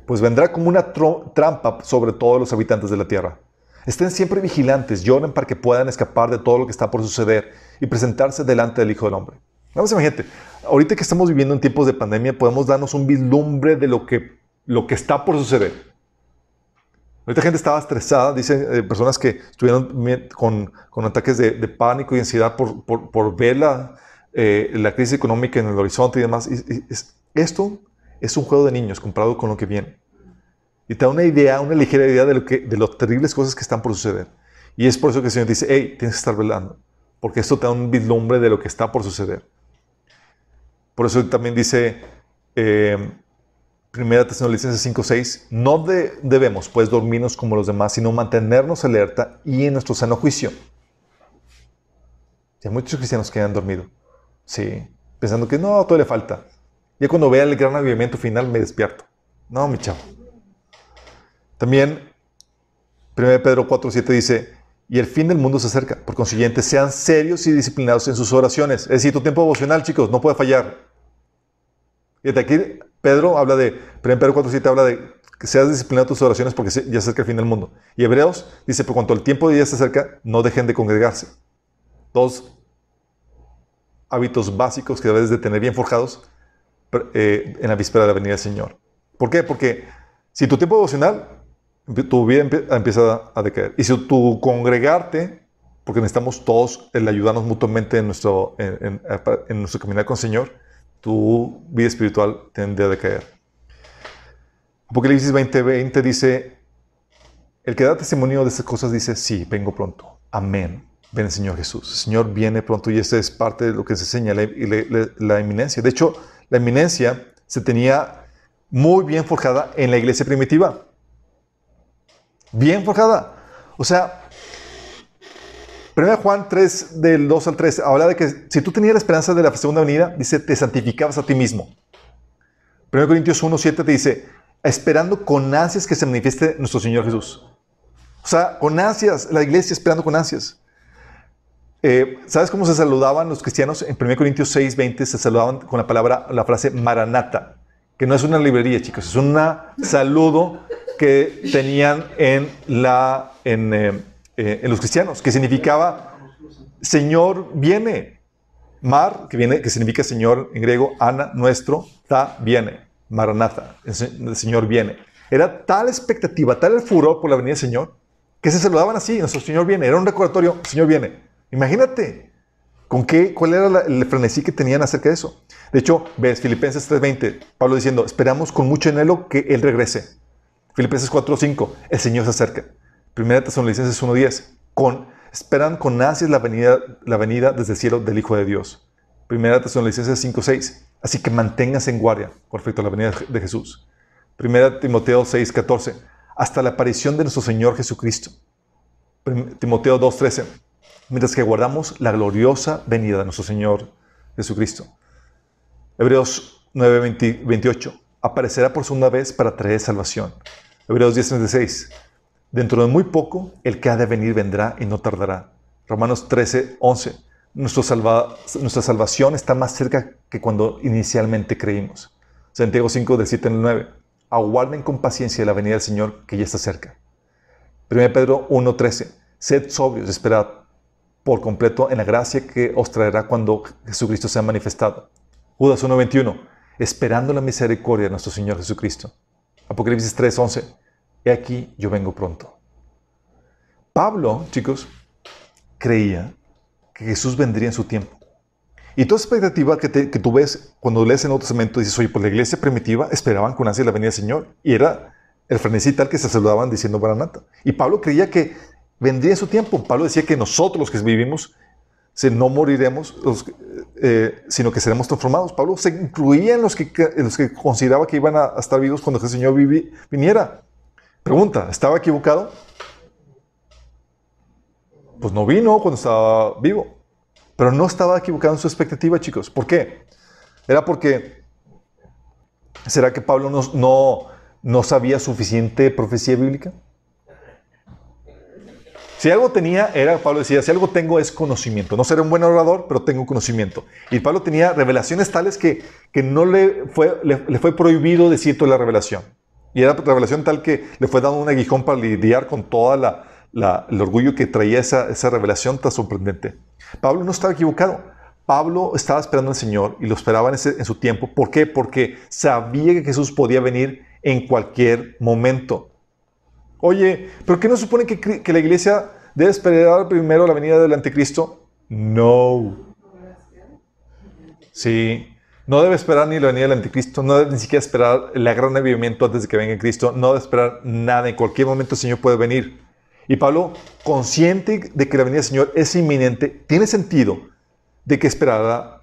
Pues vendrá como una trampa sobre todos los habitantes de la tierra. Estén siempre vigilantes, lloren para que puedan escapar de todo lo que está por suceder y presentarse delante del Hijo del Hombre. Vamos, imagínate, ahorita que estamos viviendo en tiempos de pandemia, podemos darnos un vislumbre de lo que lo que está por suceder. Ahorita gente estaba estresada, dicen eh, personas que estuvieron con, con ataques de, pánico y ansiedad por, por, por ver la, eh, la, crisis económica en el horizonte y demás. esto es un juego de niños comparado con lo que viene. Y te da una idea, una ligera idea de, lo que, de las terribles cosas que están por suceder. Y es por eso que el Señor dice, hey, tienes que estar velando, porque esto te da un vislumbre de lo que está por suceder. Por eso también dice... Eh, Primera Tesalonicenses 5:6, no debemos pues dormirnos como los demás, sino mantenernos alerta y en nuestro sano juicio. hay muchos cristianos que han dormido, sí, pensando que no, todo le falta. Ya cuando vea el gran avivamiento final me despierto. No, mi chavo. También 1 Pedro 4:7 dice, y el fin del mundo se acerca. Por consiguiente, sean serios y disciplinados en sus oraciones. Es decir, tu tiempo devocional, chicos, no puede fallar. Y de aquí Pedro habla de, Pedro 4.7 habla de que seas disciplinado en tus oraciones porque ya se acerca el fin del mundo. Y Hebreos dice, por cuanto el tiempo de día se acerca, no dejen de congregarse. Dos hábitos básicos que debes de tener bien forjados eh, en la víspera de la venida del Señor. ¿Por qué? Porque si tu tiempo devocional, tu vida empieza a decaer. Y si tu congregarte, porque necesitamos todos el ayudarnos mutuamente en nuestro, en, en nuestro caminar con el Señor, tu vida espiritual tendría a caer. Apocalipsis 20:20 dice, el que da testimonio de estas cosas dice, sí, vengo pronto. Amén. Ven el Señor Jesús. El Señor viene pronto y esta es parte de lo que se enseña, la, la, la eminencia. De hecho, la eminencia se tenía muy bien forjada en la iglesia primitiva. Bien forjada. O sea, 1 Juan 3, del 2 al 3, habla de que si tú tenías la esperanza de la segunda venida, dice, te santificabas a ti mismo. 1 Corintios 1, 7 te dice, esperando con ansias que se manifieste nuestro Señor Jesús. O sea, con ansias, la iglesia esperando con ansias. Eh, ¿Sabes cómo se saludaban los cristianos? En 1 Corintios 6, 20 se saludaban con la palabra, la frase maranata, que no es una librería, chicos, es un saludo que tenían en, la, en, eh, eh, los cristianos, que significaba Señor viene. Mar, que, viene, que significa Señor en griego, Ana, nuestro, Ta, viene. Maranatha, el Señor viene. Era tal expectativa, tal el furor por la venida del Señor, que se saludaban así, nuestro Señor viene. Era un recordatorio, Señor viene. Imagínate, ¿con qué, ¿cuál era el frenesí que tenían acerca de eso? De hecho, ves Filipenses 3:20, Pablo diciendo, esperamos con mucho anhelo que Él regrese. Filipenses 4:5, el Señor se acerca. Primera Tesalonicenses 1:10, con, esperan con ansias la venida, la venida desde el cielo del Hijo de Dios. Primera Tesalonicenses 5:6, así que manténganse en guardia con respecto a la venida de Jesús. Primera Timoteo 6:14, hasta la aparición de nuestro Señor Jesucristo. Timoteo 2:13, mientras que guardamos la gloriosa venida de nuestro Señor Jesucristo. Hebreos 9:28, aparecerá por segunda vez para traer salvación. Hebreos 10:36, dentro de muy poco el que ha de venir vendrá y no tardará. Romanos 13:11, nuestra salvación está más cerca que cuando inicialmente creímos. Santiago 5, del 7 al 9 aguarden con paciencia la venida del Señor que ya está cerca. 1 Pedro 1.13, sed sobrios, esperad por completo en la gracia que os traerá cuando Jesucristo sea manifestado. Judas 1.21, esperando la misericordia de nuestro Señor Jesucristo. Apocalipsis 3.11, he aquí yo vengo pronto. Pablo, chicos, creía que Jesús vendría en su tiempo. Y toda expectativa que, tú ves cuando lees en otro Testamento, dices, oye, pues la iglesia primitiva esperaban con ansia la venida del Señor. Y era el frenesí tal que se saludaban diciendo Baranata. Y Pablo creía que vendría en su tiempo. Pablo decía que nosotros los que vivimos no moriremos, eh, sino que seremos transformados. Pablo se incluía en los que, los que consideraba que iban a, estar vivos cuando el Señor viniera. Pregunta, ¿estaba equivocado? Pues no vino cuando estaba vivo. Pero no estaba equivocado en su expectativa, chicos. ¿Por qué? Era porque, ¿será que Pablo no, no, no sabía suficiente profecía bíblica? Si algo tenía, era, Pablo decía, si algo tengo es conocimiento. No seré un buen orador, pero tengo conocimiento. Y Pablo tenía revelaciones tales que, que no le fue, le, fue prohibido decir toda la revelación. Y era revelación tal que le fue dado un aguijón para lidiar con toda la, el orgullo que traía esa, esa revelación tan sorprendente. Pablo no estaba equivocado. Pablo estaba esperando al Señor y lo esperaba en, en, su tiempo. ¿Por qué? Porque sabía que Jesús podía venir en cualquier momento. Oye, ¿pero qué no supone que, que la iglesia debe esperar primero la venida del anticristo? No. Sí. No debe esperar ni la venida del anticristo, no debe ni siquiera esperar el gran avivamiento antes de que venga Cristo, no debe esperar nada. En cualquier momento el Señor puede venir. Y Pablo, consciente de que la venida del Señor es inminente, tiene sentido de que esperara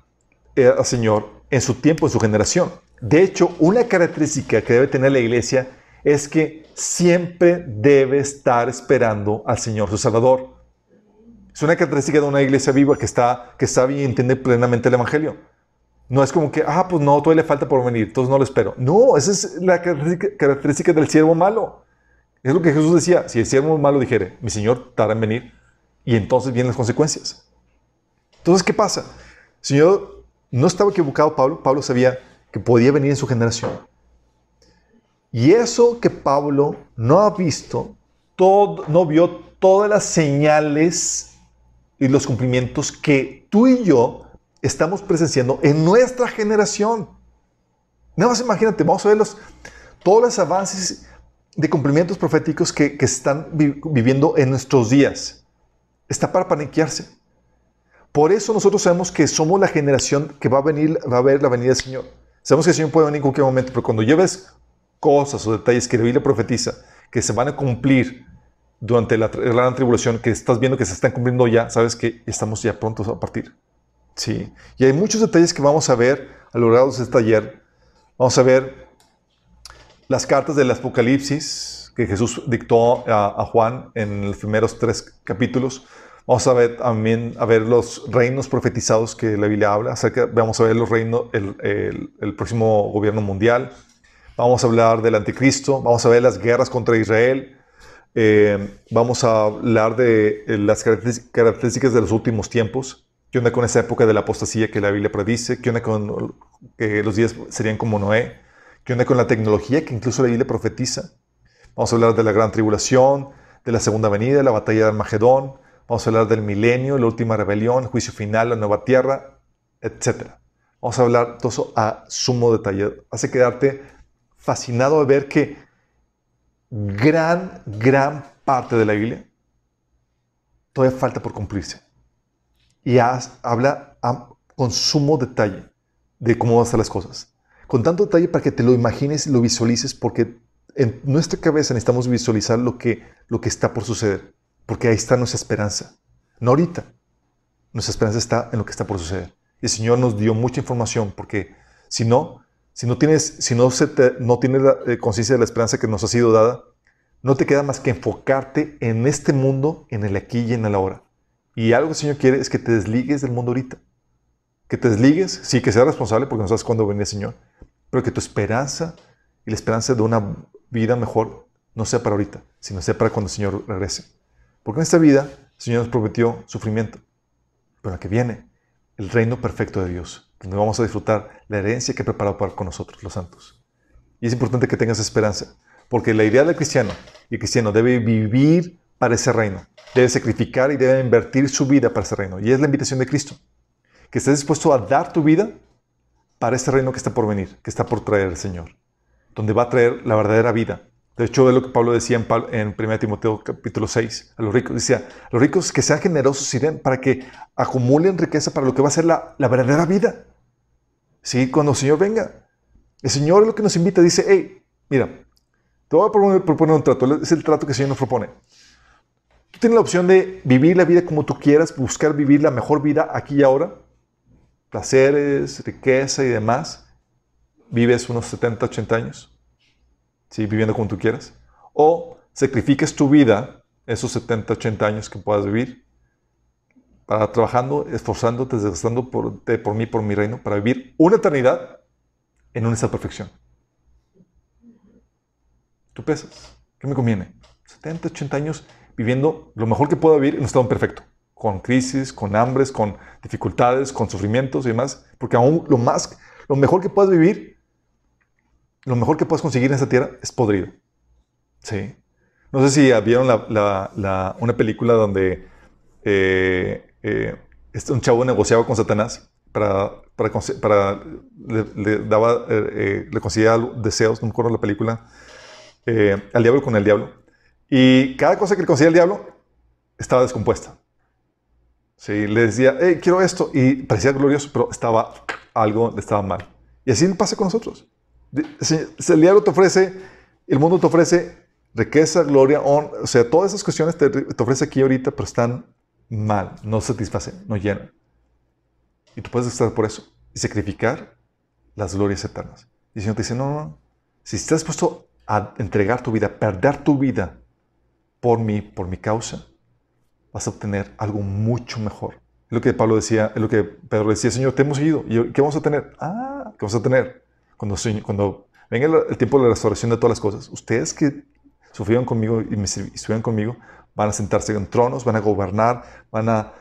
eh, al Señor en su tiempo, en su generación. De hecho, una característica que debe tener la iglesia es que siempre debe estar esperando al Señor, su Salvador. Es una característica de una iglesia viva que, está, que sabe y entiende plenamente el Evangelio. No es como que, ah, pues no, todavía le falta por venir, entonces no lo espero. No, esa es la característica del siervo malo. Es lo que Jesús decía, si el siervo malo dijere, mi Señor tarda en venir, y entonces vienen las consecuencias. Entonces, ¿qué pasa? El Señor no estaba equivocado Pablo, Pablo sabía que podía venir en su generación. Y eso que Pablo no ha visto, no vio todas las señales y los cumplimientos que tú y yo estamos presenciando en nuestra generación. Nada más imagínate, vamos a ver los, todos los avances de cumplimientos proféticos que, que están viviendo en nuestros días. Está para paniquearse. Por eso nosotros sabemos que somos la generación que va a venir, va a ver la venida del Señor. Sabemos que el Señor puede venir en cualquier momento, pero cuando lleves cosas o detalles que la Biblia profetiza, que se van a cumplir durante la, gran tribulación, que estás viendo que se están cumpliendo ya, sabes que estamos ya prontos a partir. Sí. Y hay muchos detalles que vamos a ver a lo largo de este taller. Vamos a ver las cartas del Apocalipsis que Jesús dictó a, Juan en los primeros tres capítulos. Vamos a ver también a ver los reinos profetizados que la Biblia habla. Acerca, vamos a ver los reinos, el, el, próximo gobierno mundial. Vamos a hablar del anticristo. Vamos a ver las guerras contra Israel. Eh, vamos a hablar de eh, las características de los últimos tiempos. ¿Qué onda con esa época de la apostasía que la Biblia predice? ¿Qué onda con que los días serían como Noé? ¿Qué onda con la tecnología que incluso la Biblia profetiza? Vamos a hablar de la gran tribulación, de la segunda venida, la batalla de Armagedón. Vamos a hablar del milenio, la última rebelión, el juicio final, la nueva tierra, etc. Vamos a hablar todo eso a sumo detalle. Hace quedarte fascinado de ver que gran, gran parte de la Biblia todavía falta por cumplirse. Y habla con sumo detalle de cómo van a ser las cosas. Con tanto detalle para que te lo imagines y lo visualices, porque en nuestra cabeza necesitamos visualizar lo que, lo que está por suceder, porque ahí está nuestra esperanza. No ahorita. Nuestra esperanza está en lo que está por suceder. El Señor nos dio mucha información, porque si no, si no tienes, si no, se no tienes eh, conciencia de la esperanza que nos ha sido dada, no te queda más que enfocarte en este mundo, en el aquí y en el ahora. Y algo que el Señor quiere es que te desligues del mundo ahorita. Que te desligues, sí, que seas responsable porque no sabes cuándo viene el Señor, pero que tu esperanza y la esperanza de una vida mejor no sea para ahorita, sino sea para cuando el Señor regrese. Porque en esta vida el Señor nos prometió sufrimiento, pero la que viene, el reino perfecto de Dios, donde vamos a disfrutar la herencia que ha preparado para con nosotros, los santos. Y es importante que tengas esperanza, porque la idea del cristiano, y el cristiano debe vivir para ese reino, debe sacrificar y debe invertir su vida para ese reino. Y es la invitación de Cristo, que estés dispuesto a dar tu vida para ese reino que está por venir, que está por traer el Señor, donde va a traer la verdadera vida. De hecho, es lo que Pablo decía en, 1 Timoteo capítulo 6 a los ricos. Decía, los ricos que sean generosos y para que acumulen riqueza para lo que va a ser la, la verdadera vida. Sí, cuando el Señor venga. El Señor es lo que nos invita. Dice, hey, mira, te voy a proponer un trato. Es el trato que el Señor nos propone. Tú tienes la opción de vivir la vida como tú quieras, buscar vivir la mejor vida aquí y ahora. Placeres, riqueza y demás. Vives unos 70, 80 años. ¿sí? Viviendo como tú quieras. O sacrifiques tu vida, esos 70, 80 años que puedas vivir, trabajando, esforzándote, desgastando por, por mí, por mi reino, para vivir una eternidad en una perfección. Tú pesas. ¿Qué me conviene? 70, 80 años viviendo lo mejor que pueda vivir en un estado perfecto. Con crisis, con hambres, con dificultades, con sufrimientos y demás. Porque aún lo más, lo mejor que puedas vivir, lo mejor que puedas conseguir en esta tierra es podrido. Sí. No sé si vieron una película donde eh, eh, este, un chavo negociaba con Satanás para, para, le, daba, eh, le concedía deseos, no me acuerdo la película, eh, al diablo con el diablo. Y cada cosa que le conseguía el diablo estaba descompuesta. Sí, le decía, hey, quiero esto. Y parecía glorioso, pero estaba algo, estaba mal. Y así pasa con nosotros. El diablo te ofrece, el mundo te ofrece riqueza, gloria, honra, o sea, todas esas cuestiones te, te ofrece aquí ahorita, pero están mal, no satisfacen, no llenan. Y tú puedes estar por eso y sacrificar las glorias eternas. Y el Señor te dice, no, no, si estás dispuesto a entregar tu vida, perder tu vida por mí, por mi causa, vas a obtener algo mucho mejor. Es lo que Pablo decía, es lo que Pedro decía, Señor, te hemos seguido. ¿Y qué vamos a tener? Ah, ¿qué vamos a tener? Cuando, cuando venga el, tiempo de la restauración de todas las cosas, ustedes que sufrieron conmigo y me estuvieron conmigo, van a sentarse en tronos, van a gobernar, van a,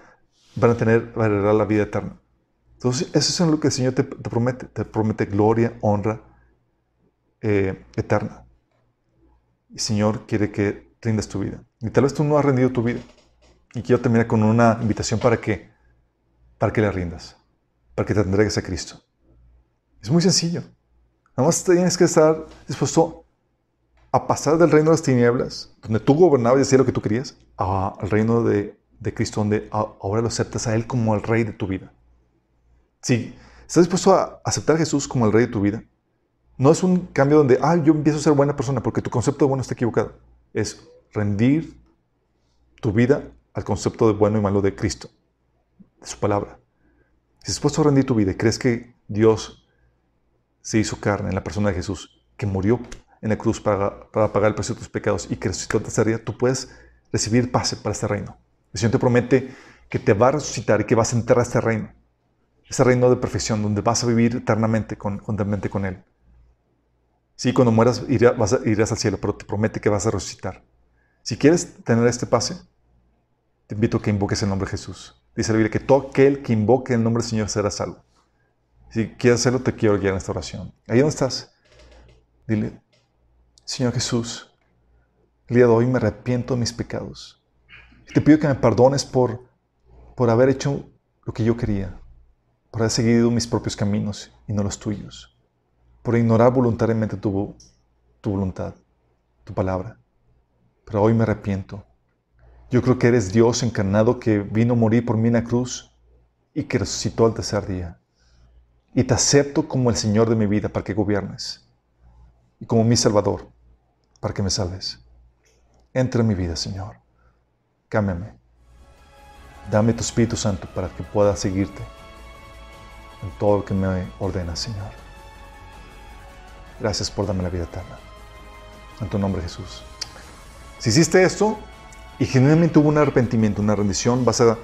van a tener, van a la vida eterna. Entonces, eso es lo que el Señor te, te promete. Te promete gloria, honra eh, eterna. Y el Señor quiere que rindas tu vida. Y tal vez tú no has rendido tu vida. Y quiero terminar con una invitación para que, para que le rindas, para que te entregues a Cristo. Es muy sencillo. Nada más tienes que estar dispuesto a pasar del reino de las tinieblas, donde tú gobernabas y hacías lo que tú querías, al reino de, Cristo, donde ahora lo aceptas a Él como el rey de tu vida. Si estás dispuesto a aceptar a Jesús como el rey de tu vida, no es un cambio donde, ah, yo empiezo a ser buena persona porque tu concepto de bueno está equivocado. Es rendir tu vida al concepto de bueno y malo de Cristo, de su palabra. Si estás dispuesto a rendir tu vida y crees que Dios se hizo carne en la persona de Jesús, que murió en la cruz para, para pagar el precio de tus pecados y que resucitó de esta tú puedes recibir pase para este reino. El Señor te promete que te va a resucitar y que vas a entrar a este reino. Ese reino de perfección donde vas a vivir eternamente con, con Él. Sí, cuando mueras irás, vas a, irás al cielo, pero te promete que vas a resucitar. Si quieres tener este pase, te invito a que invoques el nombre de Jesús. Dice la Biblia que todo aquel que invoque el nombre del Señor será salvo. Si quieres hacerlo, te quiero guiar en esta oración. Ahí donde estás, dile, Señor Jesús, El día de hoy me arrepiento de mis pecados. Te pido que me perdones por, por haber hecho lo que yo quería, por haber seguido mis propios caminos y no los tuyos, por ignorar voluntariamente tu, tu voluntad, tu palabra. Pero hoy me arrepiento. Yo creo que eres Dios encarnado que vino a morir por mí en la cruz y que resucitó al tercer día. Y te acepto como el Señor de mi vida para que gobiernes y como mi Salvador para que me salves. Entra en mi vida, Señor. Cámbiame. Dame tu Espíritu Santo para que pueda seguirte en todo lo que me ordenas, Señor. Gracias por darme la vida eterna. En tu nombre, Jesús. Si hiciste esto y genuinamente hubo un arrepentimiento, una rendición, vas a,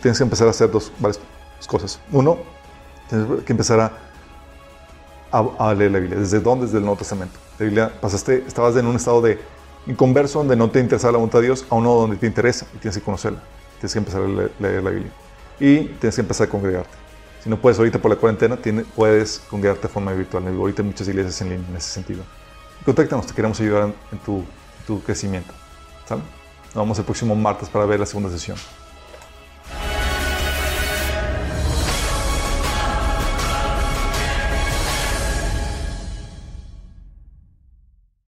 tienes que empezar a hacer dos, varias cosas. Uno, tienes que empezar a, a, leer la Biblia. ¿Desde dónde? Desde el Nuevo Testamento. La Biblia, pasaste, estabas en un estado de inconverso donde no te interesaba la voluntad de Dios a uno donde te interesa y tienes que conocerla. Tienes que empezar a leer, leer la Biblia. Y tienes que empezar a congregarte. Si no puedes ahorita por la cuarentena, puedes congregarte de forma virtual. Ahorita hay muchas iglesias en línea en ese sentido. Contáctanos, te queremos ayudar en, en tu, tu crecimiento. ¿Sale? Nos vemos el próximo martes para ver la segunda sesión.